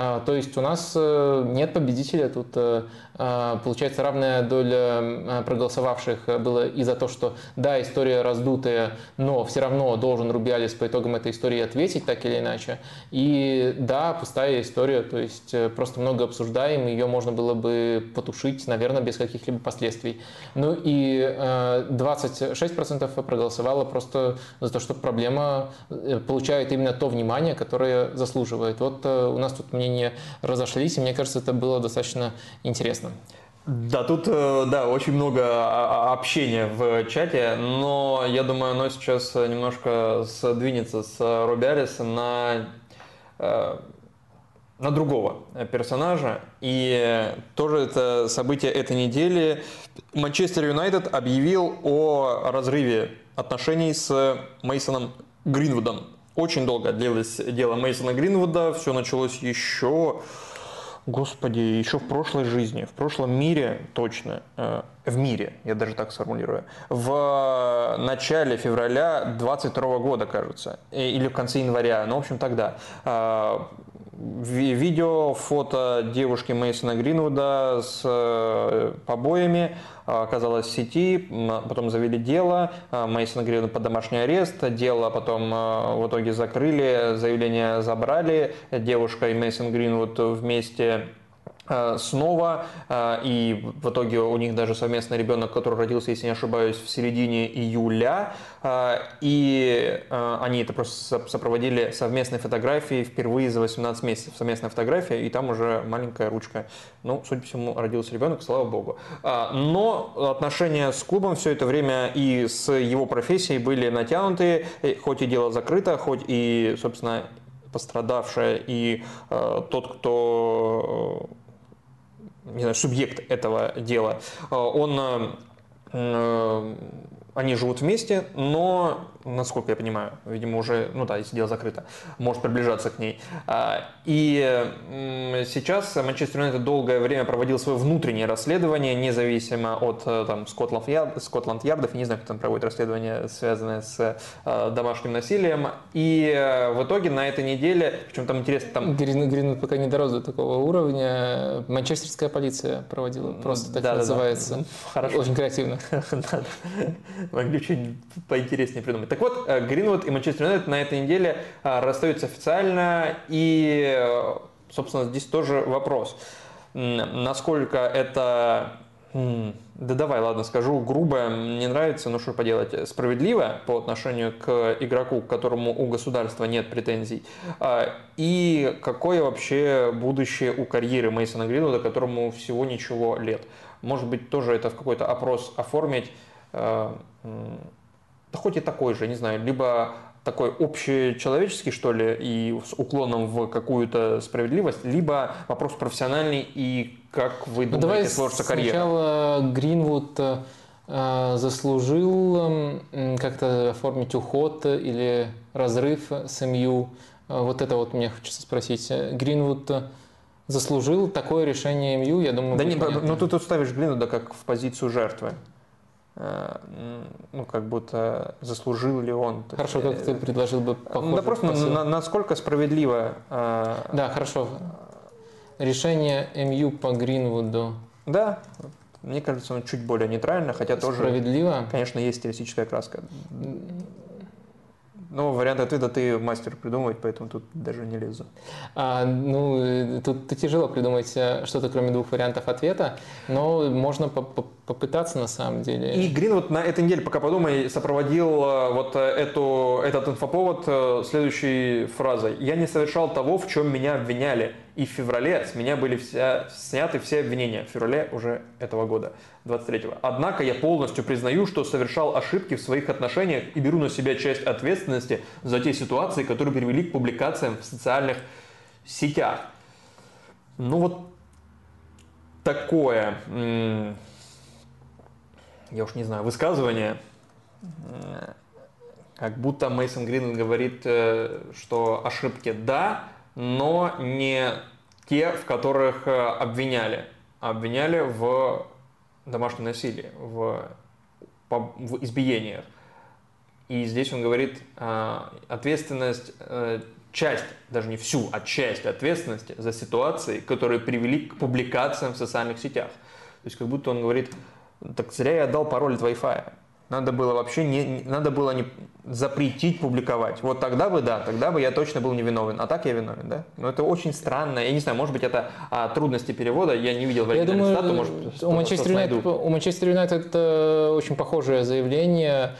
А, то есть у нас э, нет победителя, тут э, получается равная доля проголосовавших было и за то, что да, история раздутая, но все равно должен Рубиалис по итогам этой истории ответить так или иначе. И да, пустая история, то есть э, просто много обсуждаем, ее можно было бы потушить, наверное, без каких-либо последствий. Ну и 26% проголосовало просто за то, что проблема получает именно то внимание, которое заслуживает. Вот у нас тут мне мнения разошлись, и мне кажется, это было достаточно интересно. Да, тут, э, да, очень много общения в чате, но я думаю, оно сейчас немножко сдвинется с Рубиариса на, э, на другого персонажа. И тоже это событие этой недели. Манчестер Юнайтед объявил о разрыве отношений с Мейсоном Гринвудом. Очень долго длилось дело Мейсона Гринвуда. Все началось еще, господи, еще в прошлой жизни, в прошлом мире точно. Э, в мире, я даже так сформулирую. В начале февраля 22 года, кажется, э, или в конце января, ну, в общем, тогда. Э, видео, фото девушки Мейсона Гринвуда с побоями оказалось в сети, потом завели дело, Мейсон Грин под домашний арест, дело потом в итоге закрыли, заявление забрали, девушка и Мейсон Гринвуд вместе Э, снова, э, и в итоге у них даже совместный ребенок, который родился, если не ошибаюсь, в середине июля, э, и они это просто сопроводили совместной фотографией впервые за 18 месяцев, совместная фотография, и там уже маленькая ручка. Ну, судя по всему, родился ребенок, слава богу. Но отношения с клубом все это время и с его профессией были натянутые, хоть и дело закрыто, хоть и, собственно, пострадавшая и э, тот, кто не знаю, субъект этого дела, э, он э, э, они живут вместе, но, насколько я понимаю, видимо, уже, ну да, если дело закрыто, может приближаться к ней. А, и сейчас Манчестер Юнайтед долгое время проводил свое внутреннее расследование, независимо от там, Скотланд-Ярдов, я не знаю, кто там проводит расследование, связанное с домашним насилием. И в итоге на этой неделе, причем там интересно, там... Грин, пока не дорос до такого уровня, манчестерская полиция проводила, просто так да, называется. Да, да. Хорошо. Очень креативно. *laughs* могли что-нибудь поинтереснее придумать. Так вот, э, Гринвуд и Манчестер Юнайтед на этой неделе э, расстаются официально, и, э, собственно, здесь тоже вопрос, насколько это да давай, ладно, скажу грубо, не нравится, но что поделать, справедливо по отношению к игроку, к которому у государства нет претензий, и какое вообще будущее у карьеры Мейсона Гринвуда, которому всего ничего лет. Может быть, тоже это в какой-то опрос оформить, да хоть и такой же, не знаю, либо такой общечеловеческий, что ли, и с уклоном в какую-то справедливость, либо вопрос профессиональный и как вы ну, думаете, сложится карьера? Сначала Гринвуд э, заслужил э, как-то оформить уход или разрыв с МЮ. Вот это вот мне хочется спросить. Гринвуд заслужил такое решение МЮ, я думаю, Да не, ну ты тут ставишь Гринвуда как в позицию жертвы. Э, ну, как будто заслужил ли он. Хорошо, как ты предложил бы Да просто на, насколько справедливо. Э, да, хорошо. Решение МЮ по Гринвуду. Да, мне кажется, он чуть более нейтрально, хотя тоже... Справедливо? Конечно, есть теоретическая краска. Ну, вариант ответа ты мастер придумывать, поэтому тут даже не лезу. А, ну, тут тяжело придумать э, что-то, кроме двух вариантов ответа, но можно попытаться на самом деле. И Грин вот на этой неделе, пока подумай, сопроводил э, вот э, эту, этот инфоповод следующей фразой. «Я не совершал того, в чем меня обвиняли, и в феврале с меня были вся, сняты все обвинения». В феврале уже этого года. 23-го. Однако я полностью признаю, что совершал ошибки в своих отношениях и беру на себя часть ответственности за те ситуации, которые привели к публикациям в социальных сетях. Ну вот такое, я уж не знаю, высказывание как будто Мейсон Грин говорит, э, что ошибки да, но не те, в которых э, обвиняли. Обвиняли в домашнем насилии, в, в избиениях. И здесь он говорит, э, ответственность, часть, даже не всю, а часть ответственности за ситуации, которые привели к публикациям в социальных сетях. То есть как будто он говорит, так зря я отдал пароль от Wi-Fi. Надо было вообще не, надо было не запретить публиковать. Вот тогда бы, да, тогда бы я точно был невиновен. А так я виновен, да? Но это очень странно. Я не знаю, может быть, это а, трудности перевода. Я не видел в я думаю, стату, может, у Манчестер Юнайтед, у Манчестер Юнайтед это очень похожее заявление.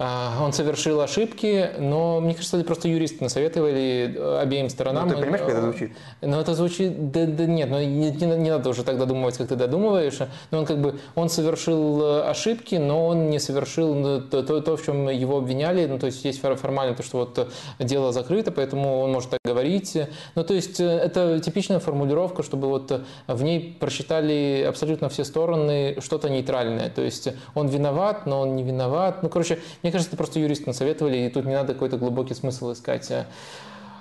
А, он совершил ошибки, но мне кажется, это просто юристы насоветовали э, обеим сторонам. Ну, ты понимаешь, как это звучит? Ну, это звучит, да, да нет, ну, не, не, не надо уже тогда думать, как ты додумываешь. Но он как бы, он совершил э, ошибки, но он не совершил ну, то, то, то в чем его обвиняли. Ну, то есть есть формально то, что вот дело закрыто, поэтому он может так говорить. Ну, то есть э, это типичная формулировка, чтобы вот в ней просчитали абсолютно все стороны что-то нейтральное. То есть он виноват, но он не виноват. Ну, короче, мне кажется, это просто юристы насоветовали, и тут не надо какой-то глубокий смысл искать.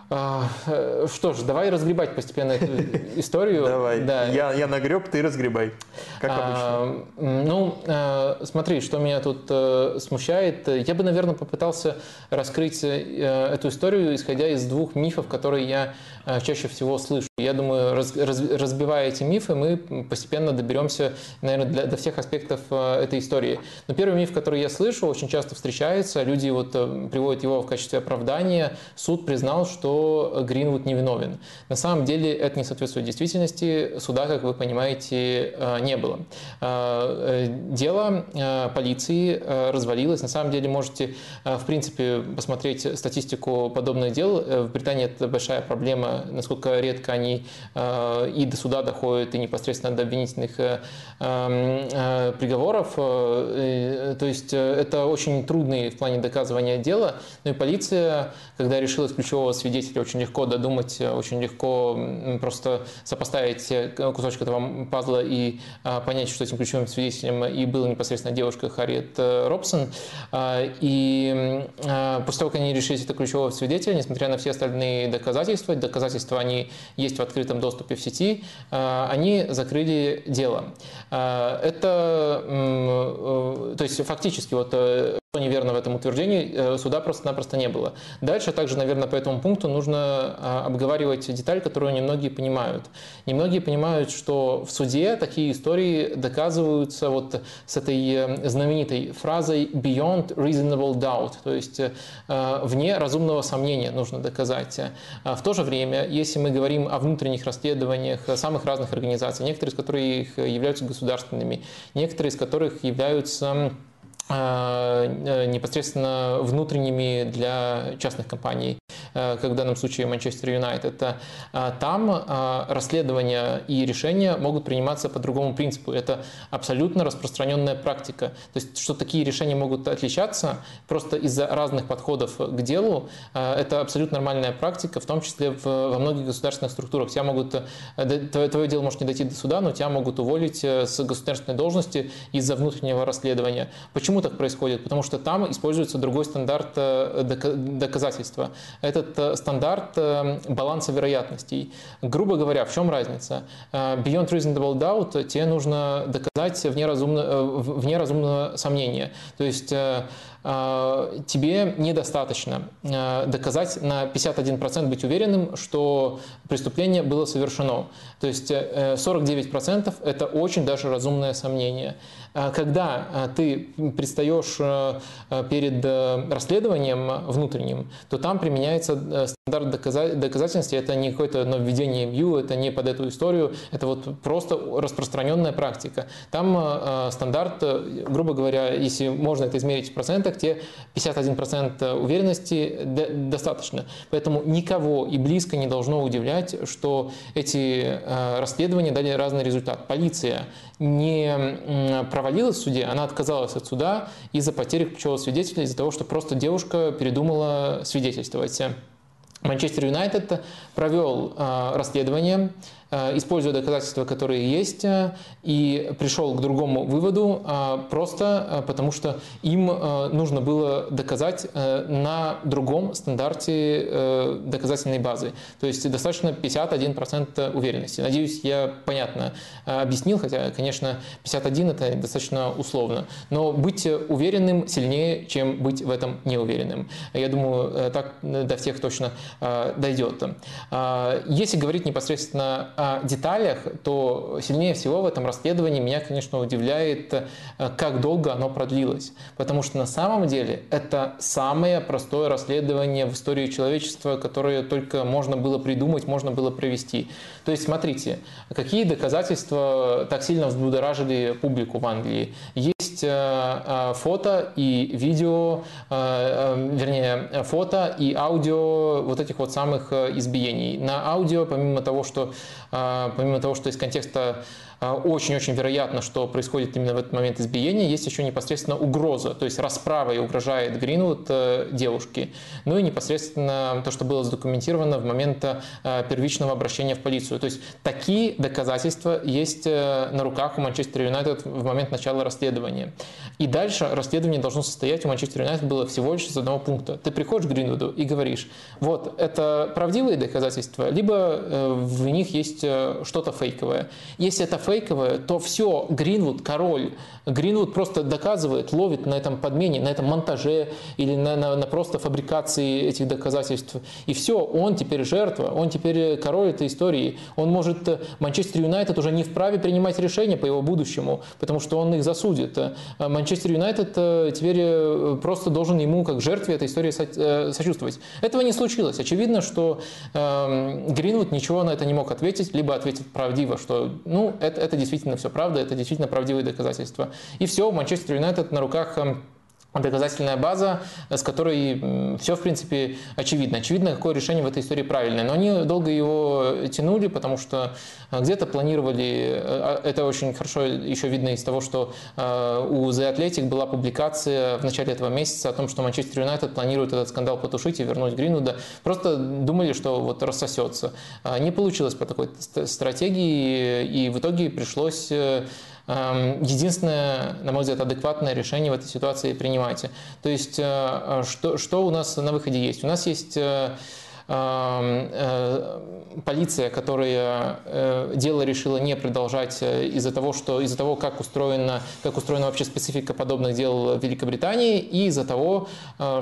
А, э, что ж, давай разгребать постепенно эту историю. Давай. Да. Я, я нагреб, ты разгребай. Как а, обычно. Ну, а, смотри, что меня тут а, смущает. Я бы, наверное, попытался раскрыть эту историю, исходя из двух мифов, которые я чаще всего слышу. Я думаю, раз, раз, разбивая эти мифы, мы постепенно доберемся, наверное, для, до всех аспектов э, этой истории. Но первый миф, который я слышу, очень часто встречается, люди вот э, приводят его в качестве оправдания. Суд признал, что Гринвуд невиновен. На самом деле это не соответствует действительности. Суда, как вы понимаете, э, не было. Дело полиции развалилось. На самом деле можете, в принципе, посмотреть статистику подобных дел. В Британии это большая проблема, насколько редко они э, и до суда доходят, и непосредственно до обвинительных э, эм, э, приговоров. То есть это очень трудный в плане доказывания дела. Ну и полиция, когда решила ключевого свидетеля, очень легко додумать, очень легко просто сопоставить кусочек этого пазла и понять, что этим ключевым свидетелем и была непосредственно девушка Харриет Робсон. И после того, как они решили это ключевого свидетеля, несмотря на все остальные доказательства, доказательства они есть в открытом доступе в сети, э, они закрыли дело. Э, это, э, то есть фактически вот неверно в этом утверждении, э, суда просто-напросто не было. Дальше также, наверное, по этому пункту нужно а, обговаривать деталь, которую немногие понимают. Немногие понимают, что в суде такие истории доказываются вот с этой э, знаменитой фразой «beyond reasonable doubt», то есть э, вне разумного сомнения нужно доказать. А в то же время, если мы говорим о внутренних расследованиях самых разных организаций, некоторые из которых являются государственными, некоторые из которых являются непосредственно внутренними для частных компаний, э, как в данном случае Манчестер Юнайтед. А, там расследования и решения могут приниматься по другому принципу. Это абсолютно распространенная практика. То есть, что такие решения могут отличаться просто из-за разных подходов к делу, это абсолютно нормальная практика, в том числе во многих государственных структурах. Тебя могут, э, твое, твое дело может не дойти до суда, но тебя могут уволить с государственной должности из-за внутреннего расследования. Почему Почему так происходит? Потому что там используется другой стандарт э, доказательства. Этот э, стандарт э, баланса вероятностей. Грубо говоря, в чем разница? Beyond reasonable doubt тебе нужно доказать вне, разумно, вне разумного сомнения. То есть тебе недостаточно доказать на 51% быть уверенным, что преступление было совершено. То есть 49% это очень даже разумное сомнение. А когда а, ты предстаешь э, э, перед э, расследованием внутренним, то там применяется стандарт доказательности. Это не какое-то нововведение МЮ, это не под эту историю, это вот просто распространенная практика. Там стандарт, грубо говоря, если можно это измерить в процентах, те 51% уверенности достаточно. Поэтому никого и близко не должно удивлять, что эти расследования дали разный результат. Полиция не провалилась в суде, она отказалась от суда из-за потери ключевого свидетеля, из-за того, что просто девушка передумала свидетельствовать. Манчестер Юнайтед провел э, расследование, используя доказательства, которые есть, и пришел к другому выводу просто потому, что им нужно было доказать на другом стандарте доказательной базы. То есть достаточно 51% уверенности. Надеюсь, я понятно объяснил, хотя, конечно, 51 это достаточно условно. Но быть уверенным сильнее, чем быть в этом неуверенным. Я думаю, э, так до всех точно э, дойдет. Э, если говорить непосредственно деталях, то сильнее всего в этом расследовании меня, конечно, удивляет, как долго оно продлилось. Потому что на самом деле это самое простое расследование в истории человечества, которое только можно было придумать, можно было провести. То есть, смотрите, какие доказательства так сильно взбудоражили публику в Англии. Есть фото и видео, вернее, фото и аудио вот этих вот самых избиений. На аудио, помимо того, что, помимо того, что из контекста очень-очень вероятно, что происходит именно в этот момент избиения. Есть еще непосредственно угроза, то есть расправа и угрожает Гринвуд э, девушке. Ну и непосредственно то, что было задокументировано в момент э, первичного обращения в полицию. То есть такие доказательства есть э, на руках у Манчестер Юнайтед в момент начала расследования. И дальше расследование должно состоять у Манчестер Юнайтед было всего лишь из одного пункта. Ты приходишь к Гринвуду и говоришь, вот, это правдивые доказательства, либо в них есть что-то фейковое. Если это фейковое, то все, Гринвуд, король, Гринвуд просто доказывает, ловит на этом подмене, на этом монтаже или на, на, на просто фабрикации этих доказательств. И все, он теперь жертва, он теперь король этой истории. Он может, Манчестер Юнайтед уже не вправе принимать решения по его будущему, потому что он их засудит. Манчестер Юнайтед э, теперь э, просто должен ему, как жертве этой истории, э, сочувствовать. Этого не случилось. Очевидно, что эм, Гринвуд ничего на это не мог ответить, либо ответить правдиво, что ну, это это, действительно все правда, это действительно правдивые доказательства. И все, Манчестер Юнайтед на руках эм, доказательная база, с которой все, в принципе, очевидно. Очевидно, какое решение в этой истории правильное. Но они долго его тянули, потому что э, где-то планировали, э, а, это очень хорошо еще видно из того, что э, у The Athletic была публикация в начале этого месяца о том, что Манчестер Юнайтед планирует этот скандал потушить и вернуть Гринвуда. Просто думали, что вот рассосется. Не получилось по такой стратегии, и в итоге пришлось Эм, единственное, на мой взгляд, адекватное решение в этой ситуации принимайте. То есть, э, что, что у нас на выходе есть? У нас есть э, э, полиция, которая дело решила не продолжать из-за того, что из-за того, как устроена, как устроена вообще специфика подобных дел в Великобритании, и из-за того,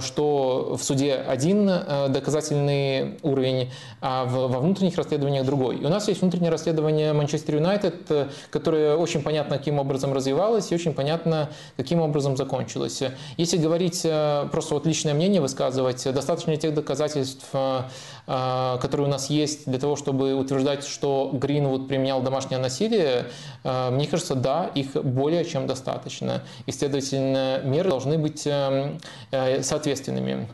что в суде один доказательный уровень, а во внутренних расследованиях другой. И у нас есть внутреннее расследование Манчестер Юнайтед, которое очень понятно, каким образом развивалось, и очень понятно, каким образом закончилось. Если говорить, э, просто вот личное мнение высказывать, достаточно тех доказательств, э, э, которые у нас есть для того, чтобы утверждать, что Гринвуд применял домашнее насилие, мне кажется, да, их более чем достаточно. И, следовательно, меры должны быть соответственными.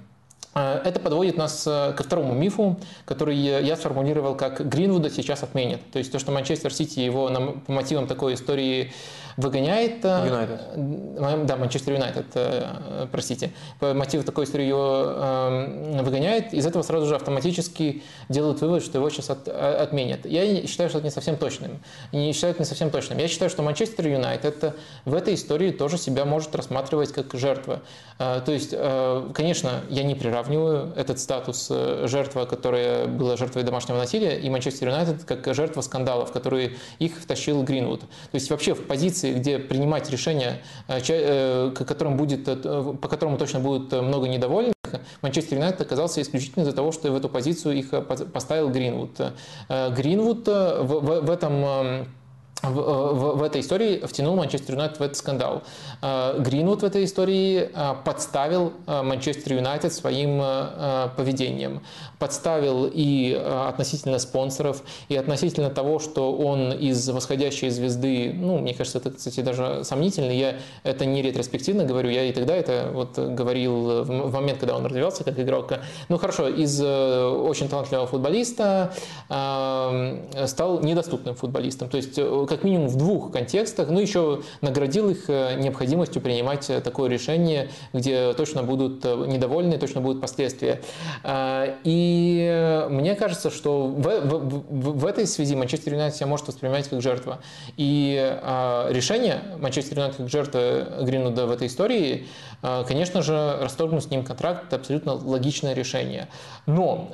Э, это подводит нас э, ко второму мифу, который я сформулировал как Гринвуда сейчас отменят. То есть то, что Манчестер Сити его по мотивам такой истории выгоняет... Юнайтед. Э, да, Манчестер Юнайтед, э, простите. По мотиву такой истории его эм, выгоняет. Из этого сразу же автоматически делают вывод, что его сейчас от, отменят. Я считаю, что это не совсем точным. Не считаю это не совсем точным. Я считаю, что Манчестер Юнайтед в этой истории тоже себя может рассматривать как жертва. Э, то есть, конечно, я не приравниваю этот статус жертва, которая была жертвой домашнего насилия, и Манчестер Юнайтед как жертва скандалов, которые их втащил Гринвуд. То есть вообще в позиции где принимать решения, э, э, которым будет, э, по которому точно будет много недовольных, Манчестер Юнайтед оказался исключительно из-за того, что в эту позицию их поставил Гринвуд. Гринвуд в, в, в этом в, в, в этой истории втянул Манчестер Юнайтед в этот скандал. Э, Гринвуд в этой истории э, подставил э, Манчестер Юнайтед своим поведением. Подставил и относительно спонсоров, и относительно того, что он из восходящей звезды, ну, мне кажется, это, кстати, даже сомнительно, я это не ретроспективно говорю, я и тогда это вот говорил в момент, когда он развивался как игрок. Ну, хорошо, из очень талантливого футболиста стал недоступным футболистом. То есть как минимум в двух контекстах, ну еще наградил их необходимостью принимать такое решение, где точно будут недовольны, точно будут последствия. И мне кажется, что в, в, в, в этой связи Манчестер Юнайтед себя может воспринимать как жертва. И решение Манчестер Юнайтед как жертва Гринуда в этой истории, конечно же, расторгнуть с ним контракт – это абсолютно логичное решение. Но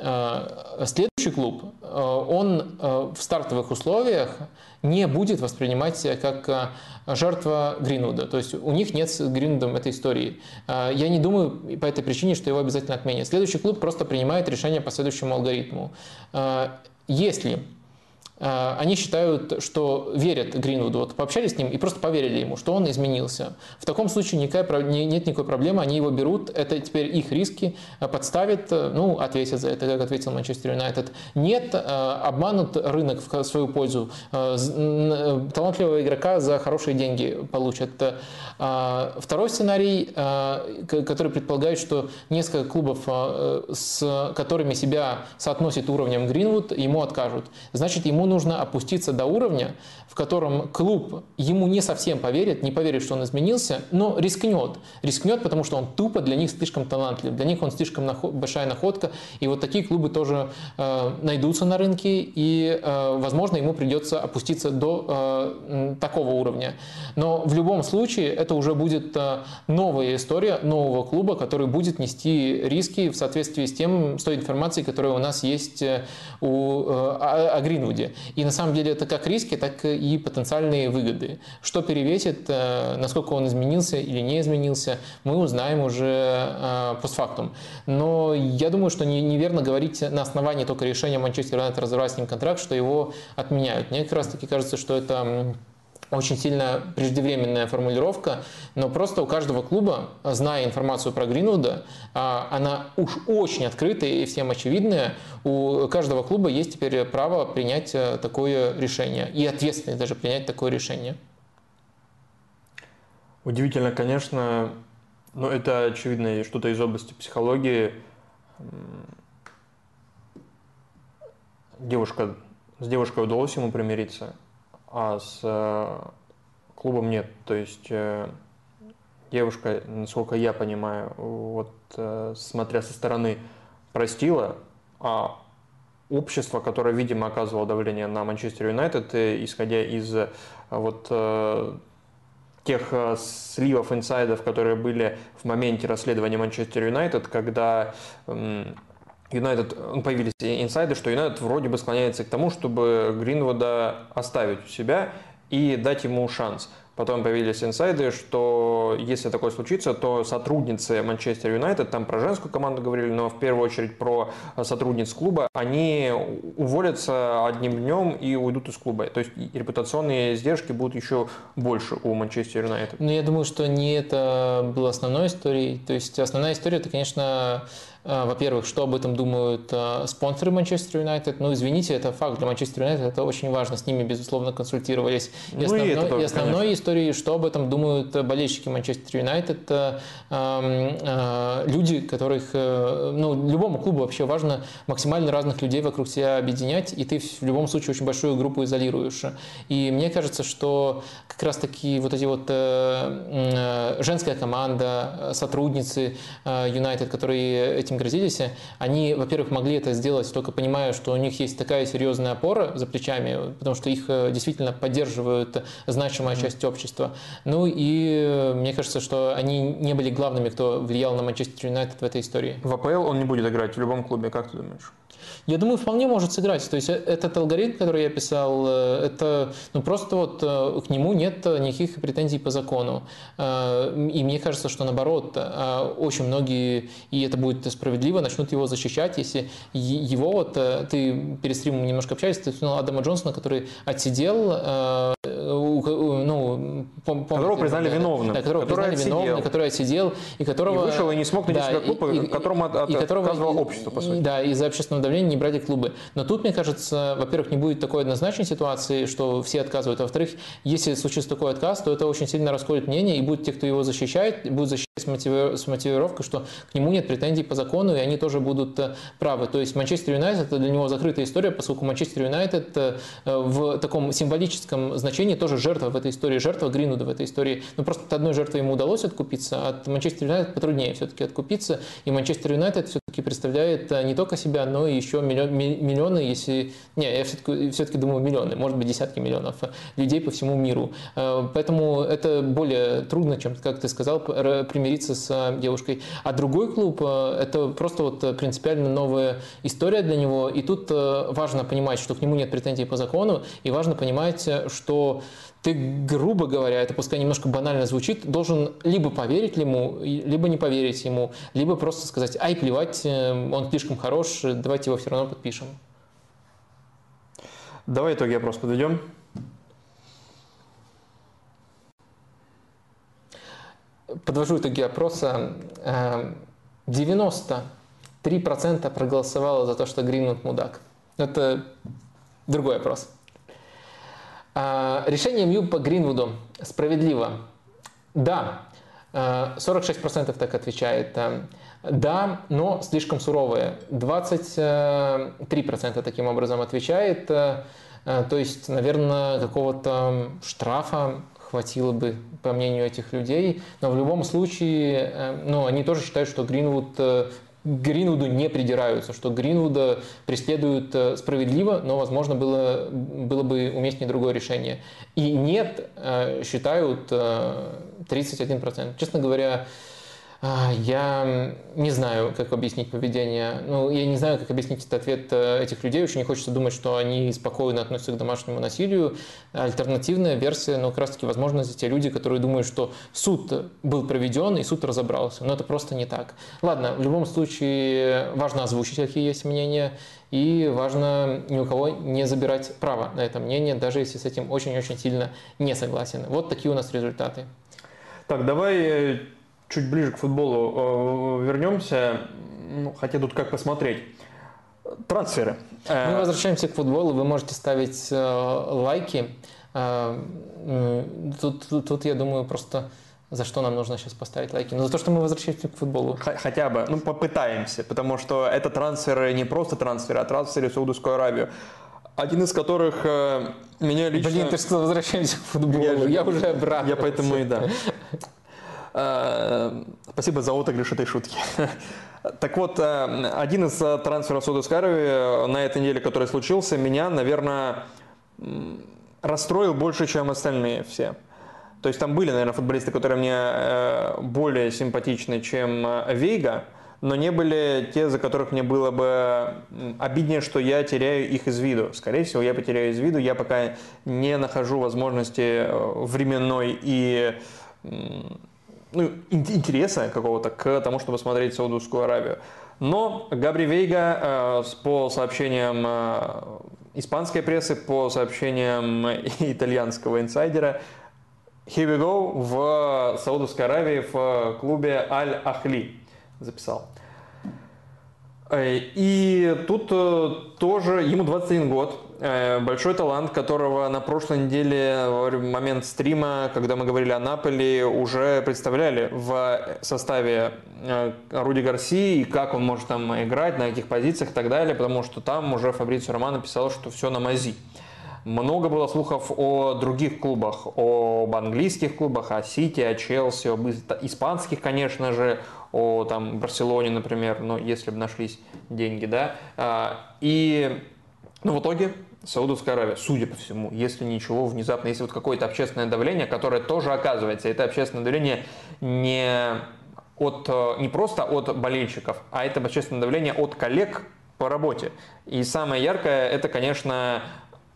следующий клуб, он в стартовых условиях не будет воспринимать себя как э, жертва Гринвуда. То есть у них нет с Гринвудом этой истории. Э, я не думаю по этой причине, что его обязательно отменят. Следующий клуб просто принимает решение по следующему алгоритму. Э, если они считают, что верят Гринвуду, вот пообщались с ним и просто поверили ему, что он изменился. В таком случае никакая, нет никакой проблемы, они его берут, это теперь их риски, э, подставят, э, ну, ответят за это, как ответил Манчестер Юнайтед. Нет, обманут рынок в свою пользу, талантливого игрока за хорошие деньги получат. Второй сценарий, который предполагает, что несколько клубов, с которыми себя соотносит уровнем Гринвуд, ему откажут. Значит, ему нужно опуститься до уровня, в котором клуб ему не совсем поверит, не поверит, что он изменился, но рискнет. Рискнет, потому что он тупо для них слишком талантлив, для них он слишком наход, большая находка. И вот такие клубы тоже э, найдутся на рынке, и, э, возможно, ему придется опуститься до э, такого уровня. Но в любом случае это уже будет э, новая история нового клуба, который будет нести риски в соответствии с тем, с той информацией, которая у нас есть э, у, э, о, о Гринвуде. И на самом деле это как риски, так и потенциальные выгоды. Что перевесит, э, насколько он изменился или не изменился, мы узнаем уже э, постфактум. Но я думаю, что неверно говорить на основании только решения Манчестер Юнайтед разорвать с ним контракт, что его отменяют. Мне как раз таки кажется, что это очень сильно преждевременная формулировка, но просто у каждого клуба, зная информацию про Гринвуда, а, она уж очень открытая и всем очевидная, у каждого клуба есть теперь право принять э, такое решение и ответственность даже принять такое решение. Удивительно, конечно, но это очевидно что-то из области психологии. Девушка, с девушкой удалось ему примириться – а с э, клубом нет. То есть э, девушка, насколько я понимаю, вот э, смотря со стороны, простила, а общество, которое, видимо, оказывало давление на Манчестер Юнайтед, исходя из вот тех сливов инсайдов, которые были в моменте расследования Манчестер Юнайтед, когда Юнайтед, появились инсайды, что Юнайтед вроде бы склоняется к тому, чтобы Гринвуда оставить у себя и дать ему шанс. Потом появились инсайды, что если такое случится, то сотрудницы Манчестер Юнайтед, там про женскую команду говорили, но в первую очередь про сотрудниц клуба, они уволятся одним днем и уйдут из клуба. То есть репутационные издержки будут еще больше у Манчестер Юнайтед. Ну, я думаю, что не это было основной историей. То есть основная история, это, конечно, во-первых, что об этом думают а, спонсоры Манчестер Юнайтед. Ну, извините, это факт для Манчестер Юнайтед, это очень важно. С ними, безусловно, консультировались. И, ну, основной, и, это и основной историей, что об этом думают болельщики Манчестер Юнайтед, а, люди, которых, э, ну, любому клубу вообще важно максимально разных людей вокруг себя объединять, и ты в любом случае очень большую группу изолируешь. И мне кажется, что как раз-таки вот эти вот э, э, женская команда, сотрудницы Юнайтед, которые этим грозились, они, во-первых, могли это сделать только понимая, что у них есть такая серьезная опора за плечами, потому что их э, действительно поддерживают значимая mm-hmm. часть общества. Ну и э, мне кажется, что они не были главными, кто влиял на Манчестер Юнайтед в этой истории. В АПЛ он не будет играть в любом клубе, как ты думаешь? Я думаю, вполне может сыграть. То есть э, этот алгоритм, который я писал, э, это ну, просто вот э, к нему нет никаких претензий по закону. И мне кажется, что наоборот, очень многие, и это будет справедливо, начнут его защищать, если его вот, ты перед стримом немножко общаешься, ты вспомнил Адама Джонсона, который отсидел, ну, которого... Пом, которого признали виновным. Да, которого который признали отсидел. виновным, который отсидел, и которого... И вышел и не смог найти да, себя клуб, и, которому от, от, и которого, отказывало общество, по сути. Да, из-за общественного давления не брать клубы. Но тут, мне кажется, во-первых, не будет такой однозначной ситуации, что все отказывают. Во-вторых, если случится такой отказ, то это очень сильно расколет мнение, и будут те, кто его защищает, будут защищать с мотивировкой, что к нему нет претензий по закону, и они тоже будут э, правы. То есть Манчестер Юнайтед это для него закрытая история, поскольку Манчестер Юнайтед э, в таком символическом значении тоже жертва в этой истории, жертва Гринуда в этой истории. Но просто от одной жертвы ему удалось откупиться, от Манчестер Юнайтед потруднее все-таки откупиться. И Манчестер Юнайтед все-таки представляет э, не только себя, но и еще миллион, миллионы, если... Не, я все-таки, все-таки думаю миллионы, может быть десятки миллионов людей по всему миру. Поэтому это более трудно, чем, как ты сказал, примириться с э, девушкой. А другой клуб э, – это просто вот э, принципиально новая история для него. И тут важно понимать, что к нему нет претензий по закону, и важно понимать, что ты, грубо говоря, это пускай немножко банально звучит, должен либо поверить ему, либо не поверить ему, либо просто сказать, ай, плевать, он слишком хорош, давайте его все равно подпишем. Давай итоги опроса подведем. подвожу итоги опроса. 93% эм, проголосовало за то, что Гринвуд мудак. Это другой опрос. А, решение Мью по Гринвуду справедливо. Да, 46% э, так отвечает. Да, но слишком суровые. 23% таким образом отвечает. Э, то есть, наверное, какого-то штрафа хватило бы, по мнению этих людей. Но в любом случае, э, ну, они тоже считают, что Гринвуд э, Гринвуду не придираются, что Гринвуда преследуют э, справедливо, но, возможно, было, было бы уместнее другое решение. И нет, считают 31%. Честно говоря, я не знаю, как объяснить поведение. Ну, я не знаю, как объяснить этот ответ э, этих людей. Очень не хочется думать, что они спокойно относятся к домашнему насилию. Альтернативная версия, ну, как раз таки, возможно, за те люди, которые думают, что суд был проведен и суд разобрался. Но это просто не так. Ладно, в любом случае важно озвучить, какие есть мнения. И важно ни у кого не забирать право на это мнение, даже если с этим очень-очень сильно не согласен. Вот такие у нас результаты. Так, давай э, чуть ближе к футболу э, вернемся, ну, хотя тут как посмотреть. Трансферы. Мы э, возвращаемся к футболу. Вы можете ставить э, лайки. Тут, тут, тут, я думаю, просто за что нам нужно сейчас поставить лайки? Ну, за то, что мы возвращаемся к футболу. Хотя бы, ну, попытаемся, потому что это трансферы не просто трансферы, а трансферы в Саудовскую Аравию. Один из которых меня лично... Блин, ты что, возвращаемся к футболу? Я, я уже обратно. Я поэтому и да. Э, спасибо за отыгрыш этой шутки. *laughs* Так вот, э, один из э, трансферов Саудовской на этой неделе, который случился, меня, наверное, расстроил больше, чем остальные все. То есть там были, наверное, футболисты, которые мне более симпатичны, чем Вейга, но не были те, за которых мне было бы обиднее, что я теряю их из виду. Скорее всего, я потеряю из виду. Я пока не нахожу возможности временной и ну, интереса какого-то к тому, чтобы смотреть Саудовскую Аравию. Но Габри Вейга, э, по сообщениям э, испанской прессы, по сообщениям *laughs* итальянского инсайдера, here we go в Саудовской Аравии в клубе Аль-Ахли записал. Э, и тут тоже ему 21 год, большой талант, которого на прошлой неделе, в момент стрима, когда мы говорили о Наполе, уже представляли в составе э, Руди Гарси и как он может там играть, на каких позициях и так далее, потому что там уже Фабрицио Романо писал, что все на мази. Много было слухов о других клубах, об английских клубах, о Сити, о Челси, об испанских, конечно же, о там, Барселоне, например, ну, если бы нашлись деньги, да. А, и ну, в итоге Саудовская Аравия, судя по всему, если ничего, внезапно, если вот какое-то общественное давление, которое тоже оказывается, это общественное давление не от, э, не просто от болельщиков, а это общественное давление от коллег по работе. И самое яркое, это, конечно,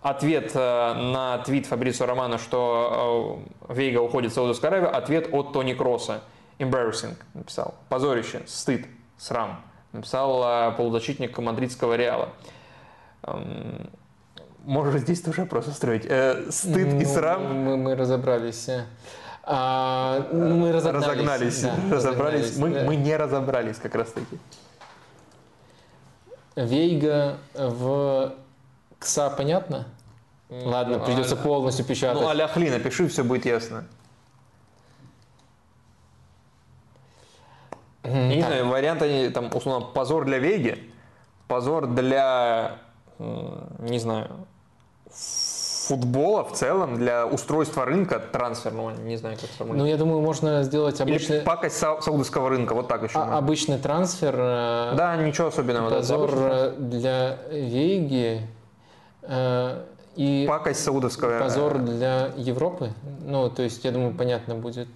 ответ э, на твит Фабрицио Романа, что э, Вейга уходит в Саудовскую Аравию, ответ от Тони Кросса. Embarrassing написал. Позорище, стыд, срам. Написал полузащитник мадридского Реала. Можешь здесь тоже просто строить. Э, стыд ну, и срам. Мы, мы разобрались. А, мы разогнались. Разогнались. Да, *laughs* разобрались. Мы, да. мы не разобрались как раз таки. Вейга в КСА понятно? Ладно, ну, придется а... полностью печатать. Ну, а Хли напиши, все будет ясно. Mm, не знаю, варианты, там, условно, позор для Веги, позор для, не знаю, футбола в целом, для устройства рынка трансферного, не знаю, как сформулировать. Ну, я думаю, можно сделать обычный... Или пакость саудовского рынка, вот так еще. А, обычный трансфер. Э, да, ничего особенного. Позор да, для Веги. Э, и пакость саудовского. Позор для Европы. Ну, то есть, я думаю, понятно будет.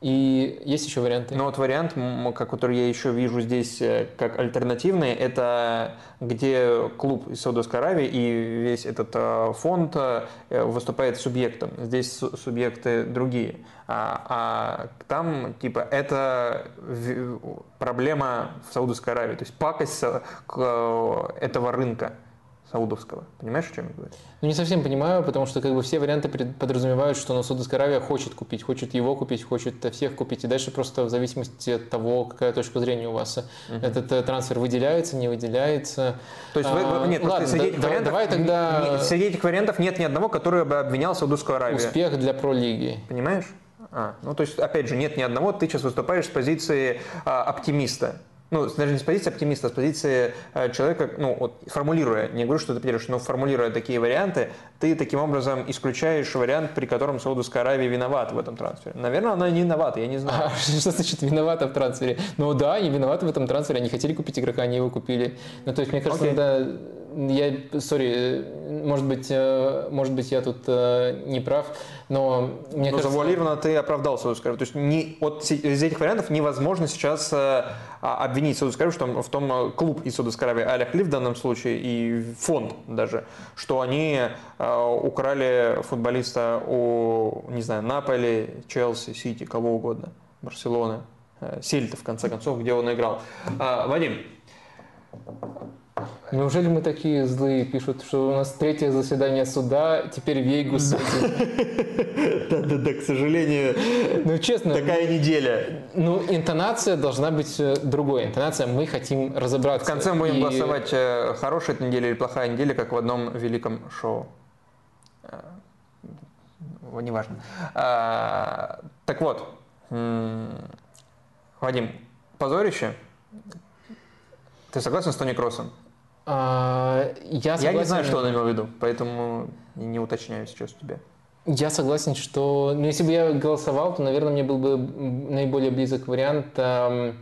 И есть еще варианты? Ну вот вариант, который я еще вижу здесь э, как альтернативный, это где клуб из Саудовской Аравии и весь этот э, фонд э, выступает субъектом. Здесь субъекты другие. А, а там, типа, это проблема в Саудовской Аравии, то есть пакость этого рынка саудовского. Понимаешь, о чем я говорю? Ну, не совсем понимаю, потому что как бы все варианты подразумевают, что ну, Саудовская Аравия хочет купить, хочет его купить, хочет всех купить. И дальше просто в зависимости от того, какая точка зрения у вас, угу. этот э, трансфер выделяется, не выделяется. То есть, а, вы, нет, ладно, среди, этих да, вариантов, давай тогда... среди этих вариантов нет ни одного, который бы обвинял Саудовскую Аравию. Успех для пролиги. Понимаешь? А, ну, то есть, опять же, нет ни одного, ты сейчас выступаешь с позиции а, оптимиста ну, даже не с позиции оптимиста, а с позиции э, человека, ну, вот, формулируя, не говорю, что ты потеряешь, но формулируя такие варианты, ты таким образом исключаешь вариант, при котором Саудовская Аравия виновата в этом трансфере. Наверное, она не виновата, я не знаю. А, *laughs* что значит виновата в трансфере? Ну да, они виноваты в этом трансфере, они хотели купить игрока, они его купили. Ну, то есть, мне кажется, okay. надо я, сори, может быть, э, может быть, я тут э, не прав, но мне но кажется... завуалированно ты оправдал Саудовскую Аравию. То есть не, от, из этих вариантов невозможно сейчас э, обвинить Саудовскую Аравию, что в том клуб из Саудовской Аравии, Аля в данном случае, и фонд даже, что они украли футболиста у, не знаю, Наполи, Челси, Сити, кого угодно, Барселоны, Сельта, в конце концов, где он играл. А, Вадим, Неужели мы такие злые? Пишут, что у нас третье заседание суда, теперь Вейгу Да-да-да, *laughs* к сожалению, ну честно, такая неделя. Ну, интонация должна быть э, другой. Интонация, мы хотим разобраться. В конце мы будем голосовать, э, хорошая эта неделя или плохая неделя, как в одном великом шоу. Э, неважно. А, так вот, Вадим, позорище? Ты согласен с Тони Кроссом? А, я, согласен... я не знаю, что он имел в виду, поэтому не уточняю сейчас тебя. Я согласен, что ну, если бы я голосовал, то, наверное, мне был бы наиболее близок вариант э,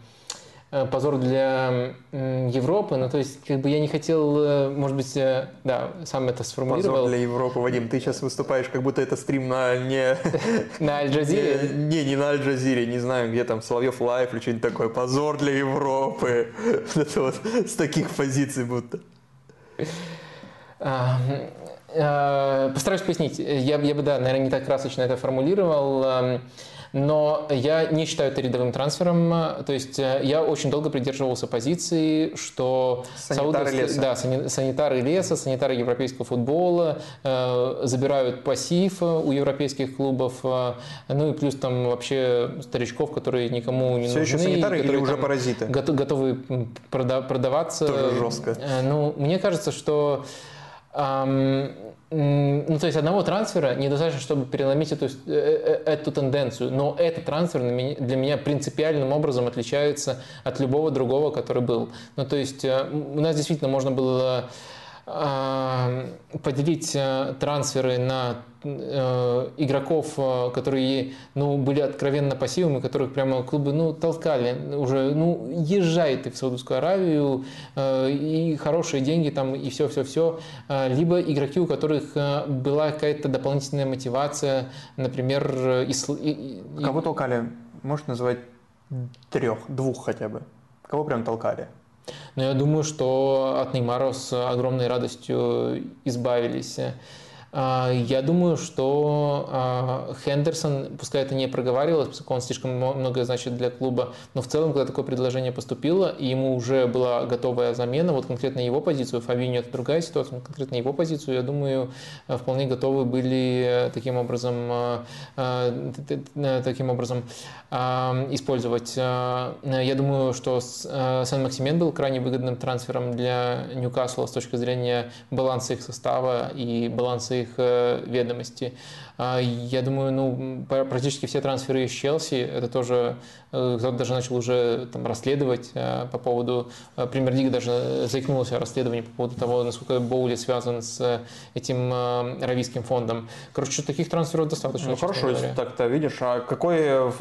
позор для э, Европы. Ну, то есть, как бы я не хотел, э, может быть, э, да, сам это сформулировал. Позор для Европы, Вадим, ты сейчас выступаешь, как будто это стрим на не... *laughs* На Аль-Джазире? Не, не на Аль-Джазире, не знаю, где там, Соловьев Live или что-нибудь такое. Позор для Европы. *laughs* Это вот с таких позиций будто. Постараюсь пояснить. Я, я бы, да, наверное, не так красочно это формулировал но я не считаю это рядовым трансфером. То есть э, я очень долго придерживался позиции, что санитары леса, да, санитары леса, санитары европейского футбола э, забирают пассив у европейских клубов, э, ну и плюс там вообще старичков, которые никому не Все нужны. Все еще санитары или уже паразиты? Готовы продаваться. Тоже жестко. Ну, мне кажется, что ну, то есть одного трансфера недостаточно, чтобы переломить эту, э, э, эту тенденцию, но этот трансфер для меня принципиальным образом отличается от любого другого, который был. Ну, то есть э, у нас действительно можно было поделить трансферы на Э, игроков, э, которые ну, были откровенно пассивными, которых прямо клубы ну, толкали уже, ну, езжай ты в Саудовскую Аравию, э, и хорошие деньги там, и все-все-все. Либо игроки, у которых была какая-то дополнительная мотивация, например... Ис... Кого толкали? Можешь назвать трех, двух хотя бы? Кого прям толкали? Ну, я думаю, что от Неймара с огромной радостью избавились. А, я думаю, что а, Хендерсон, пускай это не проговаривалось, поскольку он слишком много значит для клуба, но в целом, когда такое предложение поступило, и ему уже была готовая замена, вот конкретно его позицию, Фабинho это другая ситуация, конкретно его позицию, я думаю, вполне готовы были таким образом, таким образом использовать. Я думаю, что Сан-Максимен был крайне выгодным трансфером для Ньюкасла с точки зрения баланса их состава и баланса их э, ведомости. А, я думаю, ну, практически все трансферы из Челси, это тоже э, кто-то даже начал уже там, расследовать э, по поводу, премьер-лига даже заикнулась о расследовании по поводу того, насколько Боули связан с этим равийским фондом. Короче, таких трансферов достаточно. Ну хорошо, если так-то видишь. А какой,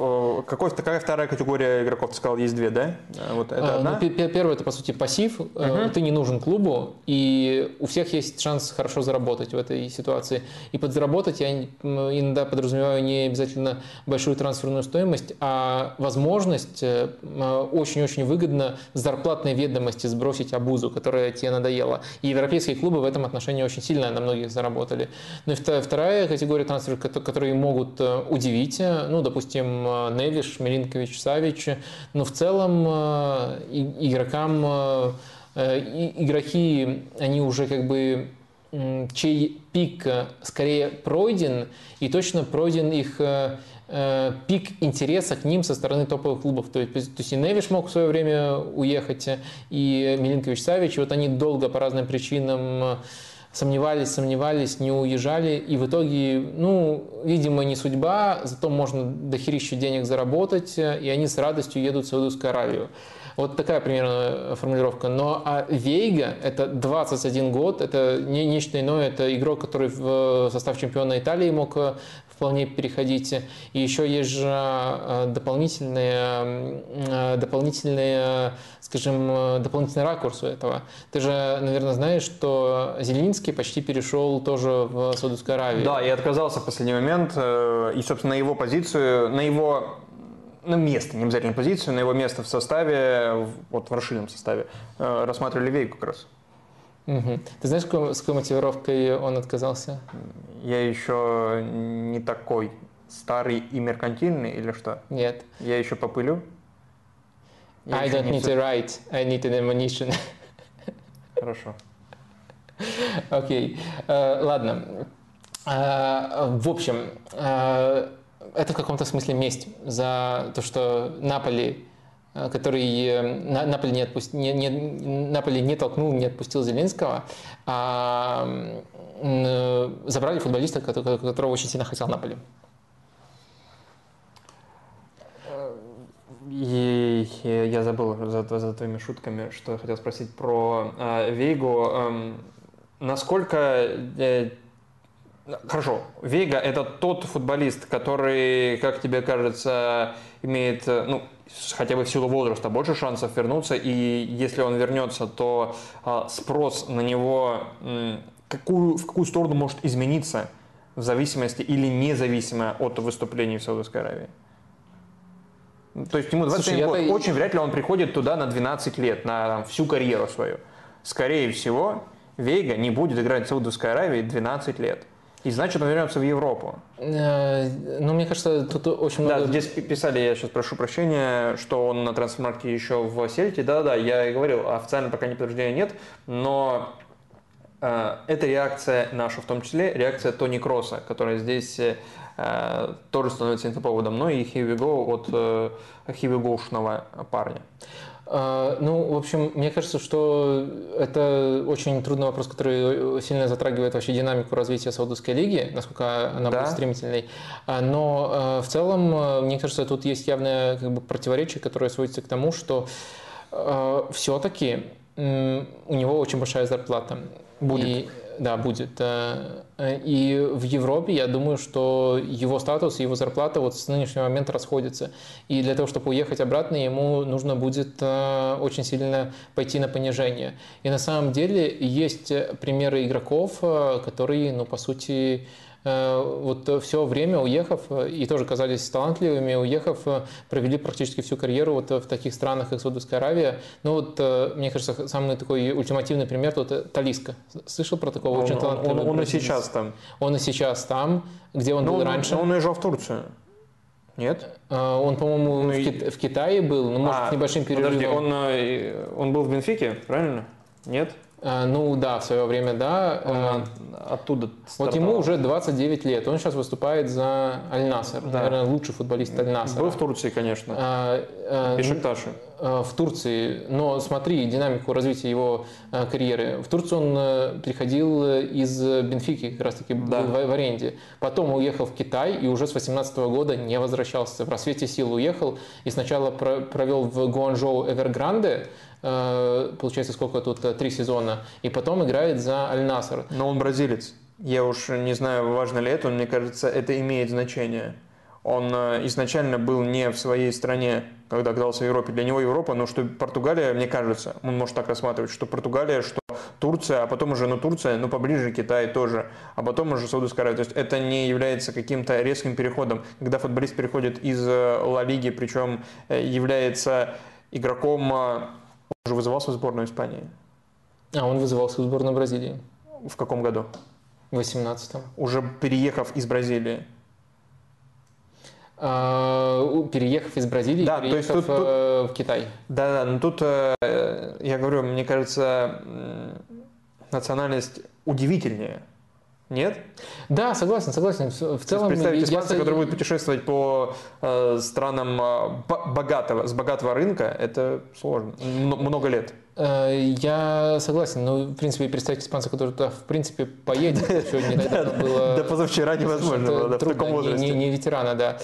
какой, какая вторая категория игроков? Ты сказал, есть две, да? Вот это а, одна? Ну, первое, это по сути пассив. Угу. Ты не нужен клубу, и у всех есть шанс хорошо заработать в этой ситуации. И подзаработать я иногда подразумеваю не обязательно большую трансферную стоимость, а возможность э, очень-очень выгодно с зарплатной ведомости сбросить обузу, которая тебе надоела. И европейские клубы в этом отношении очень сильно на многих заработали. Ну и вторая категория трансферов, которые могут э, удивить, э, ну, допустим, Невиш, Милинкович, Савич, но в целом игрокам игроки, они уже как бы чей пик э, скорее пройден, и точно пройден их э, э, пик интереса к ним со стороны топовых клубов. То есть, то есть и Невиш мог в свое время уехать, и Милинкович Савич, и вот они долго по разным причинам сомневались, сомневались, не уезжали, и в итоге, ну, видимо, не судьба, зато можно дохерища денег заработать, и они с радостью едут в Саудовскую Аравию. Вот такая примерно формулировка. Но а Вейга – это 21 год, это не нечто иное, это игрок, который в состав чемпиона Италии мог э, вполне переходить. И еще есть же э, дополнительные, э, дополнительные, скажем, дополнительный ракурс у этого. Ты же, наверное, знаешь, что Зеленский почти перешел тоже в Саудовскую Аравию. Да, и отказался в последний момент. И, собственно, на его позицию, на его на место, не обязательно позицию, на его место в составе, вот в расширенном составе, э, рассматривали Вейку как раз. Угу. Ты знаешь, с какой мотивировкой он отказался? Я еще не такой старый и меркантильный или что? Нет. Я еще попылю? Я I don't need все... to write, I need an ammunition. Хорошо. *laughs* Окей, okay. uh, ладно. Uh, в общем, uh, это в каком-то смысле месть за то, что Наполи э, который э, Наполи не, отпусти, не, не, Наполи не толкнул, не отпустил Зеленского, а забрали футболиста, которого очень сильно хотел Наполи. И я забыл за, за твоими шутками, что я хотел спросить про э, Вейгу. Эм, насколько э, Хорошо, Вега – это тот футболист, который, как тебе кажется, имеет, ну, хотя бы в силу возраста больше шансов вернуться, и если он вернется, то а, спрос на него какую, в какую сторону может измениться в зависимости или независимо от выступлений в Саудовской Аравии? То есть ему 27 Слушай, год, это... очень вряд ли он приходит туда на 12 лет, на там, всю карьеру свою. Скорее всего, Вега не будет играть в Саудовской Аравии 12 лет. И значит, он вернется в Европу. Э, ну, мне кажется, тут очень много... Да, здесь писали, я сейчас прошу прощения, что он на трансфермаркете еще в Сельте. Да-да, я и говорил, официально пока не подтверждения нет, но э, это реакция наша, в том числе реакция Тони Кросса, которая здесь э, тоже становится инфоповодом, но и Here we go от э, go парня. А, ну, в общем, мне кажется, что это очень трудный вопрос, который сильно затрагивает вообще динамику развития Саудовской лиги, насколько она да. будет стремительной. А, но а, в целом, мне кажется, тут есть явное как бы, противоречие, которое сводится к тому, что все-таки у него очень большая зарплата. Будет. И, да, будет. Э, и в Европе я думаю, что его статус, его зарплата вот с нынешнего момента расходятся. И для того, чтобы уехать обратно, ему нужно будет э, очень сильно пойти на понижение. И на самом деле есть примеры игроков, э, которые, ну, по сути, вот все время уехав, и тоже казались талантливыми, уехав, провели практически всю карьеру вот в таких странах, как Саудовская Аравия. Ну вот, мне кажется, самый такой ультимативный пример тут Талиска. Слышал про такого? Очень талантливого. Он, он, он и сейчас там. Он и сейчас там, где он Но был он, раньше. Он уезжал в Турцию. Нет? Он, по-моему, ну, в, Кит- в Китае был, но, может, а, с небольшим перерывом. Подожди, он, э, он был в Бенфике, правильно? Нет? А, ну да, в свое время, да. Он а, оттуда стартовал. Вот ему уже 29 лет. Он сейчас выступает за Аль-Насер. Да. Наверное, лучший футболист Аль-Насера. Был в Турции, конечно. А, а, Бешикташи. В Турции. Но смотри динамику развития его карьеры. В Турцию он приходил из Бенфики, как раз таки да. был в аренде. Потом уехал в Китай и уже с 18 года не возвращался. В рассвете сил уехал и сначала провел в Гуанчжоу Эвергранде, Э, получается, сколько тут, э, три сезона, и потом играет за Аль-Наср. Но он бразилец. Я уж не знаю, важно ли это, мне кажется, это имеет значение. Он э, изначально был не в своей стране, когда оказался в Европе. Для него Европа, но что Португалия, мне кажется, он может так рассматривать, что Португалия, что Турция, а потом уже, ну, Турция, ну, поближе Китай тоже, а потом уже Саудовская Аравия. То есть это не является каким-то резким переходом. Когда футболист переходит из Ла Лиги, причем является игроком уже вызывался в сборную Испании? А, он вызывался в сборную Бразилии. В каком году? В 18-м. Уже переехав из Бразилии? А, переехав из Бразилии, да, переехав то есть тут, э, тут, в Китай. Да, да, но тут, э, я говорю, мне кажется, национальность удивительнее. Нет? Да, согласен, согласен. В целом, представить испанца, я... который будет путешествовать по э, странам э, богатого, с богатого рынка, это сложно. Много лет. Э, я согласен, но, в принципе, представить испанца, который туда, в принципе, поедет, еще никогда было... Да позавчера невозможно было, в таком возрасте. Не ветерана, да.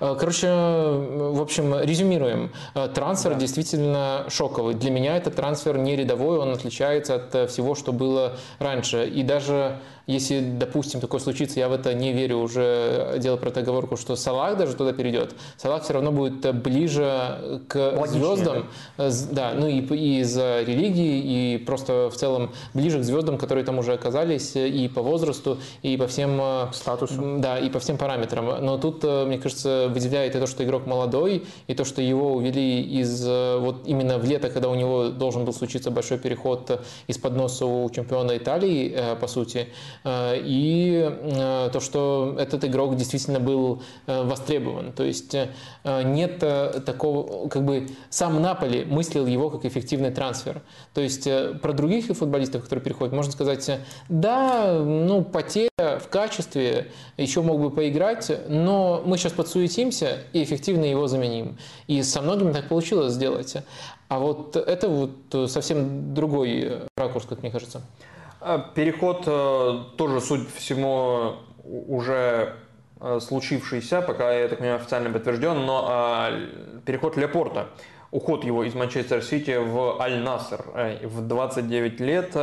Э, короче, в общем, резюмируем. Э, трансфер действительно шоковый. Для меня это трансфер не рядовой, он отличается от всего, что было раньше. И даже если, допустим, такое случится, я в это не верю, уже делал про договорку, что Салах даже туда перейдет, Салах все равно будет ближе к Логичнее, звездам, да, да ну и, и из-за религии, и просто в целом ближе к звездам, которые там уже оказались и по возрасту, и по всем... Э, Статусу. Да, и по всем параметрам. Но тут, э, мне кажется, выделяет и то, что игрок молодой, и то, что его увели из э, вот именно в лето, когда у него должен был случиться большой переход из-под носа у чемпиона Италии, по сути, Э, и э, то, что этот игрок действительно был э, востребован. То есть нет такого, как бы сам Наполи мыслил его как эффективный трансфер. То есть про других футболистов, которые переходят, можно сказать, да, ну, потеря в качестве, еще мог бы поиграть, но мы сейчас подсуетимся и эффективно его заменим. И со многими так получилось сделать. А вот это вот совсем другой ракурс, как мне кажется. А, переход э, тоже, судя по всему, уже э, случившийся, пока, я так понимаю, официально подтвержден, но а, переход Лепорта, уход его из Манчестер Сити в Аль-Наср э, в 29 лет,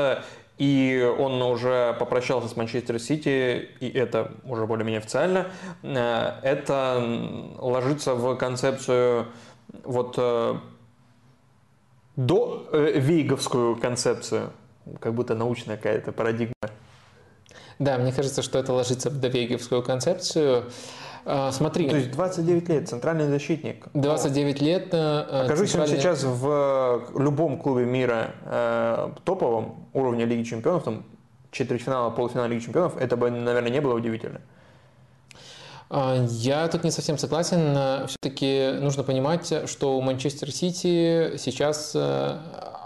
и он уже попрощался с Манчестер Сити, и это уже более-менее официально. Это ложится в концепцию вот до вейговскую концепцию как будто научная какая-то парадигма. Да, мне кажется, что это ложится в довегевскую концепцию. А, смотри. То есть 29 лет, центральный защитник. 29 лет. Э, Окажись центральный... он сейчас в любом клубе мира э, топовом уровня Лиги Чемпионов, там четвертьфинала, полуфинала Лиги Чемпионов, это бы, наверное, не было удивительно. А, я тут не совсем согласен. Все-таки нужно понимать, что у Манчестер Сити сейчас э,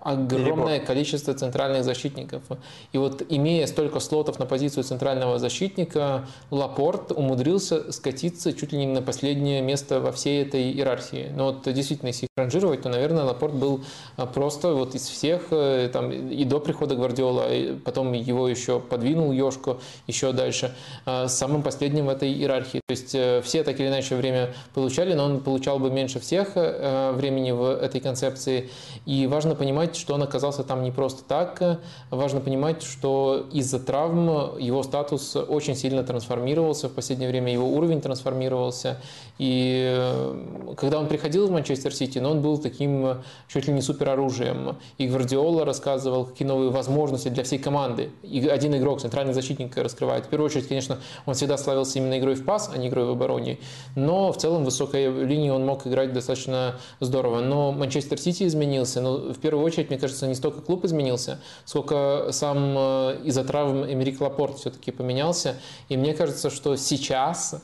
огромное Перебор. количество центральных защитников. И вот имея столько слотов на позицию центрального защитника, Лапорт умудрился скатиться чуть ли не на последнее место во всей этой иерархии. Но вот действительно, если их ранжировать, то, наверное, Лапорт был а, просто вот из всех, э, там, и до прихода Гвардиола, и потом его еще подвинул Йошко еще дальше, а, самым последним в этой иерархии. То есть э, все так или иначе время получали, но он получал бы меньше всех э, времени в этой концепции. И важно понимать, понимать, что он оказался там не просто так. Важно понимать, что из-за травм его статус очень сильно трансформировался в последнее время, его уровень трансформировался. И э, когда он приходил в Манчестер Сити, но он был таким чуть ли не супероружием. И Гвардиола рассказывал, какие новые возможности для всей команды. И один игрок, центральный защитник раскрывает. В первую очередь, конечно, он всегда славился именно игрой в пас, а не игрой в обороне. Но в целом в высокой линии он мог играть достаточно здорово. Но Манчестер Сити изменился. Но в первую очередь, мне кажется, не столько клуб изменился, сколько сам э, из-за травм Эмерик Лапорт все-таки поменялся. И мне кажется, что сейчас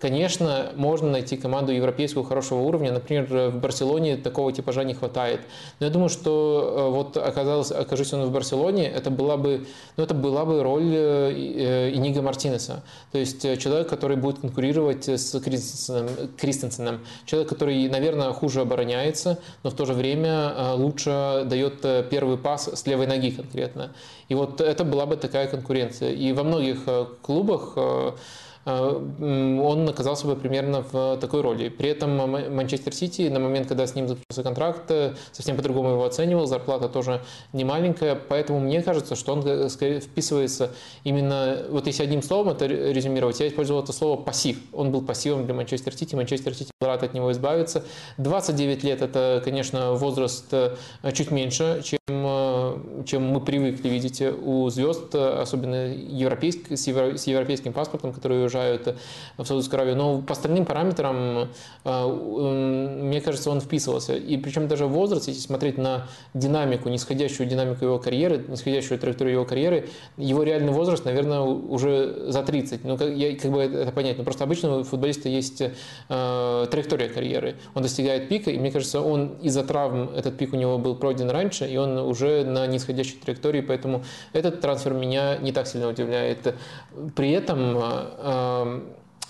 Конечно, можно найти команду европейского хорошего уровня. Например, в Барселоне такого типажа не хватает. Но я думаю, что э, вот оказалось, окажись он в Барселоне, это была бы, ну, это была бы роль э, э, Инига Мартинеса. То есть человек, который будет конкурировать с Кристенсеном, Кристенсеном. Человек, который, наверное, хуже обороняется, но в то же время лучше дает первый пас с левой ноги конкретно. И вот это была бы такая конкуренция. И во многих клубах он оказался бы примерно в такой роли. При этом Манчестер Сити на момент, когда с ним заключился контракт, э, совсем по-другому его оценивал, зарплата тоже не маленькая, поэтому мне кажется, что он э, скорее вписывается именно, вот если одним словом это резюмировать, я использовал это слово пассив. Он был пассивом для Манчестер Сити, Манчестер Сити был рад от него избавиться. 29 лет это, конечно, возраст чуть меньше, чем чем мы привыкли видеть у звезд, особенно европейск, с, европейским паспортом, которые уезжают в Саудовскую Аравию. Но по остальным параметрам, э, мне кажется, он вписывался. И причем даже возраст, если смотреть на динамику, нисходящую динамику его карьеры, нисходящую траекторию его карьеры, его реальный возраст, наверное, уже за 30. Ну, я как бы это понять. Но просто обычно у футболиста есть э, траектория карьеры. Он достигает пика, и мне кажется, он из-за травм, этот пик у него был пройден раньше, и он уже на нисходящей траектории, поэтому этот трансфер меня не так сильно удивляет. При этом э,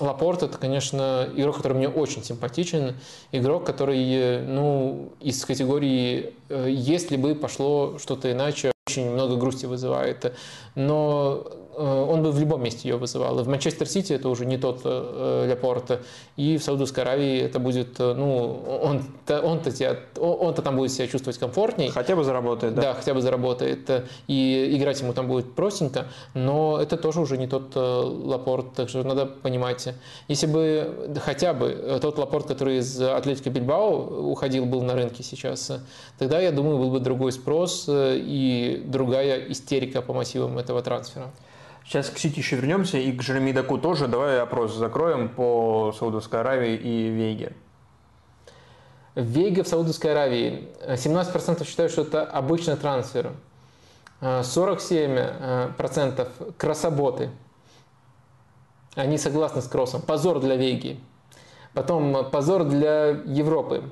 Лапорт это, конечно, игрок, который мне очень симпатичен. Игрок, который, ну, из категории э, «если бы пошло что-то иначе», очень много грусти вызывает. Но Э, он бы в любом месте ее вызывал. И в Манчестер Сити это уже не тот э, Лепорта. И в Саудовской Аравии это будет, э, ну, он-то, он-то, тебя, он-то там будет себя чувствовать комфортней. Хотя бы заработает, да? Да, хотя бы заработает. И играть ему там будет простенько, но это тоже уже не тот Лапорт, так что надо понимать. Если бы хотя бы тот Лапорт, который из Атлетика Бильбао уходил, был на рынке сейчас, тогда, я думаю, был бы другой спрос и другая истерика по массивам этого трансфера. Сейчас к Сити еще вернемся и к Жереми Даку тоже. Давай опрос закроем по Саудовской Аравии и Веге. Вега в Саудовской Аравии. 17% считают, что это обычный трансфер. 47% крособоты. Они согласны с кроссом. Позор для Веги. Потом позор для Европы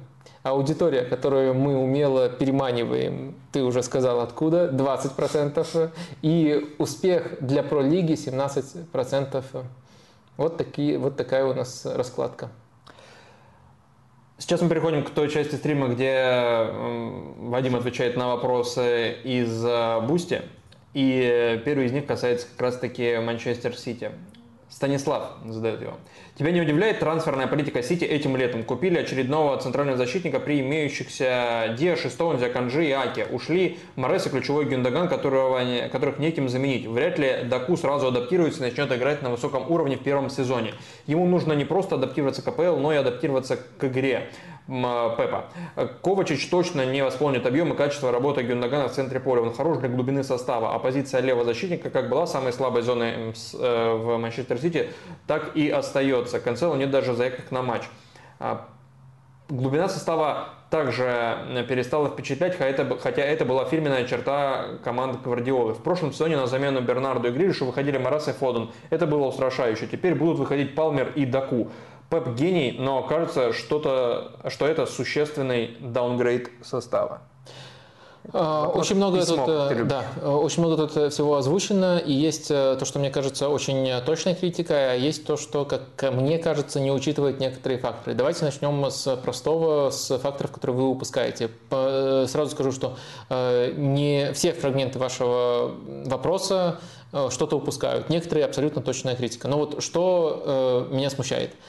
аудитория, которую мы умело переманиваем, ты уже сказал откуда, 20%, и успех для пролиги 17%. Вот, такие, вот такая у нас раскладка. Сейчас мы переходим к той части стрима, где Вадим отвечает на вопросы из Boosty. И первый из них касается как раз-таки Манчестер Сити. Станислав задает его. Тебя не удивляет трансферная политика Сити этим летом? Купили очередного центрального защитника при имеющихся Диаше, Стоунзе, Аканжи и Аке. Ушли Морес и ключевой Гюндаган, которого, которых некем заменить. Вряд ли Доку сразу адаптируется и начнет играть на высоком уровне в первом сезоне. Ему нужно не просто адаптироваться к АПЛ, но и адаптироваться к игре. Пепа. Ковачич точно не восполнит объем и качество работы Гюндагана в центре поля. Он хорош для глубины состава, а позиция левого защитника как была самой слабой зоной э, в Манчестер Сити, так и остается. Канцелу нет даже заявок на матч. А, глубина состава также перестала впечатлять, хотя это была фирменная черта команды Гвардиолы. В прошлом сезоне на замену Бернарду и Грилишу выходили Марас и Фоден. Это было устрашающе. Теперь будут выходить Палмер и Даку. Пеп гений, но кажется, что-то, что это существенный даунгрейд состава. А, очень много, тут, э, да, очень много тут э, всего озвучено, и есть э, то, что мне кажется очень точная критика, а есть то, что, как мне кажется, не учитывает некоторые факторы. Давайте начнем с простого, с факторов, которые вы упускаете. Сразу скажу, что не все фрагменты вашего вопроса что-то упускают. Некоторые абсолютно точная критика. Но вот что э, меня смущает –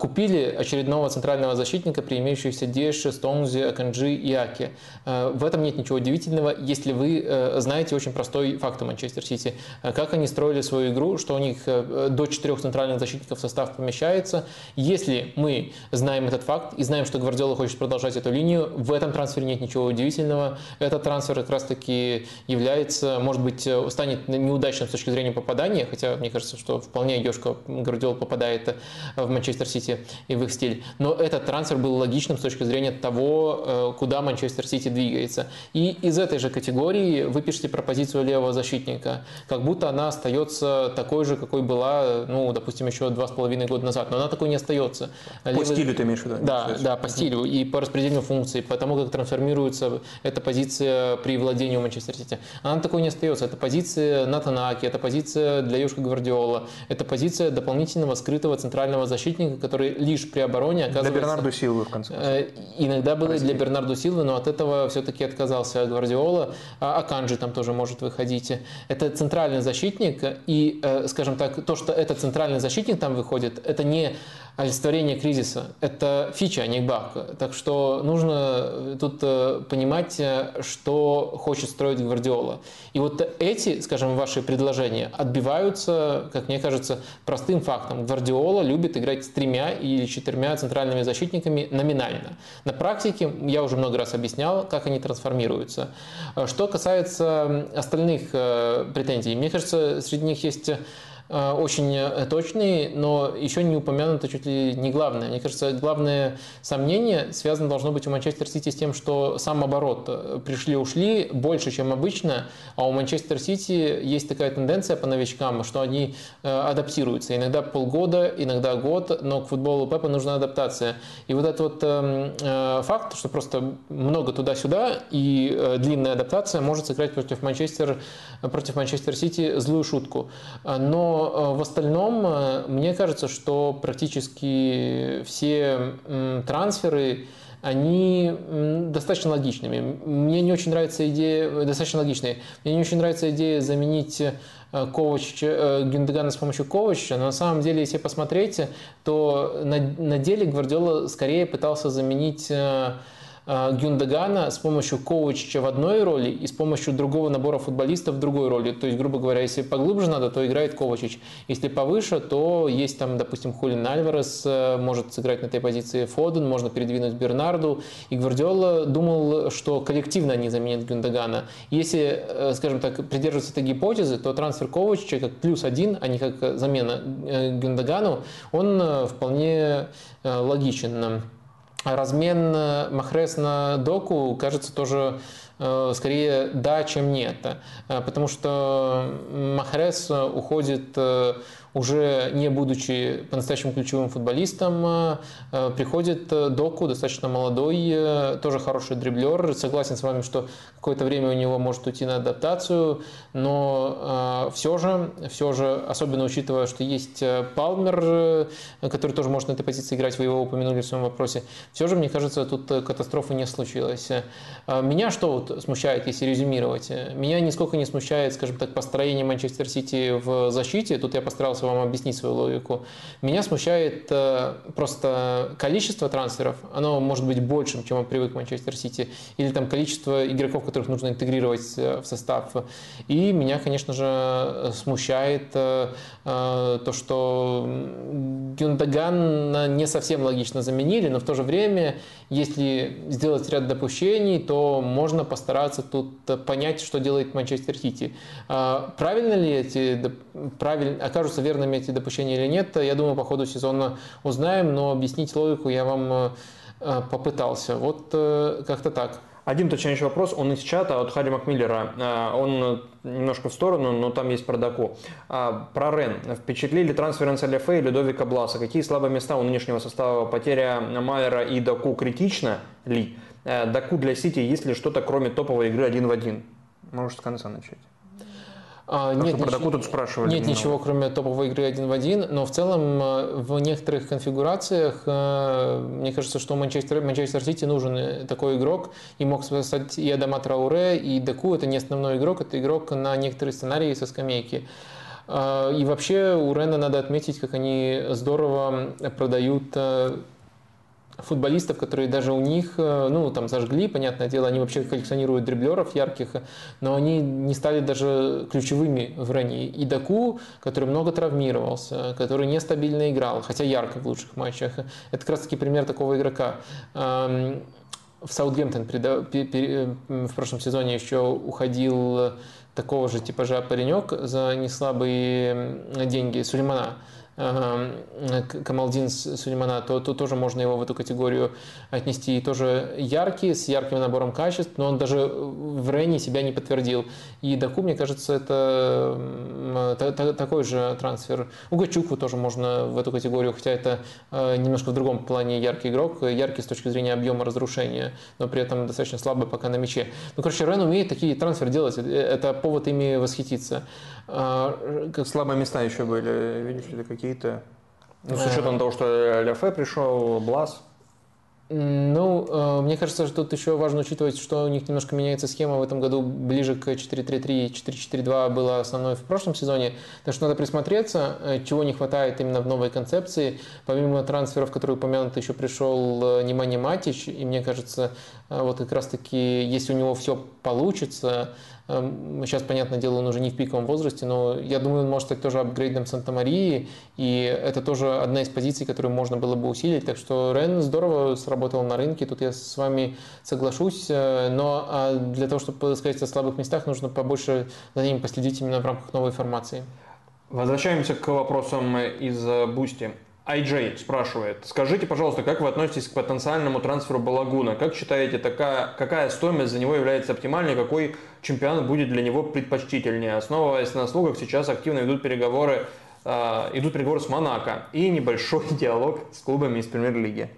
купили очередного центрального защитника при имеющихся Деше, Стоунзе, Аканджи и Аке. А, в этом нет ничего удивительного, если вы э, знаете очень простой факт у Манчестер Сити. А, как они строили свою игру, что у них э, до четырех центральных защитников в состав помещается. Если мы знаем этот факт и знаем, что Гвардиола хочет продолжать эту линию, в этом трансфере нет ничего удивительного. Этот трансфер как раз-таки является, может быть, э, станет неудачным с точки зрения попадания, хотя мне кажется, что вполне Ёшка Гвардиола попадает в Манчестер Манчестер Сити и в их стиль. Но этот трансфер был логичным с точки зрения того, э, куда Манчестер Сити двигается. И из этой же категории вы пишете про позицию левого защитника, как будто она остается такой же, какой была, ну, допустим, еще два с половиной года назад. Но она такой не остается. По Левый... стилю ты имеешь в виду? Да, да, по стилю и по распределению функций, по тому, как трансформируется эта позиция при владении Манчестер Сити. Она такой не остается. Это позиция Натана Аки, это позиция для Юшка Гвардиола, это позиция дополнительного скрытого центрального защитника, защитника, который лишь при обороне оказывается... Для Бернарду Силвы, в конце концов. Э, иногда было Простите. для Бернарду Силвы, но от этого все-таки отказался Гвардиола. А Аканджи там тоже может выходить. Это центральный защитник, и, э, скажем так, то, что этот центральный защитник там выходит, это не олицетворение кризиса. Это фича, а не баг. Так что нужно тут э, понимать, э, что хочет строить Гвардиола. И вот эти, скажем, ваши предложения отбиваются, как мне кажется, простым фактом. Гвардиола любит играть с тремя или четырьмя центральными защитниками номинально. На практике я уже много раз объяснял, как они трансформируются. Что касается остальных э, претензий, мне кажется, среди них есть Э, очень э, точный, но еще не упомянуто чуть ли не главное. Мне кажется, главное сомнение связано должно быть у Манчестер Сити с тем, что сам оборот пришли-ушли больше, чем обычно, а у Манчестер Сити есть такая тенденция по новичкам, что они э, адаптируются. Иногда полгода, иногда год, но к футболу Пепа нужна адаптация. И вот этот вот эм, факт, что просто много туда-сюда и длинная адаптация может сыграть против Манчестер, против Манчестер Сити злую шутку. Но Э, в остальном, э, мне кажется, что практически все трансферы, они достаточно логичными. Мне не очень нравится идея, достаточно логичные. Мне не очень нравится идея заменить э, Ковач, Гюндегана с помощью Ковача, но на самом деле, если посмотреть, то на, на деле Гвардиола скорее пытался заменить Э, Гюндагана с помощью Коучича в одной роли и с помощью другого набора футболистов в другой роли. То есть, грубо говоря, если поглубже надо, то играет Ковачич. Если повыше, то есть там, допустим, Хулин Альварес э, может сыграть на этой позиции Фоден, можно передвинуть Бернарду. И Гвардиола думал, что коллективно они заменят Гюндагана. Если, э, скажем так, придерживаться этой гипотезы, то трансфер Ковачича как плюс один, а не как замена Гюндагану, он вполне логичен. Размен э, Махрес на доку кажется тоже э, скорее да, чем нет. Э, потому что Махрес уходит уже не будучи по-настоящему ключевым футболистом, приходит Доку, достаточно молодой, тоже хороший дриблер. Согласен с вами, что какое-то время у него может уйти на адаптацию, но все же, все же, особенно учитывая, что есть Палмер, который тоже может на этой позиции играть, вы его упомянули в своем вопросе, все же, мне кажется, тут катастрофы не случилось. Меня что вот смущает, если резюмировать? Меня нисколько не смущает, скажем так, построение Манчестер Сити в защите. Тут я постарался вам объяснить свою логику. Меня смущает э, просто количество трансферов. Оно может быть большим, чем привык Манчестер Сити. Или там количество игроков, которых нужно интегрировать э, в состав. И меня, конечно же, смущает э, то, что Гюндаган не совсем логично заменили, но в то же время, если сделать ряд допущений, то можно постараться тут понять, что делает Манчестер Сити. Правильно ли эти, правильно, окажутся верными эти допущения или нет, я думаю, по ходу сезона узнаем, но объяснить логику я вам э, э, попытался. Вот э, как-то так. Один уточняющий вопрос, он из чата от Харри Макмиллера. Он немножко в сторону, но там есть про Даку. Про Рен. Впечатлили трансферы Ансаляфе и Людовика Бласа? Какие слабые места у нынешнего состава? Потеря Майера и Даку критична ли? Даку для Сити есть ли что-то, кроме топовой игры один в один? Можешь с конца начать. А, нет, про Доку тут спрашивали. Нет ничего, кроме топовой игры один в один, но в целом э, в некоторых конфигурациях э, мне кажется, что Манчестер, Манчестер Сити нужен такой игрок, и мог стать и Адама Трауре, и Деку, это не основной игрок, это игрок на некоторые сценарии со скамейки. Э, и вообще у Рена надо отметить, как они здорово продают футболистов, которые даже у них, э, ну, там, зажгли, понятное дело, они вообще коллекционируют дриблеров ярких, но они не стали даже ключевыми в Рене. И Даку, который много травмировался, который нестабильно играл, хотя ярко в лучших матчах, это как раз-таки пример такого игрока эм, в Саутгемптон в прошлом сезоне еще уходил такого же типажа паренек за неслабые деньги Сулеймана. Камалдин Сулеймана, то, то тоже можно его в эту категорию отнести. И тоже яркий, с ярким набором качеств, но он даже в Рене себя не подтвердил. И Даку, мне кажется, это такой же трансфер. Угачуку тоже можно в эту категорию, хотя это э, немножко в другом плане яркий игрок, яркий с точки зрения объема разрушения, но при этом достаточно слабый пока на мяче. Ну, короче, Рен умеет такие трансферы делать, это повод ими восхититься. А, как слабые места еще были, видишь ли, какие-то? Ну, с учетом того, что Ляфе пришел, Блас. Ну, э, мне кажется, что тут еще важно учитывать, что у них немножко меняется схема в этом году ближе к 4-3-3, 4-4-2 было основной в прошлом сезоне. Так что надо присмотреться, э, чего не хватает именно в новой концепции. Помимо трансферов, которые упомянуты, еще пришел э, Немани Матич, и мне кажется, вот как раз-таки, если у него все получится, Сейчас, эм, понятное дело, он уже не в пиковом возрасте, но я думаю, он может стать тоже апгрейдом Санта-Марии, и это тоже одна из позиций, которую можно было бы усилить. Так что Ренн здорово сработал на рынке, тут я с вами соглашусь, э, но а для того, чтобы сказать о слабых местах, нужно побольше за ним последить именно в рамках новой формации. Возвращаемся к вопросам из Boosty. IJ спрашивает, скажите, пожалуйста, как вы относитесь к потенциальному трансферу Балагуна? Как считаете, такая, какая стоимость за него является оптимальной, какой чемпионат будет для него предпочтительнее? Основываясь на слухах, сейчас активно идут переговоры, э, идут переговоры с Монако и небольшой *laughs* диалог с клубами из премьер-лиги.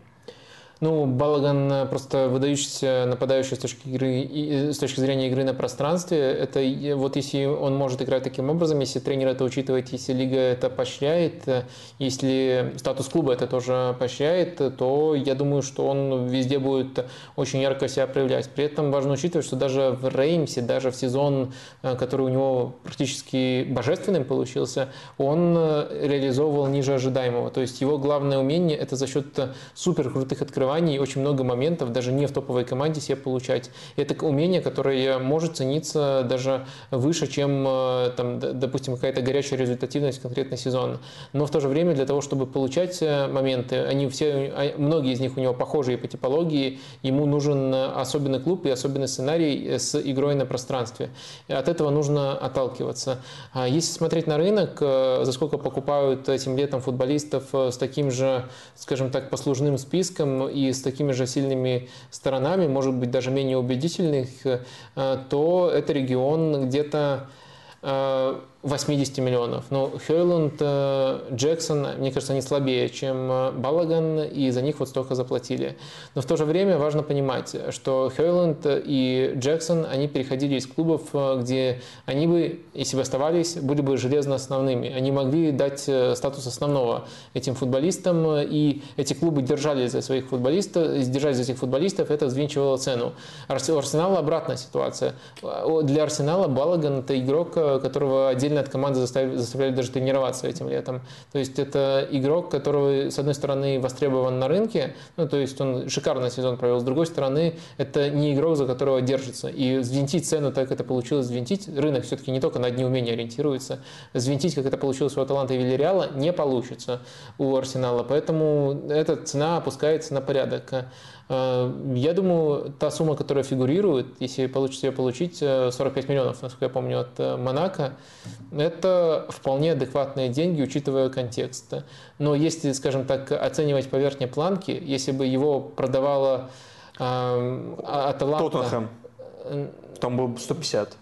Ну, Балаган э, просто выдающийся нападающий с точки, игры, и, с точки зрения игры на пространстве. Это вот если он может играть таким образом, если тренер это учитывает, если лига это поощряет, э, если статус клуба это тоже поощряет, то я думаю, что он везде будет очень ярко себя проявлять. При этом важно учитывать, что даже в Реймсе, даже в сезон, э, который у него практически божественным получился, он реализовывал ниже ожидаемого. То есть его главное умение это за счет супер крутых открываний соревнований очень много моментов, даже не в топовой команде, себе получать. Это умение, которое может цениться даже выше, чем, э, там, допустим, какая-то горячая результативность конкретный сезон. Но в то же время для того, чтобы получать э, моменты, они все, а, многие из них у него похожие по типологии, ему нужен особенный клуб и особенный сценарий с игрой на пространстве. От этого нужно отталкиваться. А если смотреть на рынок, э, за сколько покупают этим летом футболистов с таким же, скажем так, послужным списком и с такими же сильными сторонами, может быть, даже менее убедительных, э, то это регион где-то э, 80 миллионов. Но Хейланд, э, Джексон, мне кажется, они слабее, чем э, Балаган, и за них вот столько заплатили. Но в то же время важно понимать, что Хейланд и Джексон, они переходили из клубов, э, где они бы, если бы оставались, были бы железно основными. Они могли дать статус основного этим футболистам, и эти клубы держались за своих футболистов, держались за этих футболистов, это взвинчивало цену. У Арсенала обратная ситуация. Для Арсенала Балаган – это игрок, которого отдельно отдельно от команды заставляли, заставляли даже тренироваться этим летом. То есть это игрок, который, с одной стороны, востребован на рынке, ну, то есть он шикарный сезон провел, с другой стороны, это не игрок, за которого держится. И взвинтить цену, так это получилось взвинтить, рынок все-таки не только на одни умения ориентируется, взвинтить, как это получилось у Аталанта и Вильяреала, не получится у Арсенала. Поэтому эта цена опускается на порядок. Э, я думаю, та сумма, которая фигурирует, если получится ее получить, 45 э, миллионов, насколько я помню, от э, Монако, это вполне адекватные деньги, учитывая контекст. Но если, скажем так, оценивать по верхней планке, если бы его продавала Аталанта... Тоттенхэм. Там был 150.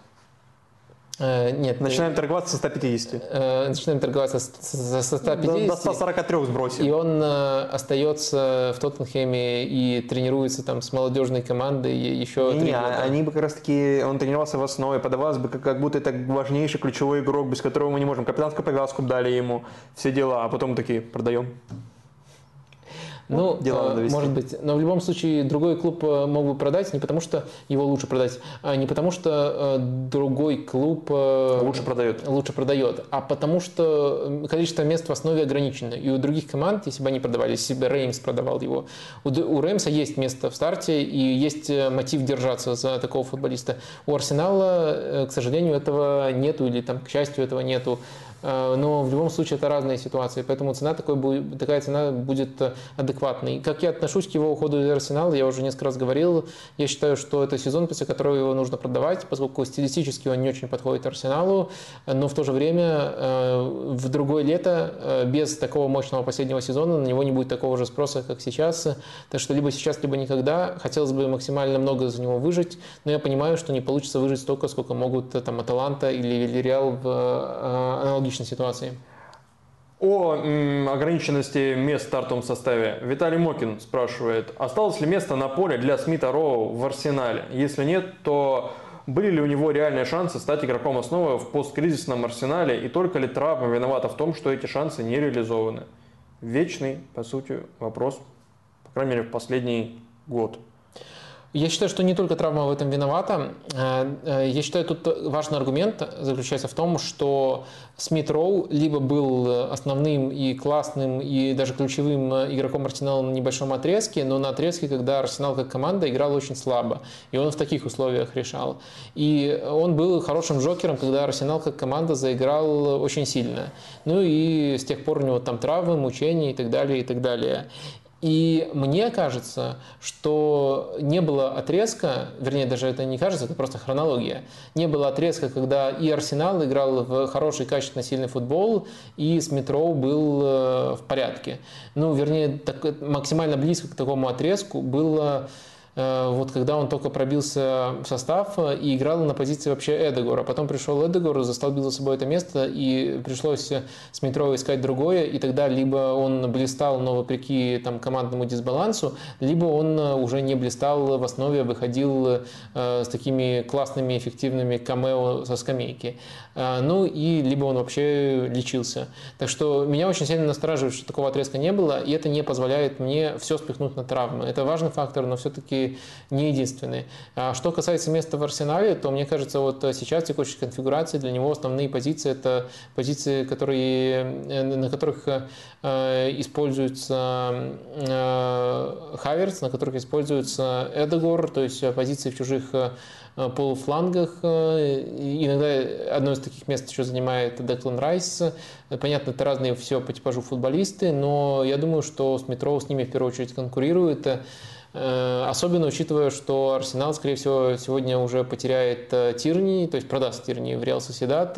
Э, нет. Начинаем торговаться со 150. Э, начинаем торговаться со 150. До 143 сбросим. И он э, остается в Тоттенхэме и тренируется там с молодежной командой еще не, три года. они бы как раз таки, он тренировался в основе, подавалось бы как, как будто это важнейший ключевой игрок, без которого мы не можем. Капитанскую повязку дали ему, все дела, а потом такие, продаем. Ну, Дела надо может быть. Но в любом случае другой клуб э, мог бы продать не потому, что его лучше продать, а не потому, что э, другой клуб э, лучше продает. лучше продает, а потому что количество мест в основе ограничено. И у других команд, если бы они продавали, если бы Реймс продавал его, у, у Реймса есть место в старте и есть мотив держаться за такого футболиста. У Арсенала, к сожалению, этого нету или там, к счастью, этого нету. Э, но в любом случае это разные ситуации, поэтому цена такой, такая цена будет э, адекватной. Как я отношусь к его уходу из Арсенала, я уже несколько раз говорил, я считаю, что это сезон, после которого его нужно продавать, поскольку стилистически он не очень подходит Арсеналу, но в то же время э, в другое лето без такого мощного последнего сезона на него не будет такого же спроса, как сейчас, так что либо сейчас, либо никогда. Хотелось бы максимально много за него выжить, но я понимаю, что не получится выжить столько, сколько могут там Аталанта или Вильяреал в аналогичном аналогичной ситуации? О м, ограниченности мест в стартовом составе. Виталий Мокин спрашивает, осталось ли место на поле для Смита Роу в Арсенале? Если нет, то были ли у него реальные шансы стать игроком основы в посткризисном Арсенале и только ли травма виновата в том, что эти шансы не реализованы? Вечный, по сути, вопрос, по крайней мере, в последний год. Я считаю, что не только травма в этом виновата. Э, э, я считаю, тут важный аргумент заключается в том, что Смит Роу либо был основным и классным, и даже ключевым игроком Арсенала на небольшом отрезке, но на отрезке, когда Арсенал как команда играл очень слабо, и он в таких условиях решал. И он был хорошим джокером, когда Арсенал как команда заиграл очень сильно. Ну и с тех пор у него там травмы, мучения и так далее, и так далее. И мне кажется, что не было отрезка, вернее, даже это не кажется, это просто хронология. Не было отрезка, когда и Арсенал играл в хороший, качественно сильный футбол, и Смитроу был э, в порядке. Ну, вернее, так, максимально близко к такому отрезку было вот когда он только пробился в состав э, и играл на позиции вообще Эдегора. Потом пришел Эдегор, застолбил за собой это место, и пришлось с метро искать другое, и тогда либо он блистал, но вопреки там, командному дисбалансу, либо он э, уже не блистал в основе, выходил э, с такими классными, эффективными камео со скамейки. Э, ну и либо он вообще лечился. Так что меня очень сильно настораживает, что такого отрезка не было, и это не позволяет мне все спихнуть на травмы. Это важный фактор, но все-таки не единственный. А что касается места в арсенале, то мне кажется, вот сейчас в текущей конфигурации для него основные позиции это позиции, которые, э, на которых э, используется э, Хаверс, на которых используется Эдегор, то есть позиции в чужих полуфлангах. Иногда одно из таких мест еще занимает Деклан Райс. Понятно, это разные все по типажу футболисты, но я думаю, что с Метро с ними в первую очередь конкурирует. Э, особенно учитывая, что Арсенал, скорее всего, сегодня уже потеряет э, Тирни, то есть продаст Тирни в Реал Соседат.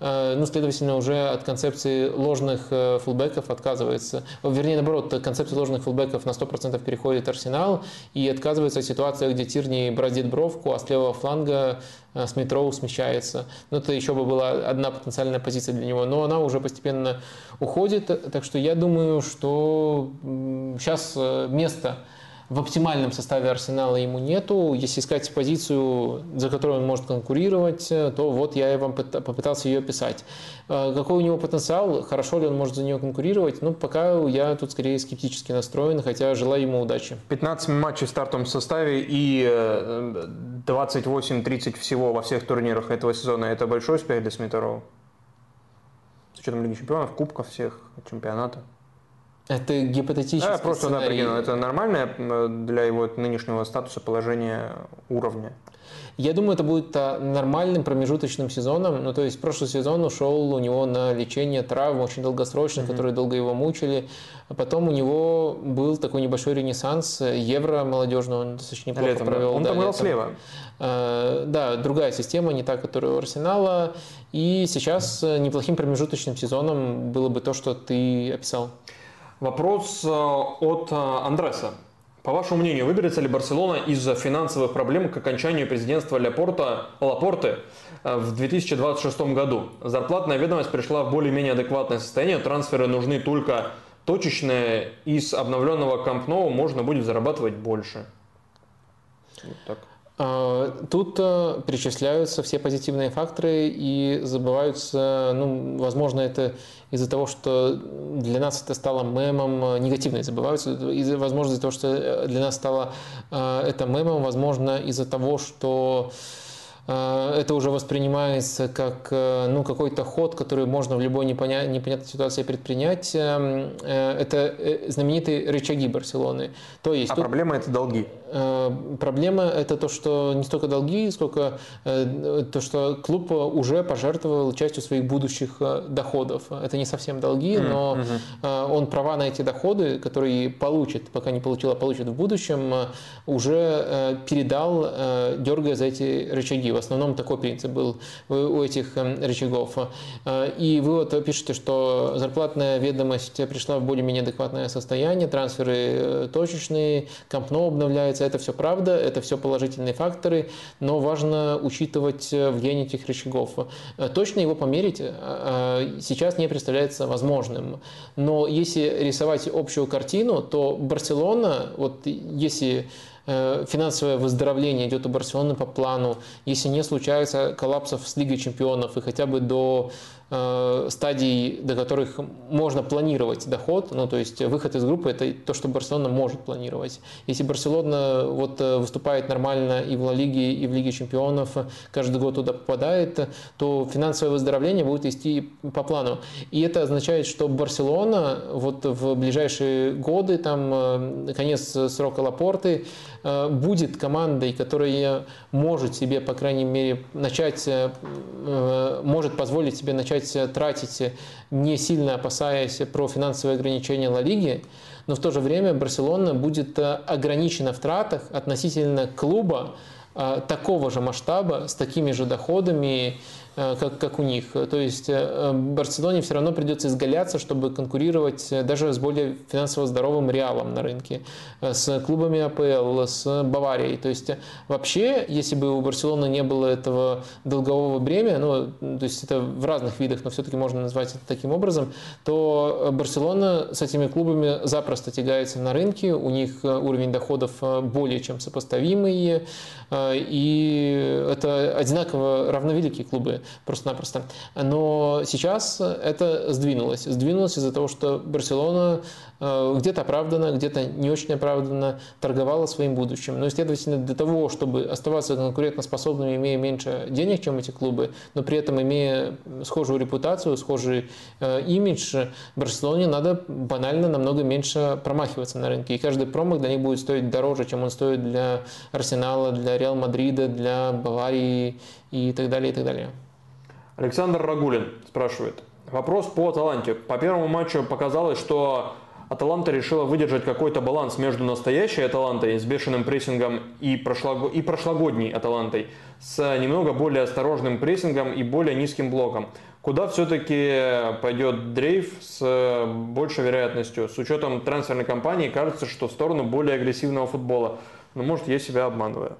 Э, ну, следовательно, уже от концепции ложных фулбеков отказывается. Вернее, наоборот, концепция ложных фулбеков на 100% переходит Арсенал и отказывается от ситуации, где Тирни бразит бровку, а с левого фланга Смитроу смещается. Ну, это еще бы была одна потенциальная позиция для него, но она уже постепенно уходит. Так что я думаю, что сейчас место в оптимальном составе Арсенала ему нету. Если искать позицию, за которую он может конкурировать, то вот я и вам попытался ее писать. А, какой у него потенциал, хорошо ли он может за нее конкурировать, ну, пока я тут скорее скептически настроен, хотя желаю ему удачи. 15 матчей в стартовом составе и 28-30 э, всего во всех турнирах этого сезона – это большой успех для Смитерова? С учетом Лиги Чемпионов, Кубков всех, чемпионата? Это гипотетический Да, просто да, прикинул. Это нормальное для его нынешнего статуса положение уровня. Я думаю, это будет а, нормальным промежуточным сезоном. Ну, то есть прошлый сезон ушел у него на лечение травм очень долгосрочных, mm-hmm. которые долго его мучили. А потом у него был такой небольшой ренессанс евро молодежного, он достаточно неплохо летом, провел. Он да, там играл слева. А, да, другая система, не та, которая у Арсенала. И сейчас неплохим промежуточным сезоном было бы то, что ты описал. Вопрос э, от э, Андреса. По вашему мнению, выберется ли Барселона из-за финансовых проблем к окончанию президентства Лапорта, Лапорты э, в 2026 году? Зарплатная ведомость пришла в более-менее адекватное состояние, трансферы нужны только точечные, из обновленного Камп можно будет зарабатывать больше. Вот так. А, тут э, перечисляются все позитивные факторы и забываются, ну, возможно, это из-за того, что для нас это стало мемом, э, негативные забываются, из возможно, из-за того, что э, для нас стало это мемом, возможно, из-за того, что это уже воспринимается как э, ну, какой-то ход, который можно в любой непоня... непонятной ситуации предпринять. Эм, э, это знаменитые рычаги Барселоны. То есть, а тут... проблема это долги? Проблема это то, что не столько долги, сколько то, что клуб уже пожертвовал частью своих будущих доходов. Это не совсем долги, mm-hmm. но mm-hmm. он права на эти доходы, которые получит, пока не получил, а получит в будущем, уже передал, дергая за эти рычаги в основном такой принцип был у этих эм, рычагов. Э, и вы вот пишете, что зарплатная ведомость пришла в более-менее адекватное состояние, трансферы э, точечные, компно обновляется. Это все правда, это все положительные факторы, но важно учитывать э, влияние этих рычагов. Точно его померить сейчас не представляется возможным. Но если рисовать общую картину, то Барселона, вот если финансовое выздоровление идет у Барселоны по плану, если не случается коллапсов с Лигой чемпионов и хотя бы до Э, стадий, до которых можно планировать доход, ну то есть выход из группы это то, что Барселона может планировать. Если Барселона вот э, выступает нормально и в Ла Лиге, и в Лиге чемпионов, каждый год туда попадает, то финансовое выздоровление будет идти по плану. И это означает, что Барселона вот в ближайшие годы, там э, конец срока Лапорты, будет командой, которая может себе, по крайней мере, начать, может позволить себе начать начать э, тратить, э, не сильно опасаясь про финансовые ограничения Ла Лиги, но в то же время Барселона будет э, ограничена в тратах относительно клуба такого же масштаба, с такими же доходами, Э, как, как у них. То есть э, Барселоне все равно придется изгаляться, чтобы конкурировать э, даже с более финансово здоровым Реалом на рынке, с клубами АПЛ, с Баварией. То есть вообще, если бы у Барселоны не было этого долгового бремя, ну, то есть это в разных видах, но все-таки можно назвать это таким образом, то Барселона с этими клубами запросто тягается на рынке, у них уровень доходов более чем сопоставимый, и это одинаково равновеликие клубы просто-напросто. Но сейчас это сдвинулось. Сдвинулось из-за того, что Барселона Э, где-то оправданно, где-то не очень оправданно торговала своим будущим. Но, следовательно, для того, чтобы оставаться конкурентоспособными, имея меньше денег, чем эти клубы, но при этом имея схожую репутацию, схожий э, имидж, Барселоне надо банально намного меньше промахиваться на рынке. И каждый промах для них будет стоить дороже, чем он стоит для Арсенала, для Реал Мадрида, для Баварии и так далее, и так далее. Александр Рагулин спрашивает. Вопрос по Аталанте. По первому матчу показалось, что Аталанта решила выдержать какой-то баланс между настоящей Аталантой с бешеным прессингом и, прошлого, и прошлогодней Аталантой с немного более осторожным прессингом и более низким блоком. Куда все-таки пойдет дрейф с большей вероятностью? С учетом трансферной кампании кажется, что в сторону более агрессивного футбола. Но может я себя обманываю.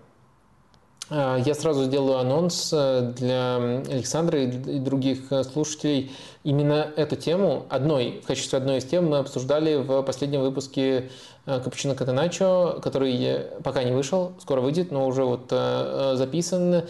А, я сразу сделаю анонс э, для Александра и других э, слушателей. Именно эту тему, одной, в качестве одной из тем мы обсуждали в последнем выпуске Капучино Катеначо, который пока не вышел, скоро выйдет, но уже вот э, э, записан.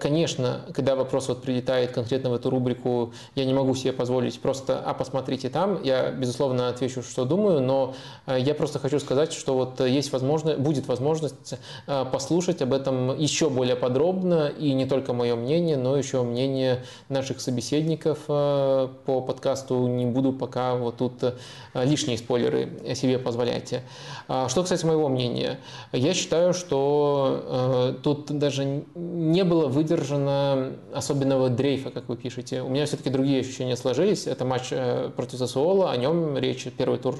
Конечно, когда вопрос вот прилетает конкретно в эту рубрику, я не могу себе позволить просто, а посмотрите там, я, безусловно, отвечу, что думаю, но я просто хочу сказать, что вот есть возможность, будет возможность послушать об этом еще более подробно, и не только мое мнение, но еще мнение наших собеседников по подкасту. Не буду пока вот тут лишние спойлеры себе позволять мероприятия. А, что касается моего мнения, я считаю, что э, тут даже не было выдержано особенного дрейфа, как вы пишете. У меня все-таки другие ощущения сложились. Это матч э, против Сосуола, о нем речь, первый тур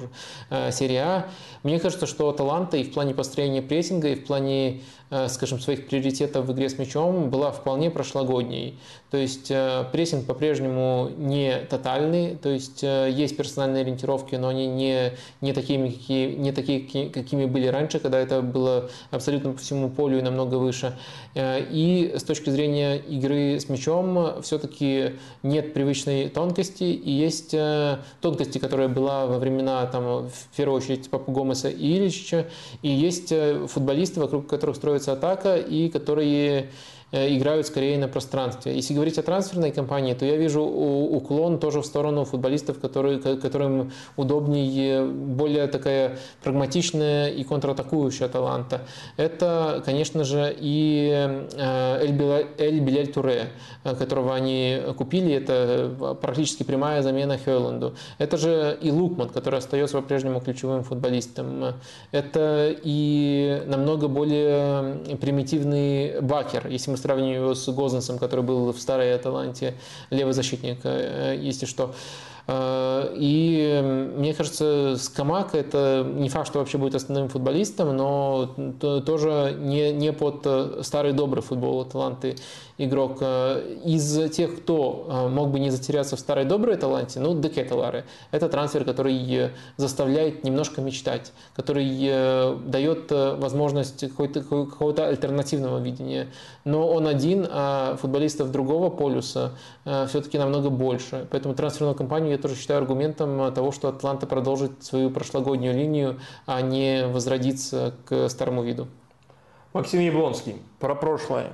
э, серии А. Мне кажется, что таланта и в плане построения прессинга, и в плане скажем, своих приоритетов в игре с мячом была вполне прошлогодней. То есть прессинг по-прежнему не тотальный, то есть есть персональные ориентировки, но они не, не, такими, какие, не такие, какими были раньше, когда это было абсолютно по всему полю и намного выше. И с точки зрения игры с мячом все-таки нет привычной тонкости, и есть тонкости, которая была во времена, там, в первую очередь, Папу Гомеса и Ильича, и есть футболисты, вокруг которых строится атака, и которые играют скорее на пространстве. Если говорить о трансферной кампании, то я вижу уклон тоже в сторону футболистов, которые, которым удобнее более такая прагматичная и контратакующая таланта. Это, конечно же, и э, Эль Биляль Туре, э, которого они купили, это практически прямая замена Хейланду. Это же и Лукман, который остается по-прежнему ключевым футболистом. Это и намного более примитивный Бакер, если мы сравниваю его с Гозенсом, который был в старой Аталанте, левый защитник, э, если что. Э, и мне кажется, Скамак это не факт, что вообще будет основным футболистом, но тоже не, не под э, старый добрый футбол таланты игрок. Э, из тех, кто э, мог бы не затеряться в старой доброй таланте, ну, Декеталары. Это трансфер, который заставляет немножко мечтать, который э, дает возможность какого-то альтернативного видения. Но он один, а футболистов другого полюса все-таки намного больше. Поэтому трансферную кампанию я тоже считаю аргументом того, что Атланта продолжит свою прошлогоднюю линию, а не возродится к старому виду. Максим Яблонский, про прошлое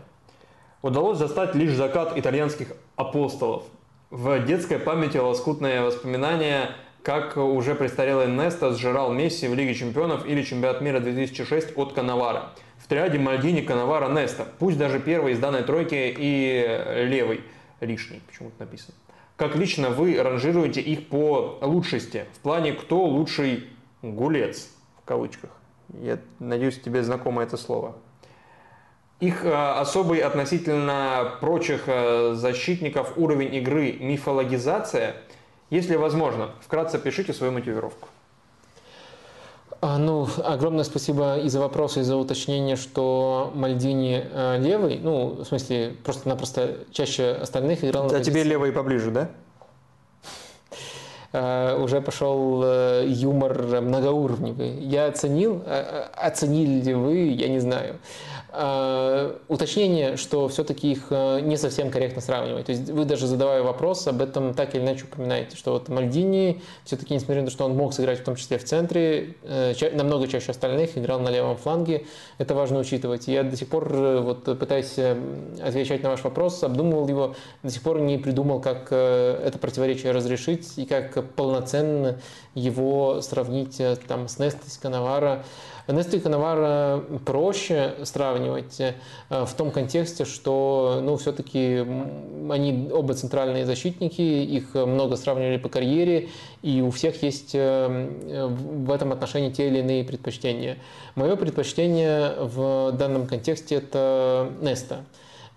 удалось застать лишь закат итальянских апостолов. В детской памяти лоскутное воспоминание, как уже престарелый Неста сжирал Месси в Лиге чемпионов или чемпионат мира 2006 от Канавара. В триаде Мальдини, Канавара, Неста. Пусть даже первый из данной тройки и левый лишний, почему-то написано. Как лично вы ранжируете их по лучшести? В плане, кто лучший гулец, в кавычках. Я надеюсь, тебе знакомо это слово. Их э, особый относительно прочих э, защитников уровень игры мифологизация. Если возможно, вкратце пишите свою мотивировку. А, ну, огромное спасибо и за вопрос, и за уточнение, что Мальдини э, левый, ну, в смысле, просто-напросто чаще остальных играл. А тебе левый поближе, да? Uh, уже пошел uh, юмор многоуровневый. Я оценил, uh, оценили ли вы, я не знаю. Э, уточнение, что все-таки их э, не совсем корректно сравнивать. То есть вы даже задавая вопрос, об этом так или иначе упоминаете, что вот Мальдини все-таки, несмотря на то, что он мог сыграть в том числе в центре, э, намного чаще остальных, играл на левом фланге, это важно учитывать. Я до сих пор, вот пытаясь отвечать на ваш вопрос, обдумывал его, до сих пор не придумал, как это противоречие разрешить и как полноценно его сравнить там, с Нестой, с Канавара. Нестри Канавара проще сравнивать э, в том контексте, что ну, все-таки они оба центральные защитники, их много сравнивали по карьере, и у всех есть э, в этом отношении те или иные предпочтения. Мое предпочтение в данном контексте это Неста.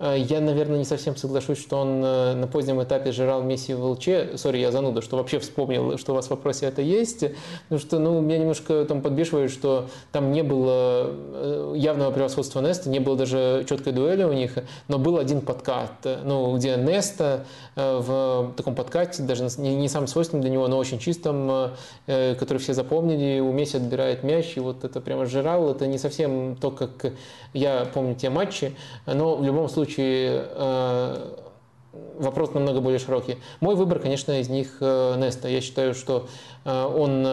Э, я, наверное, не совсем соглашусь, что он э, на позднем этапе жрал Месси в ЛЧ. Сори, я зануда, что вообще вспомнил, что у вас в вопросе это есть. Потому что ну, меня немножко там подбешивает, что там не было э, явного превосходства Неста, не было даже четкой дуэли у них, но был один подкат, ну, где Неста в таком подкате, даже не, не самым свойственным для него, но очень чистом, который все запомнили, у Месси отбирает мяч, и вот это прямо жрал. Это не совсем то, как я помню те матчи, но в любом случае случае э, вопрос намного более широкий. Мой выбор, конечно, из них э, Неста. Я считаю, что э, он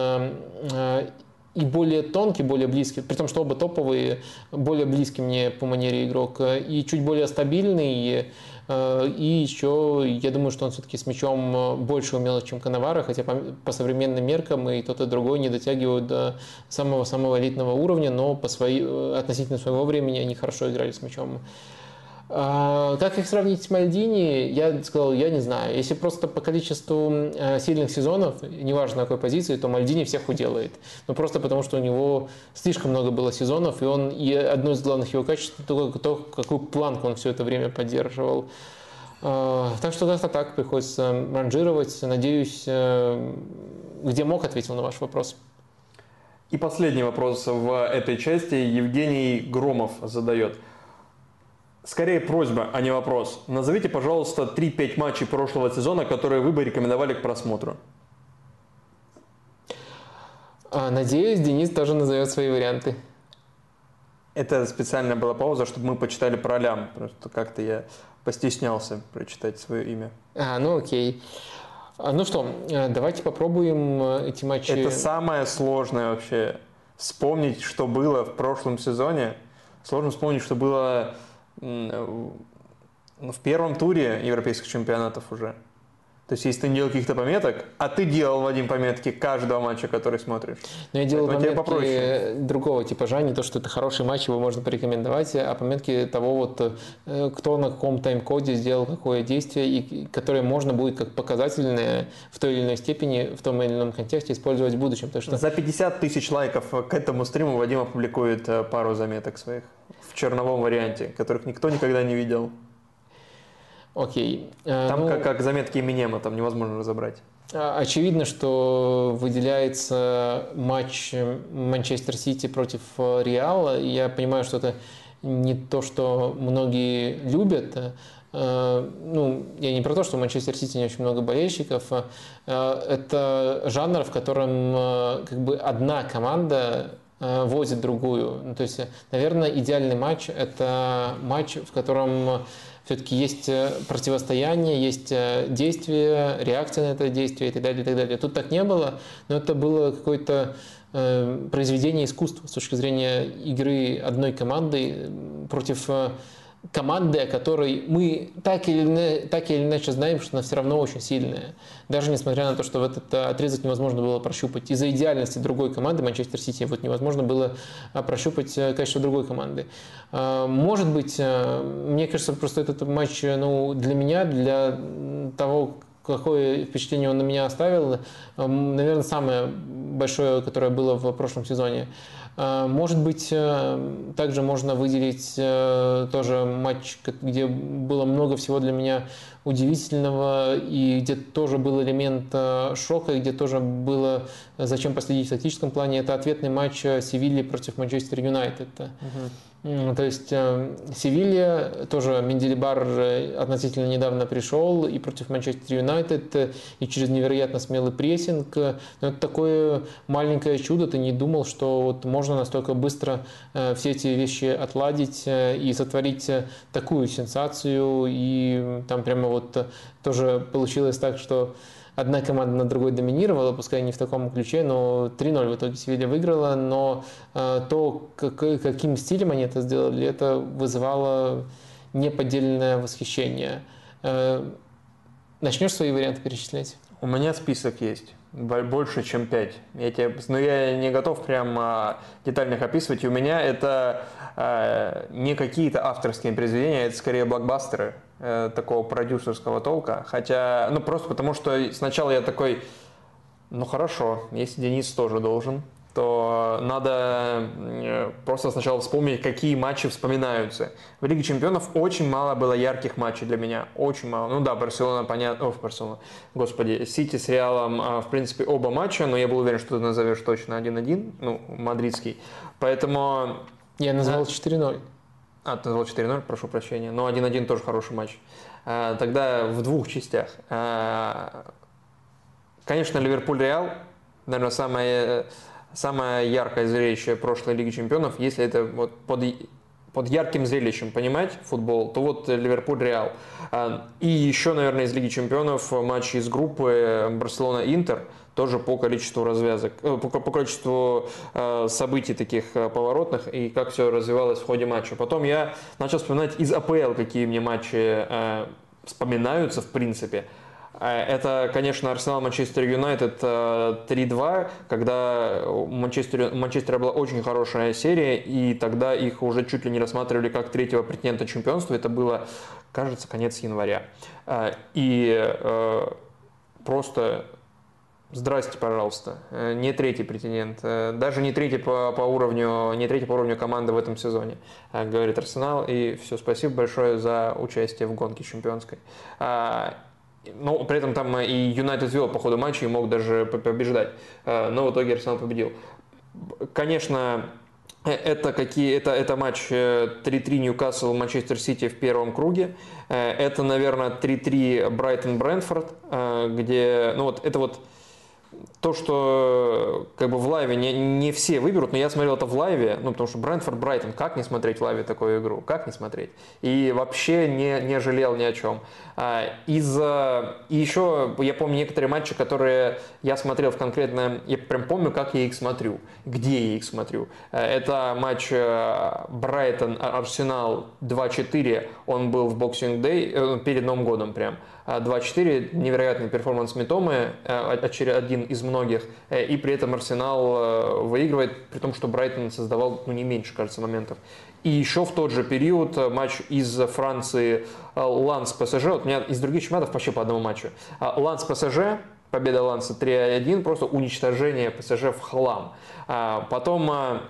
и более тонкий, более близкий, при том, что оба топовые, более близкий мне по манере игрок, и чуть более стабильный, и еще, я думаю, что он все-таки с мячом больше умел, чем Канавара, хотя по, по современным меркам и тот, и другой не дотягивают до самого-самого элитного уровня, но по своей, относительно своего времени они хорошо играли с мячом. А, как их сравнить с Мальдини, я сказал, я не знаю. Если просто по количеству э, сильных сезонов, неважно на какой позиции, то Мальдини всех уделает. Но просто потому, что у него слишком много было сезонов, и он и одно из главных его качеств то, то какую планку он все это время поддерживал. А, так что как-то так приходится ранжировать. Надеюсь, э, где мог, ответил на ваш вопрос. И последний вопрос в этой части Евгений Громов задает. Скорее просьба, а не вопрос. Назовите, пожалуйста, 3-5 матчей прошлого сезона, которые вы бы рекомендовали к просмотру. А, надеюсь, Денис тоже назовет свои варианты. Это специально была пауза, чтобы мы почитали про лям. Просто как-то я постеснялся прочитать свое имя. А, ну окей. А, ну что, э, давайте попробуем эти матчи. Это самое сложное вообще. Вспомнить, что было в прошлом сезоне. Сложно вспомнить, что было в первом туре европейских чемпионатов уже. То есть, если ты не делал каких-то пометок, а ты делал, Вадим, пометки каждого матча, который смотришь. Но я делал Поэтому пометки другого типажа, не то, что это хороший матч, его можно порекомендовать, а пометки того, вот, э, кто на каком тайм-коде сделал какое действие, и которые можно будет как показательные в той или иной степени, в том или ином контексте использовать в будущем. Потому что... За 50 тысяч лайков к этому стриму Вадим опубликует э, пару заметок своих черновом варианте, которых никто никогда не видел. Окей. Э, там ну, как, как заметки Эминема, там невозможно разобрать. А, очевидно, что выделяется матч Манчестер Сити против э, Реала. Я понимаю, что это не то, что многие любят. Э, ну, я не про то, что в Манчестер Сити не очень много болельщиков. Это жанр, в котором как бы одна команда возит другую. Ну, то есть, наверное, идеальный матч – это матч, в котором все-таки есть э, противостояние, есть э, действие, реакция на это действие и так далее, и так далее. Тут так не было, но это было какое-то э, произведение искусства с точки зрения игры одной команды против команды, о которой мы так или, так или иначе знаем, что она все равно очень сильная. Даже несмотря на то, что в этот э, отрезок невозможно было прощупать. Из-за идеальности другой команды, Манчестер Сити, вот невозможно было э, прощупать э, качество другой команды. Может быть, мне кажется, просто этот матч ну, для меня, для того, какое впечатление он на меня оставил, наверное, самое большое, которое было в прошлом сезоне. А, может быть, э, также можно выделить э, тоже матч, где было много всего для меня удивительного, и где тоже был элемент э, шока, и где тоже было зачем последить в тактическом плане. Это ответный матч Севильи против Манчестер Юнайтед. Угу. То есть э, Севилья, тоже Менделибар э, относительно недавно пришел и против Манчестер Юнайтед, э, и через невероятно смелый прессинг. Но это такое маленькое чудо, ты не думал, что вот можно настолько быстро все эти вещи отладить и сотворить такую сенсацию. И там прямо вот тоже получилось так, что одна команда на другой доминировала, пускай не в таком ключе, но 3-0 в итоге Севилья выиграла, но э, то, как, каким стилем они это сделали, это вызывало неподдельное восхищение. Э, начнешь свои варианты перечислять? У меня список есть больше, чем 5. Я тебе, но я не готов прям а, детально их описывать. у меня это не какие-то авторские произведения, это скорее блокбастеры а, такого продюсерского толка. Хотя, ну просто потому, что сначала я такой, ну хорошо, если Денис тоже должен, то надо э, просто сначала вспомнить, какие матчи вспоминаются. В Лиге Чемпионов очень мало было ярких матчей для меня. Очень мало. Ну да, Барселона, понятно. О, Барселона. Господи, Сити с Реалом, а, в принципе, оба матча, но я был уверен, что ты назовешь точно 1-1, ну, мадридский. Поэтому... Я назвал 4-0. А, ты назвал 4-0, прошу прощения. Но 1-1 тоже хороший матч. А, тогда в двух частях. А, конечно, Ливерпуль-Реал, наверное, самое самое яркое зрелище прошлой Лиги Чемпионов, если это вот под, под ярким зрелищем понимать футбол, то вот Ливерпуль-Реал. А, и еще, наверное, из Лиги Чемпионов матч из группы Барселона-Интер, тоже по количеству развязок, э, по, по количеству э, событий таких э, поворотных и как все развивалось в ходе матча. Потом я начал вспоминать из АПЛ, какие мне матчи вспоминаются в принципе. Э, это, конечно, Арсенал Манчестер Юнайтед 3-2, когда у Манчестера, была очень хорошая серия, и тогда их уже чуть ли не рассматривали как третьего претендента чемпионства. Это было, кажется, конец января. Э, и э, просто Здрасте, пожалуйста. Не третий претендент, даже не третий по, по уровню, не третий по уровню команды в этом сезоне, говорит Арсенал. И все, спасибо большое за участие в гонке чемпионской. Но при этом там и Юнайтед вел по ходу матча и мог даже побеждать. Э, но в итоге Арсенал победил. конечно, это, какие, это, это матч 3-3 Ньюкасл Манчестер Сити в первом круге. Это, наверное, 3-3 Брайтон Брентфорд, где, ну вот, это вот то, что как бы в лайве не, не все выберут, но я смотрел это в лайве, ну, потому что Брентфорд Брайтон, как не смотреть в лайве такую игру? Как не смотреть? И вообще не, не жалел ни о чем. А, из, и еще я помню некоторые матчи, которые я смотрел в конкретно, я прям помню, как я их смотрю, где я их смотрю. А, это матч э, Брайтон Арсенал 2-4, он был в Boxing Day, э, перед Новым годом прям. 2-4, невероятный перформанс Митомы, э, один из многих, э, и при этом Арсенал э, выигрывает, при том, что Брайтон создавал ну, не меньше, кажется, моментов. И еще в тот же период матч из Франции Ланс ПСЖ, вот у меня из других чемпионатов вообще по одному матчу. Ланс ПСЖ, победа Ланса 3-1, просто уничтожение ПСЖ в хлам. Потом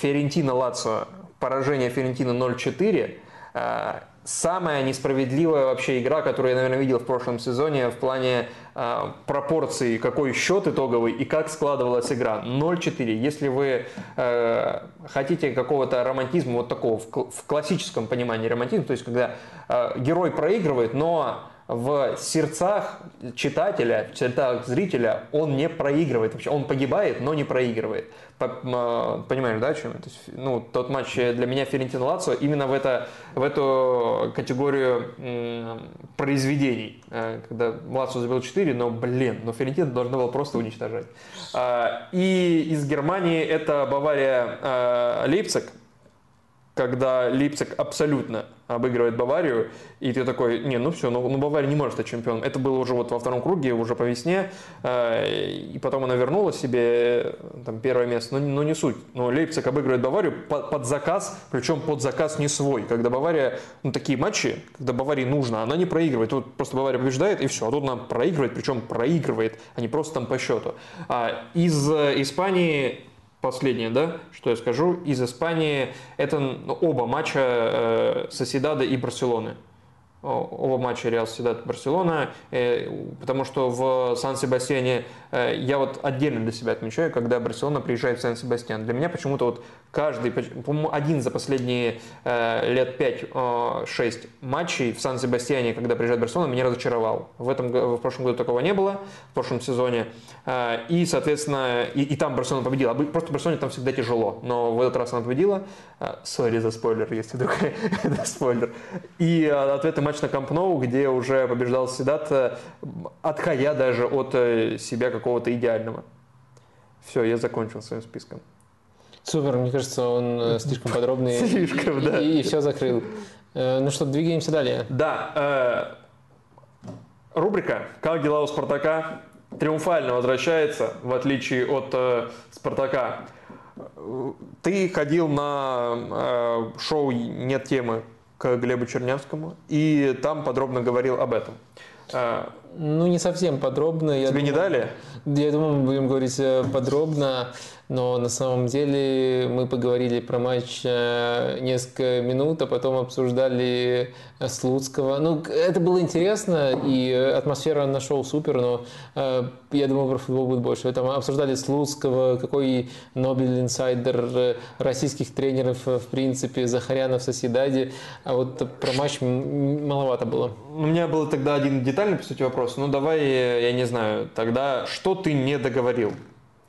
Ферентина Лацо, поражение Ферентина 0-4, самая несправедливая вообще игра, которую я, наверное, видел в прошлом сезоне в плане э, пропорции, какой счет итоговый и как складывалась игра. 0-4. Если вы э, хотите какого-то романтизма, вот такого в, в классическом понимании романтизма, то есть когда э, герой проигрывает, но в сердцах читателя, в сердцах зрителя он не проигрывает вообще. Он погибает, но не проигрывает. Понимаешь, да, о чем? То есть, ну, тот матч для меня Ферентин Лацо именно в, это, в эту категорию произведений. Э, когда Лацо забил 4, но, блин, но Ферентин должна была просто уничтожать. А, и из Германии это Бавария Лейпциг, когда Лейпциг абсолютно обыгрывает Баварию, и ты такой, не, ну все, ну, ну Бавария не может стать чемпионом. Это было уже вот во втором круге, уже по весне, э, и потом она вернула себе э, там, первое место, но, но не суть. Но Лейпциг обыгрывает Баварию под, под заказ, причем под заказ не свой. Когда Бавария, ну такие матчи, когда Баварии нужно, она не проигрывает. Тут просто Бавария побеждает, и все. А тут она проигрывает, причем проигрывает, а не просто там по счету. А из э, Испании последнее, да, что я скажу, из Испании, это ну, оба матча э, Соседада и Барселоны оба матча Реал Сидат Барселона, э, потому что в Сан-Себастьяне э, я вот отдельно для себя отмечаю, когда Барселона приезжает в Сан-Себастьян. Для меня почему-то вот каждый, по-моему, один за последние э, лет 5-6 матчей в Сан-Себастьяне, когда приезжает Барселона, меня разочаровал. В, этом, в прошлом году такого не было, в прошлом сезоне. И, соответственно, и, и там Барселона победила. Просто Барселоне там всегда тяжело, но в этот раз она победила. Sorry за спойлер, если вдруг *laughs* это спойлер. И ответный матч на Камп Ноу, где уже побеждал Сосьедад, э, отходя даже от э, себя какого-то идеального. Все, я закончил своим списком. Супер, мне кажется, он э, *laughs* слишком подробный. Слишком, да. И, и все закрыл. Ну что, двигаемся далее. Да. рубрика «Как дела у Спартака?» триумфально возвращается, в отличие от Спартака. Ты ходил на шоу «Нет темы» к Глебу Чернявскому, и там подробно говорил об этом. А, ну, не совсем подробно. Тебе я не думаю, дали? Я думаю, мы будем говорить э, подробно но на самом деле мы поговорили про матч э, несколько минут, а потом обсуждали э, Слуцкого. Ну, это было интересно, и атмосфера на шоу супер, но э, я думаю, про футбол будет больше. Там обсуждали Слуцкого, какой Нобель инсайдер российских тренеров, в принципе, Захаряна в Соседаде, а вот про матч маловато было. У меня был тогда один детальный, по сути, вопрос. Ну, давай, я не знаю, тогда что ты не договорил?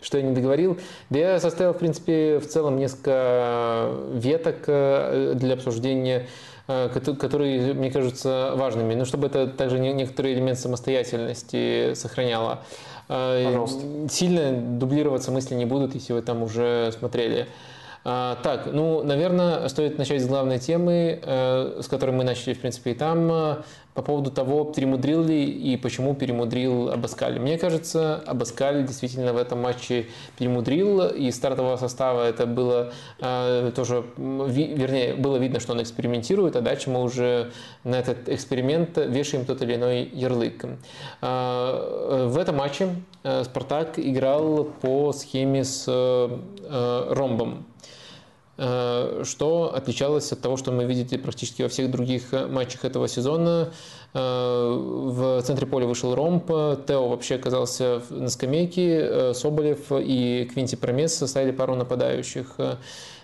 Что я не договорил. Да я составил, в принципе, в целом несколько веток э, для обсуждения, э, которые, мне кажутся важными. Но чтобы это также некоторый элемент самостоятельности сохраняло. Э, Пожалуйста. Сильно дублироваться мысли не будут, если вы там уже смотрели. Так, ну, наверное, стоит начать с главной темы, э, с которой мы начали, в принципе, и там, э, по поводу того, перемудрил ли и почему перемудрил Абаскаль. Мне кажется, Абаскаль действительно в этом матче перемудрил, и стартового состава это было э, тоже, вернее, было видно, что он экспериментирует, а дальше мы уже на этот эксперимент вешаем тот или иной ярлык. В этом матче Спартак играл по схеме с ромбом. Что отличалось от того, что мы видели практически во всех других матчах этого сезона. В центре поля вышел Ромп, Тео вообще оказался на скамейке, Соболев и Квинти Промес составили пару нападающих.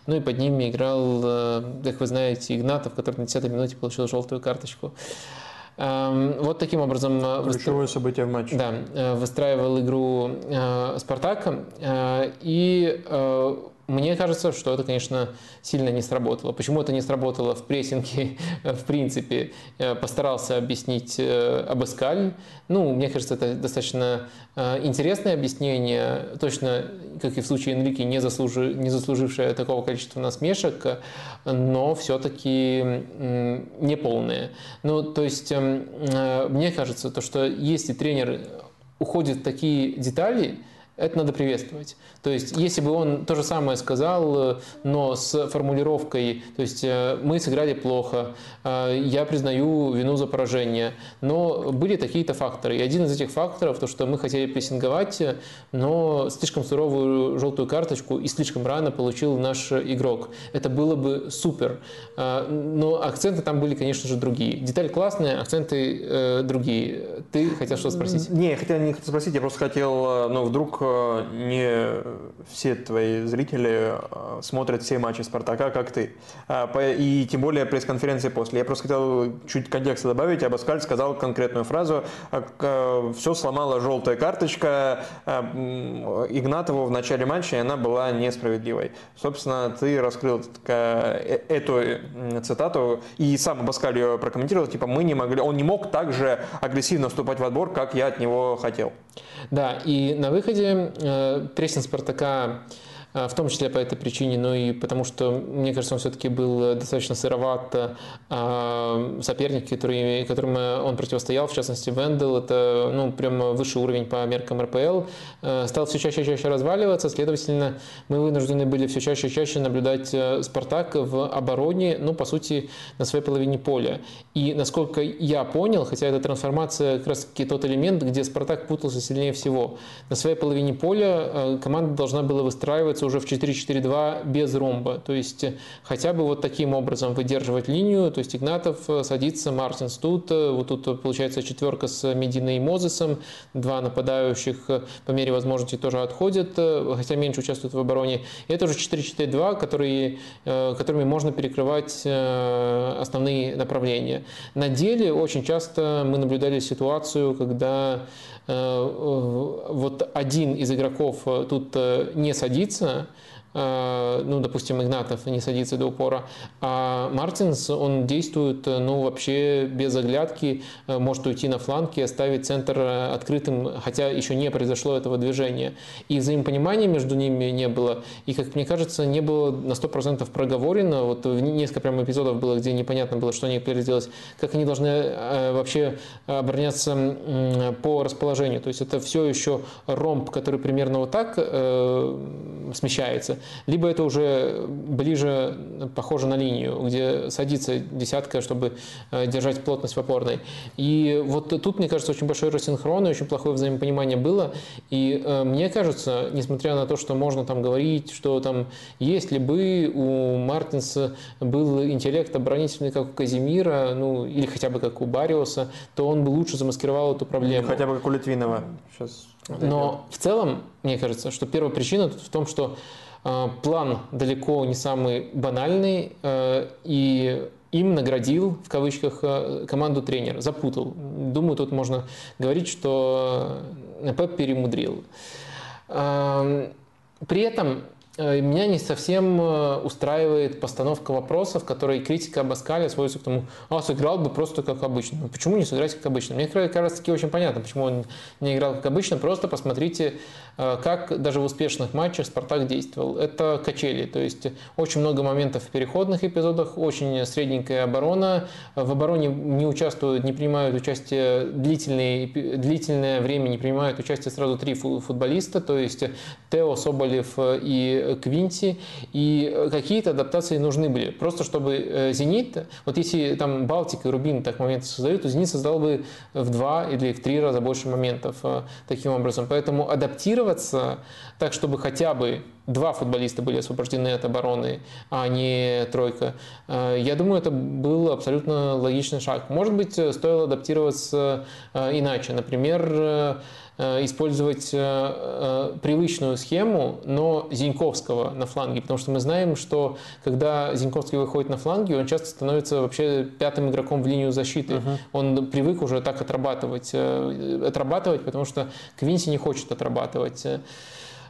Ну и под ними играл, как вы знаете, Игнатов, который на 10-й минуте получил желтую карточку. Эм, вот таким образом... Э, Ключевое событие в матче. Да, э, выстраивал игру э, Спартака. И мне кажется, что это, конечно, сильно не сработало. Почему это не сработало в прессинге, *laughs* в принципе, постарался объяснить Абаскаль. Ну, мне кажется, это достаточно интересное объяснение, точно, как и в случае Энрике, не, заслужи, не заслужившее такого количества насмешек, но все-таки неполное. Ну, то есть, эм, мне кажется, то, что если тренер уходит в такие детали, это надо приветствовать. То есть, если бы он то же самое сказал, э, но с формулировкой, то есть э, мы сыграли плохо, э, я признаю вину за поражение, но были такие-то факторы. И один из этих факторов, то, что мы хотели прессинговать, но слишком суровую желтую карточку и слишком рано получил наш игрок. Это было бы супер. Но акценты там были, конечно же, другие. Деталь классная, акценты другие. Ты хотел что спросить? Не, я хотел не хотел спросить, я просто хотел, ну, вдруг не все твои зрители э, смотрят все матчи Спартака, как ты. А, и тем более пресс-конференции после. Я просто хотел чуть контекста добавить. Абаскаль сказал конкретную фразу. «Э, все сломала желтая карточка э, Игнатову в начале матча, и она была несправедливой. Собственно, ты раскрыл эту цитату, и сам Абаскаль ее прокомментировал. Типа, мы не могли, он не мог так же агрессивно вступать в отбор, как я от него хотел. Да, и на выходе э, прессинг Спартака в том числе по этой причине, но и потому что, мне кажется, он все-таки был достаточно сыроват. А, соперник, который, которым он противостоял, в частности, Вендел, это ну, прям высший уровень по меркам РПЛ, стал все чаще и чаще разваливаться, следовательно, мы вынуждены были все чаще и чаще наблюдать Спартак в обороне, ну, по сути, на своей половине поля. И, насколько я понял, хотя эта трансформация как раз-таки тот элемент, где Спартак путался сильнее всего, на своей половине поля команда должна была выстраиваться уже в 4-4-2 без ромба. То есть э, хотя бы вот таким образом выдерживать линию. То есть Игнатов э, садится, Мартинс тут. Э, вот тут получается четверка с Мединой и Мозесом. Два нападающих по мере возможности тоже отходят, хотя меньше участвуют в обороне. И это уже 4-4-2, которые, которыми можно перекрывать основные направления. На деле очень часто мы наблюдали ситуацию, когда вот один из игроков тут не садится, Э, ну, допустим, Игнатов не садится до упора, а Мартинс, он действует, э, ну, вообще без оглядки, э, может уйти на фланг и оставить центр открытым, хотя еще не произошло этого движения. И взаимопонимания между ними не было, и, как мне кажется, не было на 100% проговорено, вот несколько прям эпизодов было, где непонятно было, что они сделать, как они должны вообще обороняться по расположению. То есть это все еще ромб, который примерно вот так смещается, либо это уже ближе похоже на линию, где садится десятка, чтобы э, держать плотность в опорной. И вот тут, мне кажется, очень большой рассинхрон и очень плохое взаимопонимание было. И э, мне кажется, несмотря на то, что можно там говорить, что там, если бы у Мартинса был интеллект оборонительный, как у Казимира, ну, или хотя бы как у Бариуса, то он бы лучше замаскировал эту проблему. Хотя бы как у Литвинова. Сейчас но в целом, мне кажется, что первая причина тут в том, что план далеко не самый банальный, э, и им наградил, в кавычках, э, команду тренер, запутал. Думаю, тут можно говорить, что Пеп перемудрил. При этом меня не совсем устраивает постановка вопросов, которые критика Абаскаля сводится к тому, а сыграл бы просто как обычно. Почему не сыграть как обычно? Мне кажется, таки очень понятно, почему он не играл как обычно. Просто посмотрите Э, как даже в успешных матчах Спартак действовал. Это качели, то есть очень много моментов в переходных эпизодах, очень средненькая оборона. В обороне не участвуют, не принимают участие длительные, длительное время, не принимают участие сразу три футболиста, то есть Тео, Соболев и Квинти. И какие-то адаптации нужны были. Просто чтобы э, «Зенит», вот если там Балтик и Рубин так моменты создают, то «Зенит» создал бы в два или в три раза больше моментов э, таким образом. Поэтому адаптировать адаптироваться так, чтобы хотя бы два футболиста были освобождены от обороны, а не тройка. Э, я думаю, это был абсолютно логичный шаг. Может быть, стоило адаптироваться иначе. Например, использовать привычную схему, но Зиньковского на фланге, потому что мы знаем, что когда Зиньковский выходит на фланге, он часто становится вообще пятым игроком в линию защиты. Uh-huh. Он привык уже так отрабатывать, отрабатывать, потому что Квинси не хочет отрабатывать.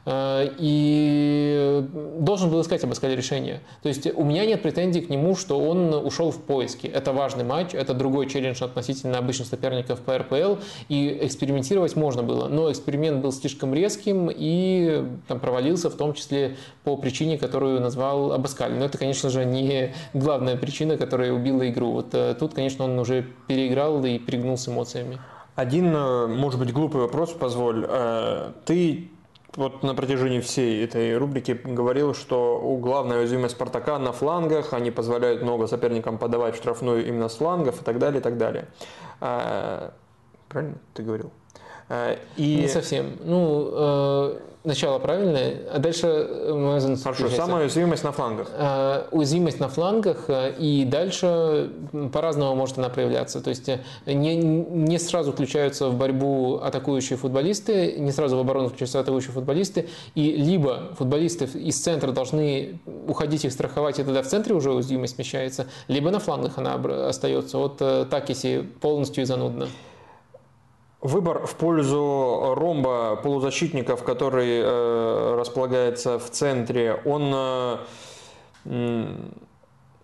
Э, и должен был искать Абаскаль решение. То есть у меня нет претензий к нему, что он ушел в поиски. Это важный матч, это другой челлендж относительно обычных соперников по РПЛ, и экспериментировать можно было. Но эксперимент был слишком резким и там, провалился, в том числе по причине, которую назвал Абаскаль. Но это, конечно же, не главная причина, которая убила игру. Вот э, тут, конечно, он уже переиграл и перегнул с эмоциями. Один, э, может быть, глупый вопрос, позволь. Ты вот на протяжении всей этой рубрики говорил, что главная уязвимость Спартака на флангах, они позволяют много соперникам подавать штрафную именно с флангов и так далее, и так далее. А, правильно ты говорил? А, и... Не совсем. Ну, э, начало правильное, а дальше э, мы Хорошо, самая уязвимость на флангах. А, уязвимость на флангах, э, и дальше по-разному может она проявляться. То есть не, не сразу включаются в борьбу атакующие футболисты, не сразу в оборону включаются атакующие футболисты, и либо футболисты из центра должны уходить их страховать, и тогда в центре уже уязвимость смещается, либо на флангах она остается. Вот так, если полностью и занудно. Выбор в пользу ромба полузащитников, который э, располагается в центре, он э,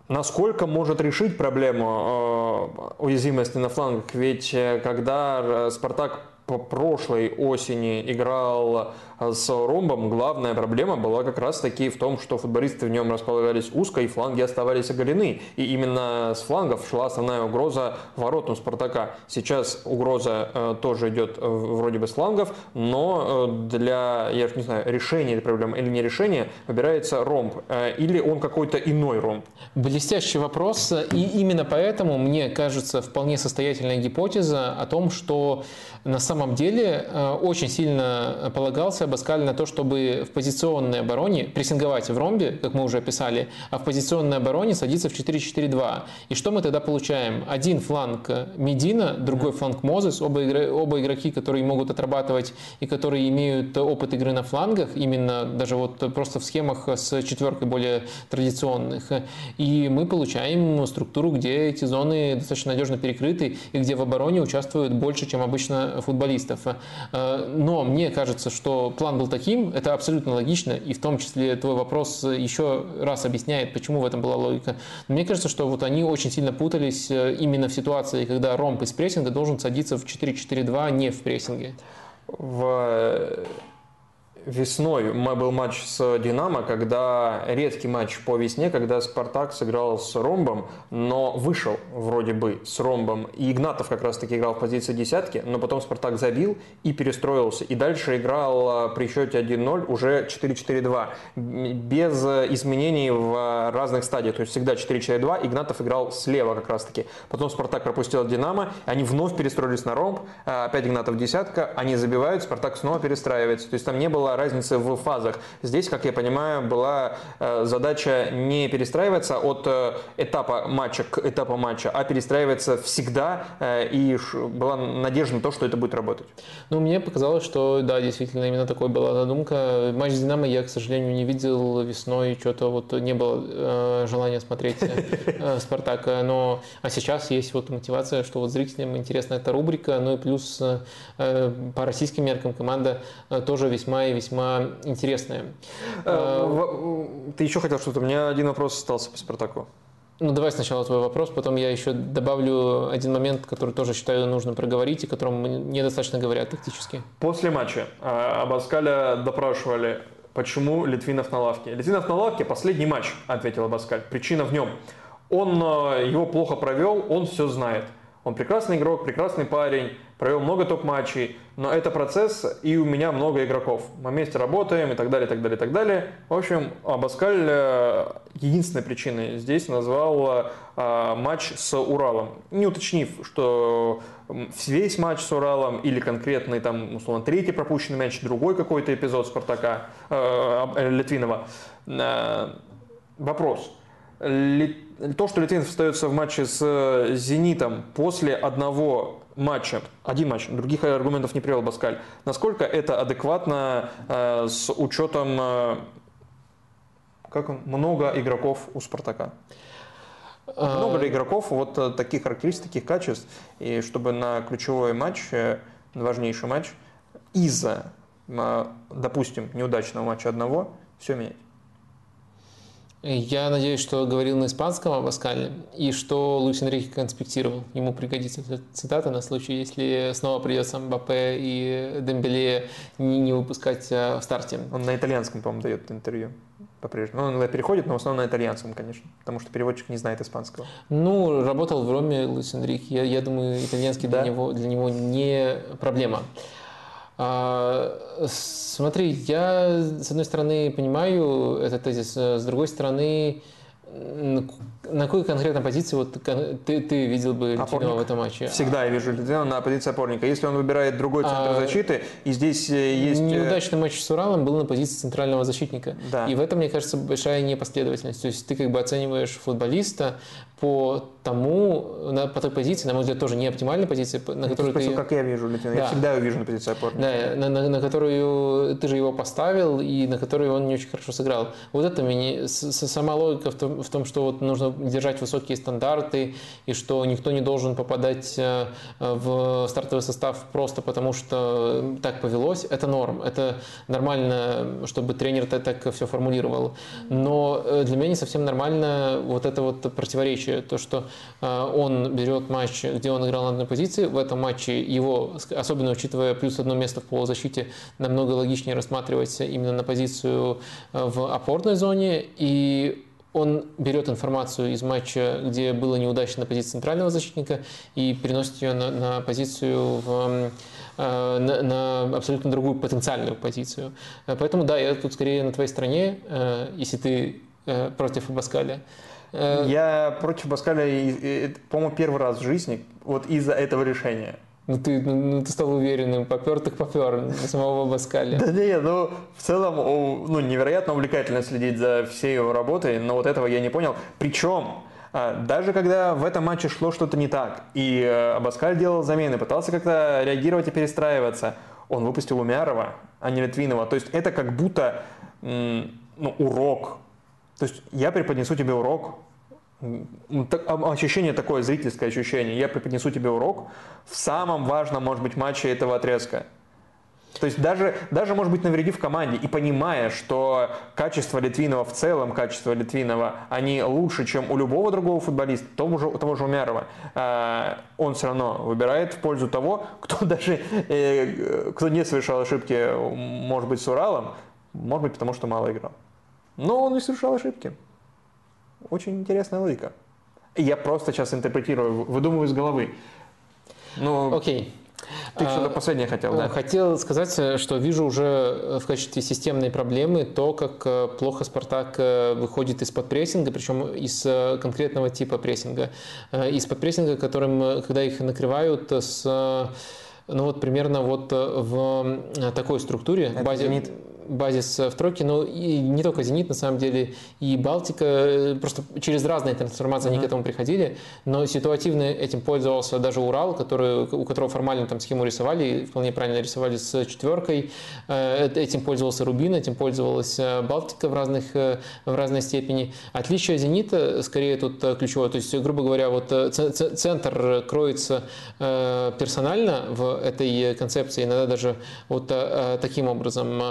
насколько может решить проблему э, уязвимости на флангах? Ведь э, когда э, Спартак по прошлой осени играл с ромбом, главная проблема была как раз таки в том, что футболисты в нем располагались узко и фланги оставались оголены. И именно с флангов шла основная угроза воротам Спартака. Сейчас угроза э, тоже идет э, вроде бы с флангов, но э, для, я не знаю, решения этой проблемы или не решения выбирается ромб. Э, или он какой-то иной ромб? Блестящий вопрос. И именно поэтому, мне кажется, вполне состоятельная гипотеза о том, что на самом деле э, очень сильно полагался Абаскаль на то, чтобы в позиционной обороне прессинговать в ромбе, как мы уже описали, а в позиционной обороне садиться в 4-4-2. И что мы тогда получаем? Один фланг Медина, другой фланг Мозес, оба, игры, оба игроки, которые могут отрабатывать и которые имеют опыт игры на флангах, именно даже вот просто в схемах с четверкой более традиционных. И мы получаем структуру, где эти зоны достаточно надежно перекрыты и где в обороне участвуют больше, чем обычно футболистов. Но мне кажется, что план был таким, это абсолютно логично, и в том числе твой вопрос еще раз объясняет, почему в этом была логика. Но мне кажется, что вот они очень сильно путались э, именно в ситуации, когда ромб из прессинга должен садиться в 4-4-2, не в прессинге. В Весной был матч с «Динамо», когда редкий матч по весне, когда «Спартак» сыграл с «Ромбом», но вышел вроде бы с «Ромбом». И Игнатов как раз-таки играл в позиции десятки, но потом «Спартак» забил и перестроился. И дальше играл а, при счете 1-0 уже 4-4-2, без изменений в разных стадиях. То есть всегда 4-4-2, Игнатов играл слева как раз-таки. Потом «Спартак» пропустил «Динамо», они вновь перестроились на «Ромб», а, опять Игнатов десятка, они забивают, «Спартак» снова перестраивается. То есть там не было была разница в фазах. Здесь, как я понимаю, была э, задача не перестраиваться от э, этапа матча к этапу матча, а перестраиваться всегда, э, и была надежда на то, что это будет работать. Ну, мне показалось, что да, действительно, именно такой была задумка. Матч с Динамо я, к сожалению, не видел весной, что-то вот не было желания смотреть Спартака, но а сейчас есть вот мотивация, что вот зрителям интересна эта рубрика, ну и плюс по российским меркам команда тоже весьма и весьма интересная. Э, а, ты еще хотел что-то? У меня один вопрос остался по Спартаку. Ну, давай сначала твой вопрос, потом я еще добавлю один момент, который тоже считаю нужно проговорить, и которым недостаточно говорят тактически. После матча Абаскаля допрашивали, почему Литвинов на лавке. Литвинов на лавке – последний матч, ответил Абаскаль. Причина в нем. Он э, его плохо провел, он все знает. Он прекрасный игрок, прекрасный парень, провел много топ-матчей, но это процесс, и у меня много игроков. Мы вместе работаем и так далее, и так далее, и так далее. В общем, Абаскаль э, единственной причиной здесь назвал э, матч с Уралом, не уточнив, что весь матч с Уралом или конкретный там, условно, третий пропущенный мяч, другой какой-то эпизод Спартака э, Литвинова. Э, вопрос. То, что Литвинов остается в матче с Зенитом после одного матча, один матч, других аргументов не привел Баскаль, насколько это адекватно э, с учетом э, как он, много игроков у Спартака? Много ли игроков вот э, таких характеристик, таких качеств, и чтобы на ключевой матч, э, важнейший матч, из-за, э, допустим, неудачного матча одного, все менять? Я надеюсь, что говорил на испанском об Аскале, и что Луис Энрике конспектировал. Ему пригодится эта цитата на случай, если снова придется Мбаппе и Дембеле не, не выпускать в старте. Он на итальянском, по-моему, дает интервью по-прежнему. Ну, он переходит, но в основном на итальянском, конечно, потому что переводчик не знает испанского. Ну, работал в Роме Луис Энрике. Я, я думаю, итальянский да? для, него, для него не проблема. А, смотри, я, с одной стороны, понимаю этот тезис, с другой стороны, на какой конкретной позиции вот ты, ты видел бы Литвинова в этом матче? Всегда я вижу Литвинова на позиции опорника. Если он выбирает другой центр а, защиты, и здесь э, есть... Э, неудачный матч с Уралом был на позиции центрального защитника. Да. И в этом, мне кажется, большая непоследовательность. То есть ты как бы оцениваешь футболиста по тому, на, по той позиции, на мой взгляд, тоже не оптимальной позиции, на которую ты... как я вижу Литвинова. Да. Я всегда его вижу на позиции опорника. Да, на, на, на которую ты же его поставил, и на которую он не очень хорошо сыграл. Вот это меня... Сама логика в том, в том что вот нужно держать высокие стандарты, и что никто не должен попадать э, в стартовый состав просто потому, что так повелось, это норм. Это нормально, чтобы тренер так все формулировал. Но э, для меня не совсем нормально вот это вот противоречие, то, что э, он берет матч, где он играл на одной позиции, в этом матче его, особенно учитывая плюс одно место в полузащите, намного логичнее рассматривать именно на позицию в опорной зоне, и он берет информацию из матча, где было неудачно на позиции центрального защитника, и переносит ее на, на позицию в э, на, на абсолютно другую потенциальную позицию. Э, поэтому да, я тут скорее на твоей стороне, э, если ты против Абаскаля. Я против Баскаля, по-моему, первый раз в жизни вот из-за этого решения. Ну ты, ну, ну, ты стал уверенным, попер так попер самого Баскаля. Да не, ну в целом ну, невероятно увлекательно следить за всей его работой, но вот этого я не понял. Причем а, даже когда в этом матче шло что-то не так, и э, Абаскаль делал замены, пытался как-то реагировать и перестраиваться, он выпустил Умярова, а не Литвинова. То есть это как будто ну, урок. То есть я преподнесу тебе урок, ощущение такое, зрительское ощущение. Я преподнесу тебе урок в самом важном, может быть, матче этого отрезка. То есть даже, даже может быть, навредив команде и понимая, что качество Литвинова в целом, качество Литвинова, они лучше, чем у любого другого футболиста, того же, того же Умярова, э, он все равно выбирает в пользу того, кто *laughs* даже, э, кто не совершал ошибки, может быть, с Уралом, может быть, потому что мало играл. Но он не совершал ошибки. Очень интересная логика. Я просто сейчас интерпретирую, выдумываю из головы. Ну, Окей. Ты что-то а, последнее хотел, да? Хотел сказать, что вижу уже в качестве системной проблемы то, как э, плохо Спартак э, выходит из-под прессинга, причем из э, конкретного типа прессинга. Из-под прессинга, которым, когда их накрывают с ну вот примерно вот в такой структуре. Это базе, зенит базис в тройке, но и не только «Зенит», на самом деле, и «Балтика», э, просто через разные трансформации mm-hmm. они к этому приходили, но ситуативно этим пользовался даже «Урал», который, у которого формально там схему рисовали, вполне правильно рисовали с четверкой, э, этим пользовался «Рубин», этим пользовалась э, «Балтика» в, разных, в разной степени. Отличие «Зенита» скорее тут ключевое, то есть, грубо говоря, вот центр кроется персонально в этой концепции, иногда даже вот таким образом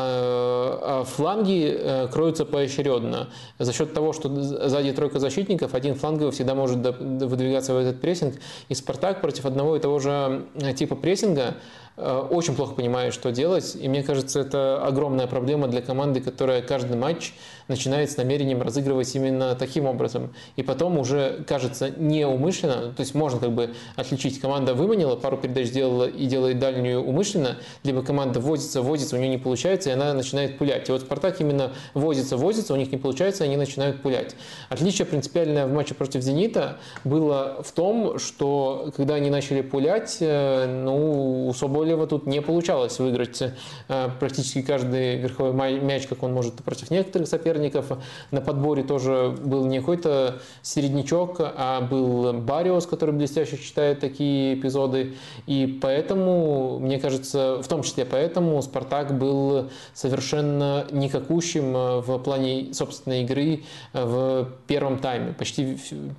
а, а фланги э, кроются поочередно. За счет того, что сзади тройка защитников, один фланговый всегда может выдвигаться в этот прессинг. И Спартак против одного и того же э, типа прессинга э, очень плохо понимает, что делать. И мне кажется, это огромная проблема для команды, которая каждый матч начинает с намерением разыгрывать именно таким образом. И потом уже кажется неумышленно, то есть можно как бы отличить, команда выманила, пару передач сделала и делает дальнюю умышленно, либо команда возится, возится, у нее не получается, и она начинает пулять. И вот Спартак именно возится, возится, у них не получается, и они начинают пулять. Отличие принципиальное в матче против «Зенита» было в том, что когда они начали пулять, э, ну, у Соболева тут не получалось выиграть э, практически каждый верховой мяч, как он может против некоторых соперников. На подборе тоже был не какой-то середнячок, а был Бариос, который блестяще читает такие эпизоды. И поэтому, мне кажется, в том числе поэтому Спартак был совершенно никакущим в плане собственной игры в первом тайме. Почти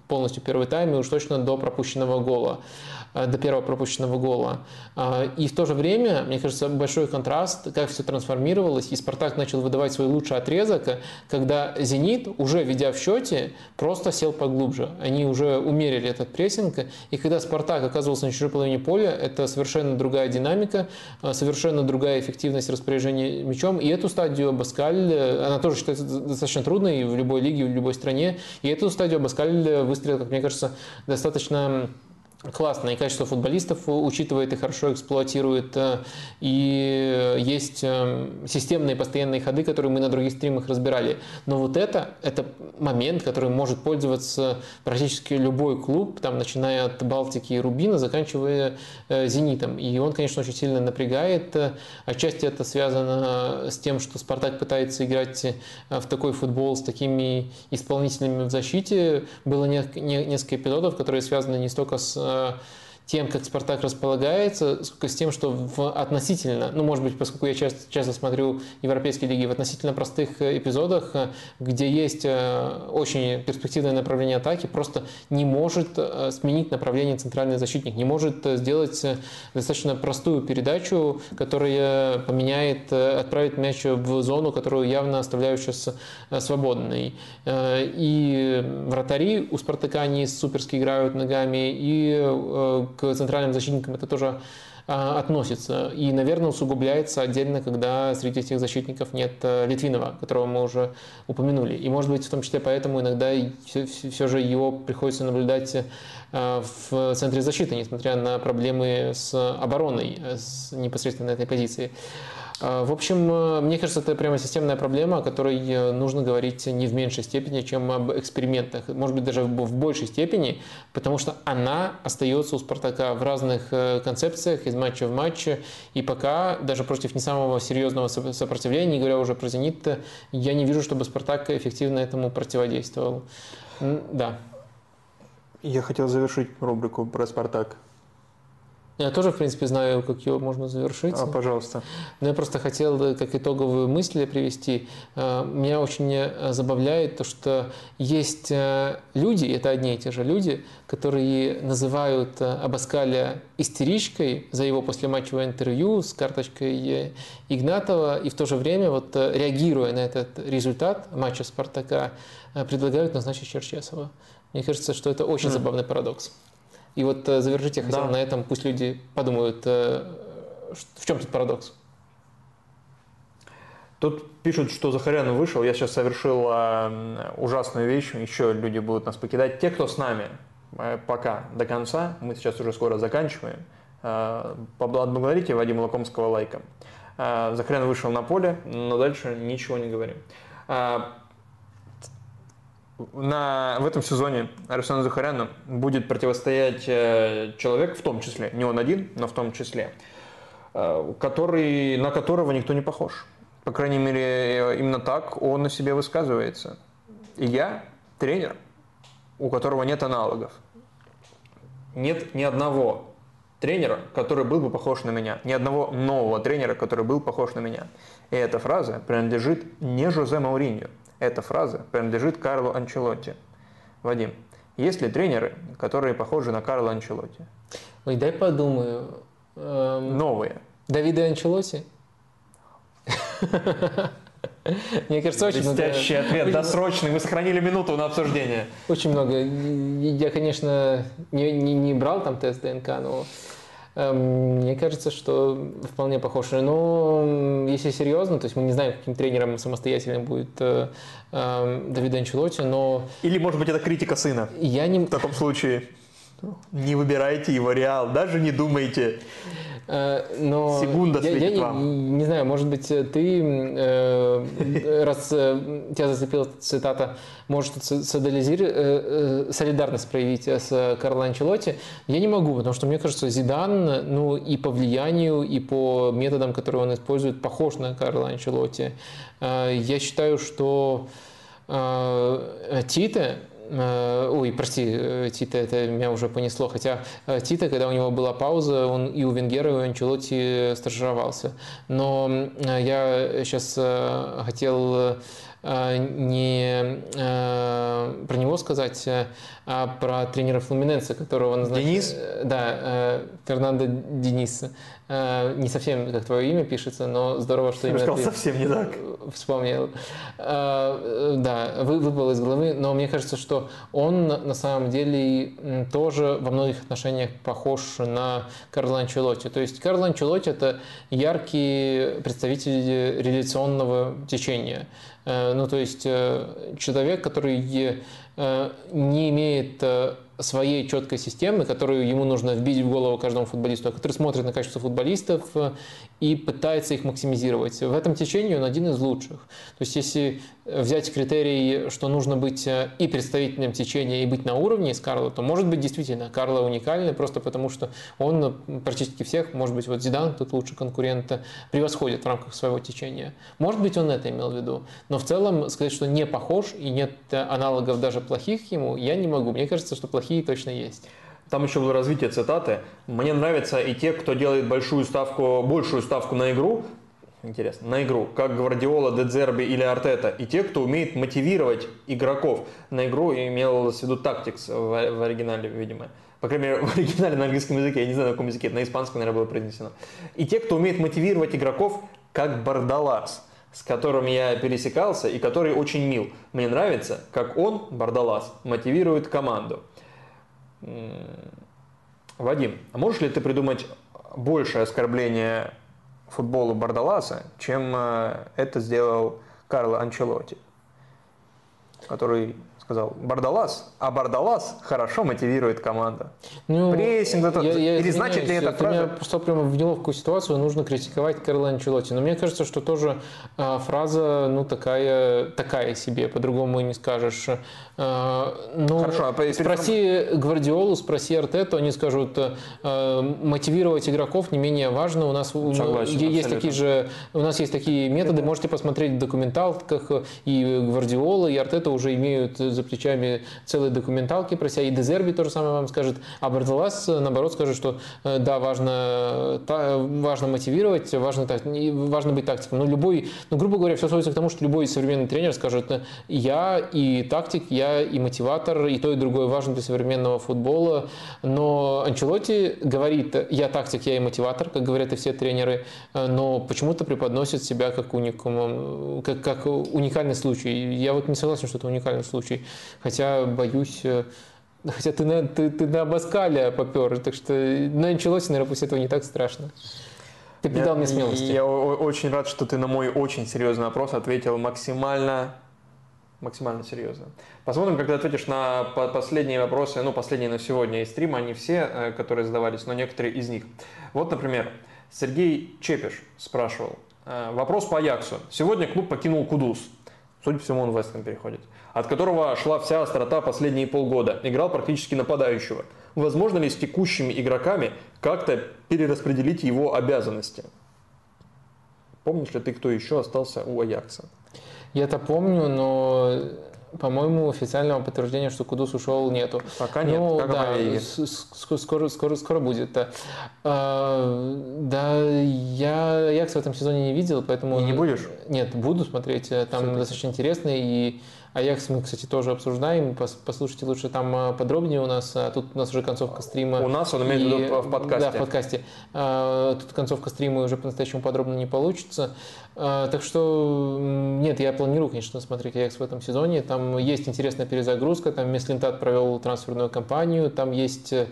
полностью первый тайм и уж точно до пропущенного гола. Э, до первого пропущенного гола. Э, и в то же время, мне кажется, большой контраст, как все трансформировалось, и «Спартак» начал выдавать свой лучший отрезок, когда «Зенит», уже ведя в счете, просто сел поглубже. Они уже умерили этот прессинг, и когда «Спартак» оказывался на чужой половине поля, это совершенно другая динамика, э, совершенно другая эффективность распоряжения мячом, и эту стадию Баскаль, она тоже считается достаточно трудной в любой лиге, в любой стране, и эту стадию Баскаль выстрелил, как мне кажется, достаточно классно, и качество футболистов учитывает и хорошо эксплуатирует. Э, и есть э, системные постоянные ходы, которые мы на других стримах разбирали. Но вот это, это момент, который может пользоваться практически любой клуб, там, начиная от Балтики и Рубина, заканчивая э, Зенитом. И он, конечно, очень сильно напрягает. Отчасти это связано с тем, что Спартак пытается играть в такой футбол с такими исполнителями в защите. Было несколько эпизодов, которые связаны не столько с uh, тем, как Спартак располагается, сколько с тем, что в относительно, ну, может быть, поскольку я часто, часто смотрю европейские лиги, в относительно простых эпизодах, где есть э, очень перспективное направление атаки, просто не может э, сменить направление центральный защитник, не может э, сделать достаточно простую передачу, которая поменяет, отправит мяч в зону, которую явно оставляют сейчас свободной. И вратари у Спартака не суперски играют ногами, и к центральным защитникам это тоже а, относится. И, наверное, усугубляется отдельно, когда среди этих защитников нет э, Литвинова, которого мы уже упомянули. И, может быть, в том числе поэтому иногда все, же его приходится наблюдать э, в центре защиты, несмотря на проблемы с обороной э, с непосредственно этой позиции. А, в общем, э, мне кажется, это прямо системная проблема, о которой э, нужно говорить не в меньшей степени, чем об экспериментах. Может быть, даже в большей степени, потому что она остается у «Спартака» в разных э, концепциях, из матча в матч. И пока, даже против не самого серьезного сопротивления, не говоря уже про «Зенит», я не вижу, чтобы «Спартак» эффективно этому противодействовал. Да. Я хотел завершить рубрику про «Спартак». Я тоже, в принципе, знаю, как ее можно завершить. А, пожалуйста. Но я просто хотел э, как итоговые мысли привести. Э, меня очень э, забавляет то, что есть люди, это одни и те же люди, которые называют Абаскаля истеричкой за его послематчевое интервью с карточкой Игнатова, и в то же время, вот, реагируя на этот результат матча Спартака, предлагают назначить Черчесова. Мне кажется, что это очень mm. забавный парадокс. И вот э, завершить я хотел да. на этом, пусть люди подумают, э, в чем тут парадокс. Тут пишут, что Захарян вышел. Я сейчас совершил э, ужасную вещь. Еще люди будут нас покидать. Те, кто с нами пока до конца, мы сейчас уже скоро заканчиваем, поблагодарите Вадима Лакомского лайком. Захарян вышел на поле, но дальше ничего не говорим на, в этом сезоне Арсену Захаряну будет противостоять э, человек, в том числе, не он один, но в том числе, э, который, на которого никто не похож. По крайней мере, именно так он на себе высказывается. И я тренер, у которого нет аналогов. Нет ни одного тренера, который был бы похож на меня. Ни одного нового тренера, который был похож на меня. И эта фраза принадлежит не Жозе Мауриньо, эта фраза принадлежит Карлу Анчелотти. Вадим, есть ли тренеры, которые похожи на Карла Анчелотти? Ой, дай подумаю. Эм... Новые. Давида Анчелотти? Мне кажется, очень много... Блестящий ответ, досрочный. Мы сохранили минуту на обсуждение. Очень много. Я, конечно, не, не, не брал там тест ДНК, но мне кажется, что вполне похож. Но если серьезно, то есть мы не знаем, каким тренером самостоятельным будет э, эм, Давид Анчелотти, но... Или, может быть, это критика сына? Я не... В таком случае не выбирайте его Реал, даже не думайте. Э, но Секунда я, я. Не, не знаю, может быть, ты, э, *laughs* раз э, тебя зацепила цитата, может э, э, солидарность проявить с Карло Анчелотти, я не могу, потому что мне кажется, Зидан, ну и по влиянию, и по методам, которые он использует, похож на Карло Анчелотти. Э, я считаю, что э, Тите Э, ой, прости, э, Тита, это меня уже понесло. Хотя э, Тита, когда у него была пауза, он и у Венгера, и у Анчелотти стажировался. Но я сейчас хотел не про него сказать, а про тренера Флуминенса, которого назначил... Денис? Да, Фернандо Денис. Не совсем как твое имя пишется, но здорово, что Я именно сказал, ты совсем не так. вспомнил. Да, выпал из головы, но мне кажется, что он на самом деле тоже во многих отношениях похож на Карло Анчелотти. То есть Карло Анчелотти – это яркий представитель реляционного течения. Э, ну, то есть э, человек, который э, не имеет своей четкой системы, которую ему нужно вбить в голову каждому футболисту, а который смотрит на качество футболистов и пытается их максимизировать. В этом течении он один из лучших. То есть если взять критерий, что нужно быть и представителем течения, и быть на уровне с Карло, то может быть действительно Карло уникальный, просто потому что он практически всех, может быть, вот Зидан, тут лучший конкурент, превосходит в рамках своего течения. Может быть, он это имел в виду. Но в целом сказать, что не похож и нет аналогов даже плохих ему, я не могу. Мне кажется, что плохие точно есть. Там еще было развитие цитаты. Мне нравятся и те, кто делает большую ставку, большую ставку на игру, интересно, на игру, как Гвардиола, Дедзерби или Артета, и те, кто умеет мотивировать игроков на игру, имел в виду тактикс в, в оригинале, видимо. По крайней мере, *laughs* в оригинале на английском языке, я не знаю, на каком языке, на испанском, наверное, было произнесено. И те, кто умеет мотивировать игроков, как Бардалас, с которым я пересекался и который очень мил. Мне нравится, как он, Бардалас, мотивирует команду. Вадим, а можешь ли ты придумать большее оскорбление футболу Бардаласа, чем э, это сделал Карло Анчелотти, который сказал Бордалас, а Бордалас хорошо мотивирует команду. Ну, Прессинг, это, я, я или значит ли эта фраза? Меня просто прямо в неловкую ситуацию нужно критиковать Карла Анчелотти. Но мне кажется, что тоже э, фраза, ну, такая, такая себе, по-другому не скажешь. Э, ну, Хорошо, а спроси Гвардиолу, спроси Артету, они скажут, э, мотивировать игроков не менее важно. У нас Согласен, есть такие же, у нас есть такие методы, можете посмотреть в документалках, и Гвардиола, и Артета уже имеют за плечами целые документалки про себя, и Дезерби то же самое вам скажет, а Бардалас, наоборот, скажет, что э, да, важно, та, важно мотивировать, важно, так, важно быть тактиком. Но любой, ну, грубо говоря, все сводится к тому, что любой современный тренер скажет, я и тактик, я и мотиватор, и то, и другое важно для современного футбола. Но Анчелотти говорит, я тактик, я и мотиватор, как говорят и все тренеры, э, но почему-то преподносит себя как уникум, как, как уникальный случай. Я вот не согласен, что это уникальный случай. Хотя боюсь, э, хотя ты на, ты, ты на Абаскале попер, так что началось, наверное, после этого не так страшно. Ты придал мне смелости. Я очень рад, что ты на мой очень серьезный вопрос ответил максимально максимально серьезно. Посмотрим, ты ответишь на последние вопросы, ну, последние на сегодня из стрима, они все, э, которые задавались, но некоторые из них. Вот, например, Сергей Чепиш спрашивал. Э, вопрос по Аяксу. Сегодня клуб покинул Кудус. Судя по всему, он в Вестхэм переходит от которого шла вся острота последние полгода. Играл практически нападающего. Возможно ли с текущими игроками как-то перераспределить его обязанности? Помнишь ли ты, кто еще остался у Аякса? Я это помню, но по-моему, официального подтверждения, что Кудус ушел, нету. Пока нет. Ну, как да, скоро, скоро, скоро будет. А, да, я Аякс в этом сезоне не видел, поэтому... И не будешь? Нет, буду смотреть. Там достаточно интересно, и Аякс мы, кстати, тоже обсуждаем. Послушайте лучше там а, подробнее у нас. А тут у нас уже концовка стрима. У нас, он имеет в виду в подкасте. Да, в подкасте. А, тут концовка стрима уже по-настоящему подробно не получится. Так что, нет, я планирую, конечно, смотреть Аякс в этом сезоне. Там есть интересная перезагрузка. Там Меслинтат провел трансферную кампанию. Там есть Э,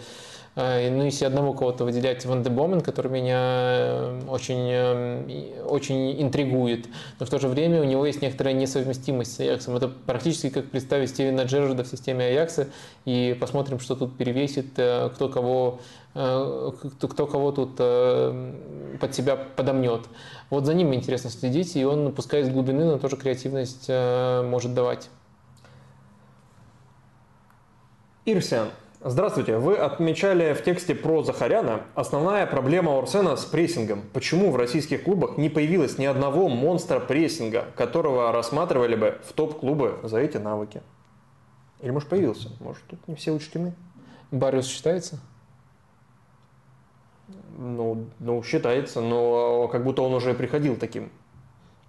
ну, если одного кого-то выделять, Ван де Бомен, который меня очень, очень интригует. Но в то же время у него есть некоторая несовместимость с Аяксом. Это практически как представить Стивена Джерарда в системе Аякса и посмотрим, что тут перевесит, кто кого кто, кого тут под себя подомнет. Вот за ним интересно следить, и он, пускай из глубины, но тоже креативность может давать. Ирсиан, здравствуйте. Вы отмечали в тексте про Захаряна основная проблема Орсена с прессингом. Почему в российских клубах не появилось ни одного монстра прессинга, которого рассматривали бы в топ-клубы за эти навыки? Или, может, появился? Может, тут не все учтены? Бариус считается? Ну, ну, считается, но как будто он уже приходил таким.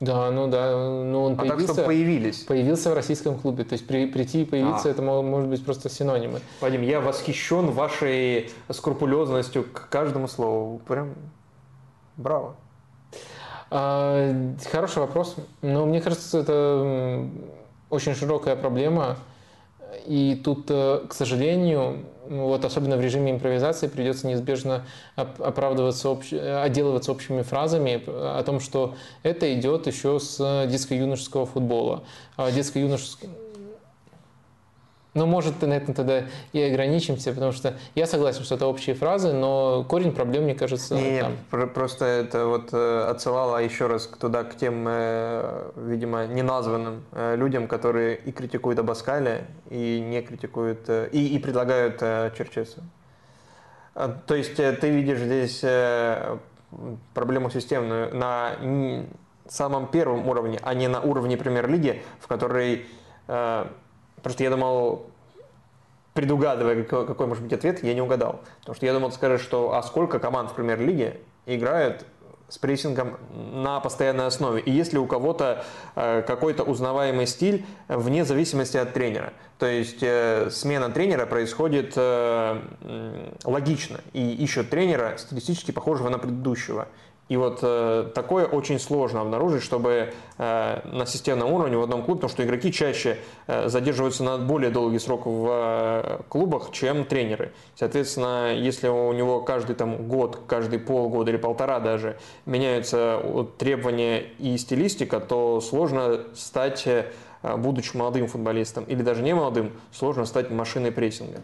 Да, ну да, ну он а появился, так, появились. появился в российском клубе. То есть при, прийти и появиться, а. это может быть просто синонимы. Вадим, я восхищен вашей скрупулезностью к каждому слову. Прям браво. А, хороший вопрос. Но мне кажется, это очень широкая проблема. И тут, э, к сожалению, вот особенно в режиме импровизации придется неизбежно оправдываться, общ... отделываться общими фразами о том, что это идет еще с детско-юношеского футбола. А детско-юношеский ну, может, на этом тогда и ограничимся, потому что я согласен, что это общие фразы, но корень проблем, мне кажется, Нет, там. просто это вот э, отсылало еще раз туда, к тем, э, видимо, неназванным э, людям, которые и критикуют Абаскаля, и не критикуют, и, и предлагают Черчесу. А, то есть ты видишь здесь проблему системную на самом первом уровне, а не на уровне премьер-лиги, в которой Просто я думал, предугадывая, какой, какой может быть ответ, я не угадал. Потому что я думал, ты скажешь, что а сколько команд в премьер-лиге играют с прессингом на постоянной основе. И если у кого-то э, какой-то узнаваемый стиль вне зависимости от тренера. То есть э, смена тренера происходит э, логично и ищут тренера стилистически похожего на предыдущего. И вот э, такое очень сложно обнаружить, чтобы э, на системном уровне в одном клубе, потому что игроки чаще э, задерживаются на более долгий срок в э, клубах, чем тренеры. Соответственно, если у него каждый там, год, каждый полгода или полтора даже меняются требования и стилистика, то сложно стать, э, будучи молодым футболистом или даже не молодым, сложно стать машиной прессинга.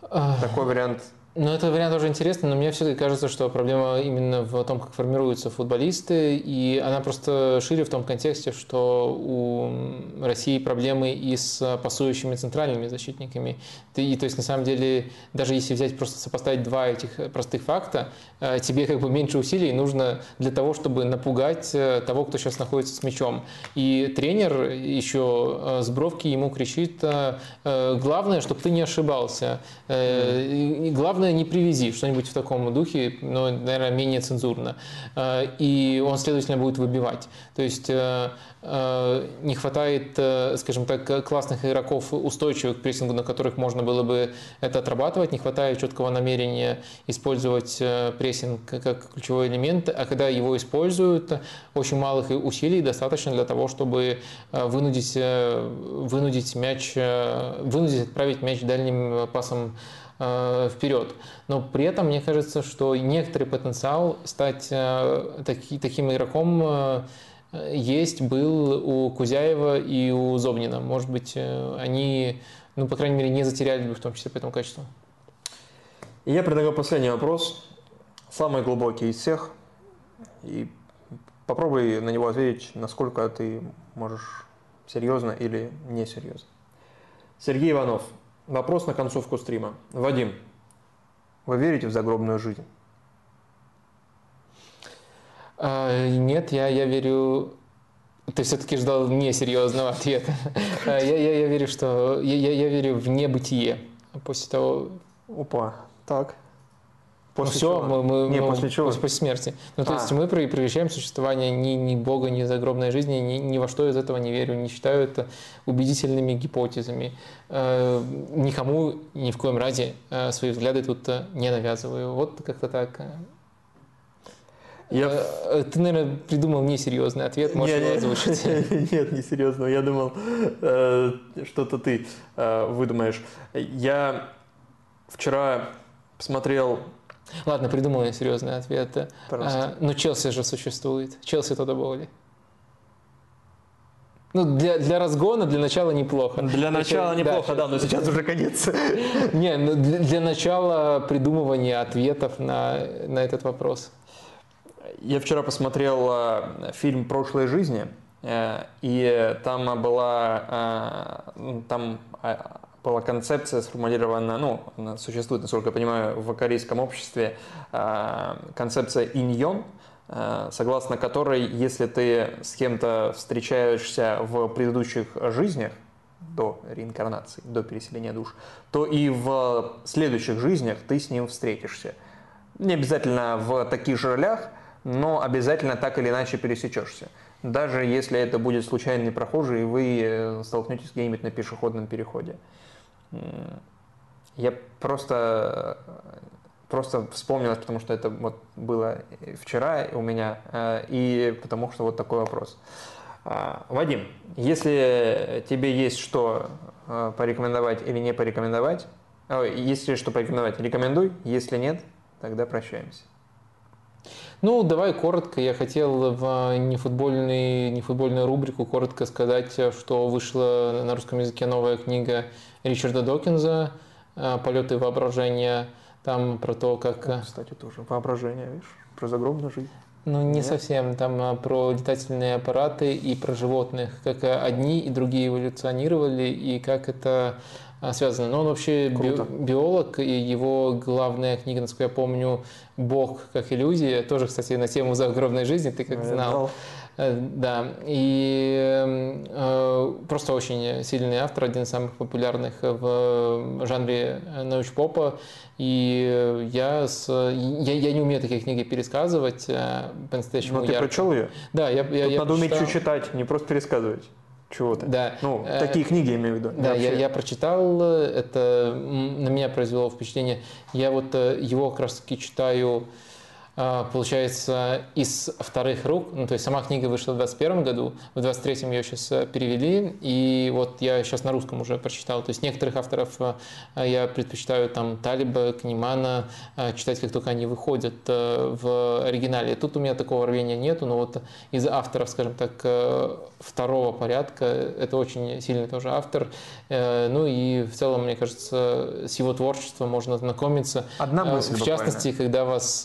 Такой вариант ну, это вариант тоже интересный, но мне все-таки кажется, что проблема именно в том, как формируются футболисты, и она просто шире в том контексте, что у России проблемы и с пасующими центральными защитниками. И то есть, на самом деле, даже если взять просто сопоставить два этих простых факта, э, тебе как бы меньше усилий нужно для того, чтобы напугать э, того, кто сейчас находится с мячом. И тренер еще э, с бровки ему кричит, главное, чтобы ты не ошибался. Главное, главное, не привези что-нибудь в таком духе, но, наверное, менее цензурно. Э, и он, следовательно, будет выбивать. То есть э, э, не хватает, скажем так, классных игроков, устойчивых к прессингу, на которых можно было бы это отрабатывать, не хватает четкого намерения использовать прессинг как ключевой элемент, а когда его используют, очень малых усилий достаточно для того, чтобы вынудить, вынудить мяч, вынудить отправить мяч дальним пасом Э, вперед. Но при этом мне кажется, что некоторый потенциал стать э, таки, таким игроком э, есть, был у Кузяева и у Зобнина. Может быть, они, ну, по крайней мере, не затеряли бы в том числе по этому качеству. Я предлагаю последний вопрос, самый глубокий из всех. И попробуй на него ответить, насколько ты можешь серьезно или несерьезно. Сергей Иванов, Вопрос на концовку стрима. Вадим, вы верите в загробную жизнь? А, нет, я, я верю... Ты все-таки ждал несерьезного ответа. А, я, я, я верю, что... Я, я, я верю в небытие. После того... Опа, так. После ну, все, мы, мы, не, мы, после чего? После, после смерти. Ну, то а. есть мы превращаем существование ни, ни Бога, ни загробной жизни, ни, ни во что из этого не верю, не считаю это убедительными гипотезами. Э, никому ни в коем разе э, свои взгляды тут э, не навязываю. Вот как-то так. Я... Э, ты, наверное, придумал несерьезный ответ, можешь его озвучить. *laughs* Нет, несерьезного. Я думал, э, что-то ты э, выдумаешь. Я Вчера посмотрел... Ладно, придумал я серьезный ответ. Пожалуйста. А, но Челси же существует. Челси туда были. Ну, для, для разгона, для начала неплохо. Для начала Сейчас- неплохо, да, щас- но сейчас уже конец. *laughs* Не, ну, для, для начала придумывания ответов на, на этот вопрос. Я вчера посмотрел э, фильм «Прошлой жизни», э, и там была, э, ну, там э, была концепция сформулирована, ну, она существует, насколько я понимаю, в корейском обществе, э, концепция иньон, э, согласно которой, если ты с кем-то встречаешься в предыдущих жизнях, до реинкарнации, до переселения душ, то и в следующих жизнях ты с ним встретишься. Не обязательно в таких же ролях, но обязательно так или иначе пересечешься. Даже если это будет случайный прохожий, и вы э, столкнетесь где-нибудь на пешеходном переходе. М, Я просто, просто вспомнил, потому что это вот было вчера у меня, э, и потому что вот такой вопрос. Вадим, если тебе есть что э, порекомендовать или не порекомендовать, если что порекомендовать, рекомендуй, если нет, тогда прощаемся. Ну, давай коротко. Я хотел в нефутбольный, нефутбольную рубрику коротко сказать, что вышла на русском языке новая книга Ричарда Докинза э, «Полеты воображения». Там про то, как... э, Кстати, тоже воображение, видишь, про загробную жизнь. Ну, не Нет? совсем. Там а, про летательные аппараты и про животных, как а, одни и другие эволюционировали, и как это а, связано. Но он вообще би- биолог, и его главная книга, насколько я помню, «Бог как иллюзия», тоже, кстати, на тему загробной жизни, ты как Я знал. знал. Э, Да, и э, просто очень сильный автор, один из самых популярных в жанре научпопа. И я, с, я, я не умею такие книги пересказывать э, по-настоящему Но ты ярко. прочел ее? Да, я, я, Тут я надо уметь прочитал. еще читать, не просто пересказывать чего-то. Да. Ну, Э, такие книги я имею в виду. Да, я, я прочитал, это на меня произвело впечатление. Я вот э, его как раз таки читаю, получается, из вторых рук. Ну, то есть сама книга вышла в 21 году, в 23-м ее сейчас перевели, и вот я сейчас на русском уже прочитал. То есть некоторых авторов э, я предпочитаю там Талиба, Книмана э, читать, как только они выходят э, в оригинале. Тут у меня такого рвения нету, но вот из авторов, скажем так, второго порядка, это очень сильный тоже автор. Ну и в целом, мне кажется, с его творчеством можно знакомиться. Одна мысль В буквально. частности, когда вас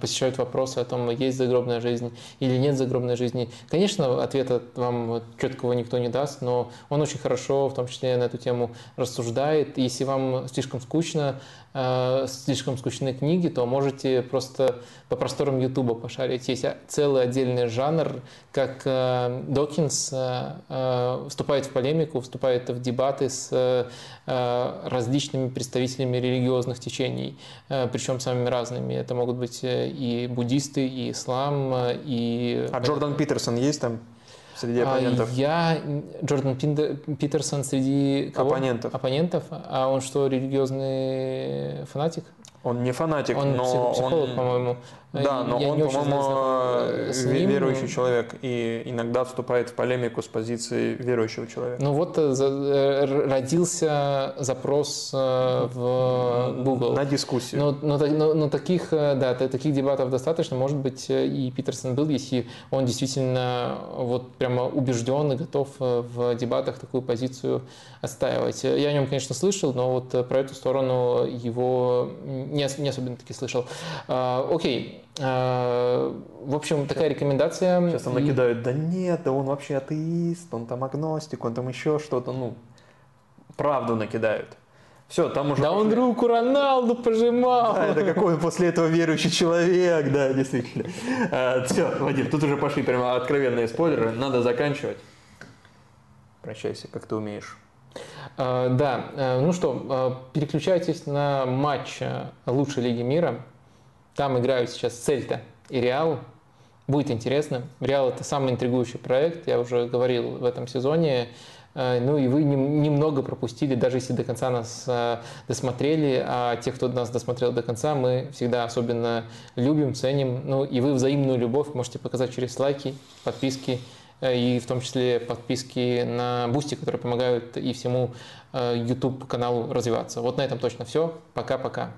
посещают вопросы о том, есть загробная жизнь или нет загробной жизни. Конечно, ответа вам четкого никто не даст, но он очень хорошо, в том числе на эту тему, рассуждает. Если вам слишком скучно, э, слишком скучные книги, то можете просто по просторам Ютуба пошарить. Есть целый отдельный жанр, как Докинс э, э, вступает в полемику, вступает в дебаты с различными представителями религиозных течений, причем самыми разными. Это могут быть и буддисты, и ислам, и... А Джордан Питерсон есть там среди А оппонентов? Я Джордан Пиндер- Питерсон среди кого? Оппонентов. Оппонентов? А он что, религиозный фанатик? Он не фанатик, Он но псих- психолог, он... по-моему. Да, но Я он, по-моему, ве- ним, верующий человек и иногда вступает в полемику с позиции верующего человека. Ну вот э, э, родился запрос э, в Google. На дискуссию. Но, но, но- но таких, э, да, та- таких дебатов достаточно. Может быть, э, и Питерсон был, если он действительно вот прямо убежден и готов э, в дебатах такую позицию отстаивать. Э, Я о нем, конечно, слышал, но вот э, про эту сторону его не, не особенно таки слышал. Окей. А, В общем, такая рекомендация. Сейчас там И- накидают, да нет, да он вообще атеист, он там агностик, он там еще что-то, ну, правду накидают. Все, там уже... Да он пошли- руку Роналду пожимал. Да, это какой он после этого верующий человек, да, действительно. все, Вадим, тут уже пошли прямо откровенные спойлеры, надо заканчивать. Прощайся, как ты умеешь. А, Да, э, ну что, э, переключайтесь на матч э, лучшей лиги мира. Там играют сейчас Цельта и Реал. Будет интересно. Реал это самый интригующий проект, я уже говорил в этом сезоне. Э, Ну и вы нем- немного пропустили, даже если до конца нас э, досмотрели, а тех, кто нас досмотрел до конца, мы всегда особенно любим, ценим. Ну и вы взаимную любовь можете показать через лайки, подписки, и в том числе подписки на Boosty, которые помогают и всему YouTube каналу развиваться. Вот на этом точно все. Пока-пока.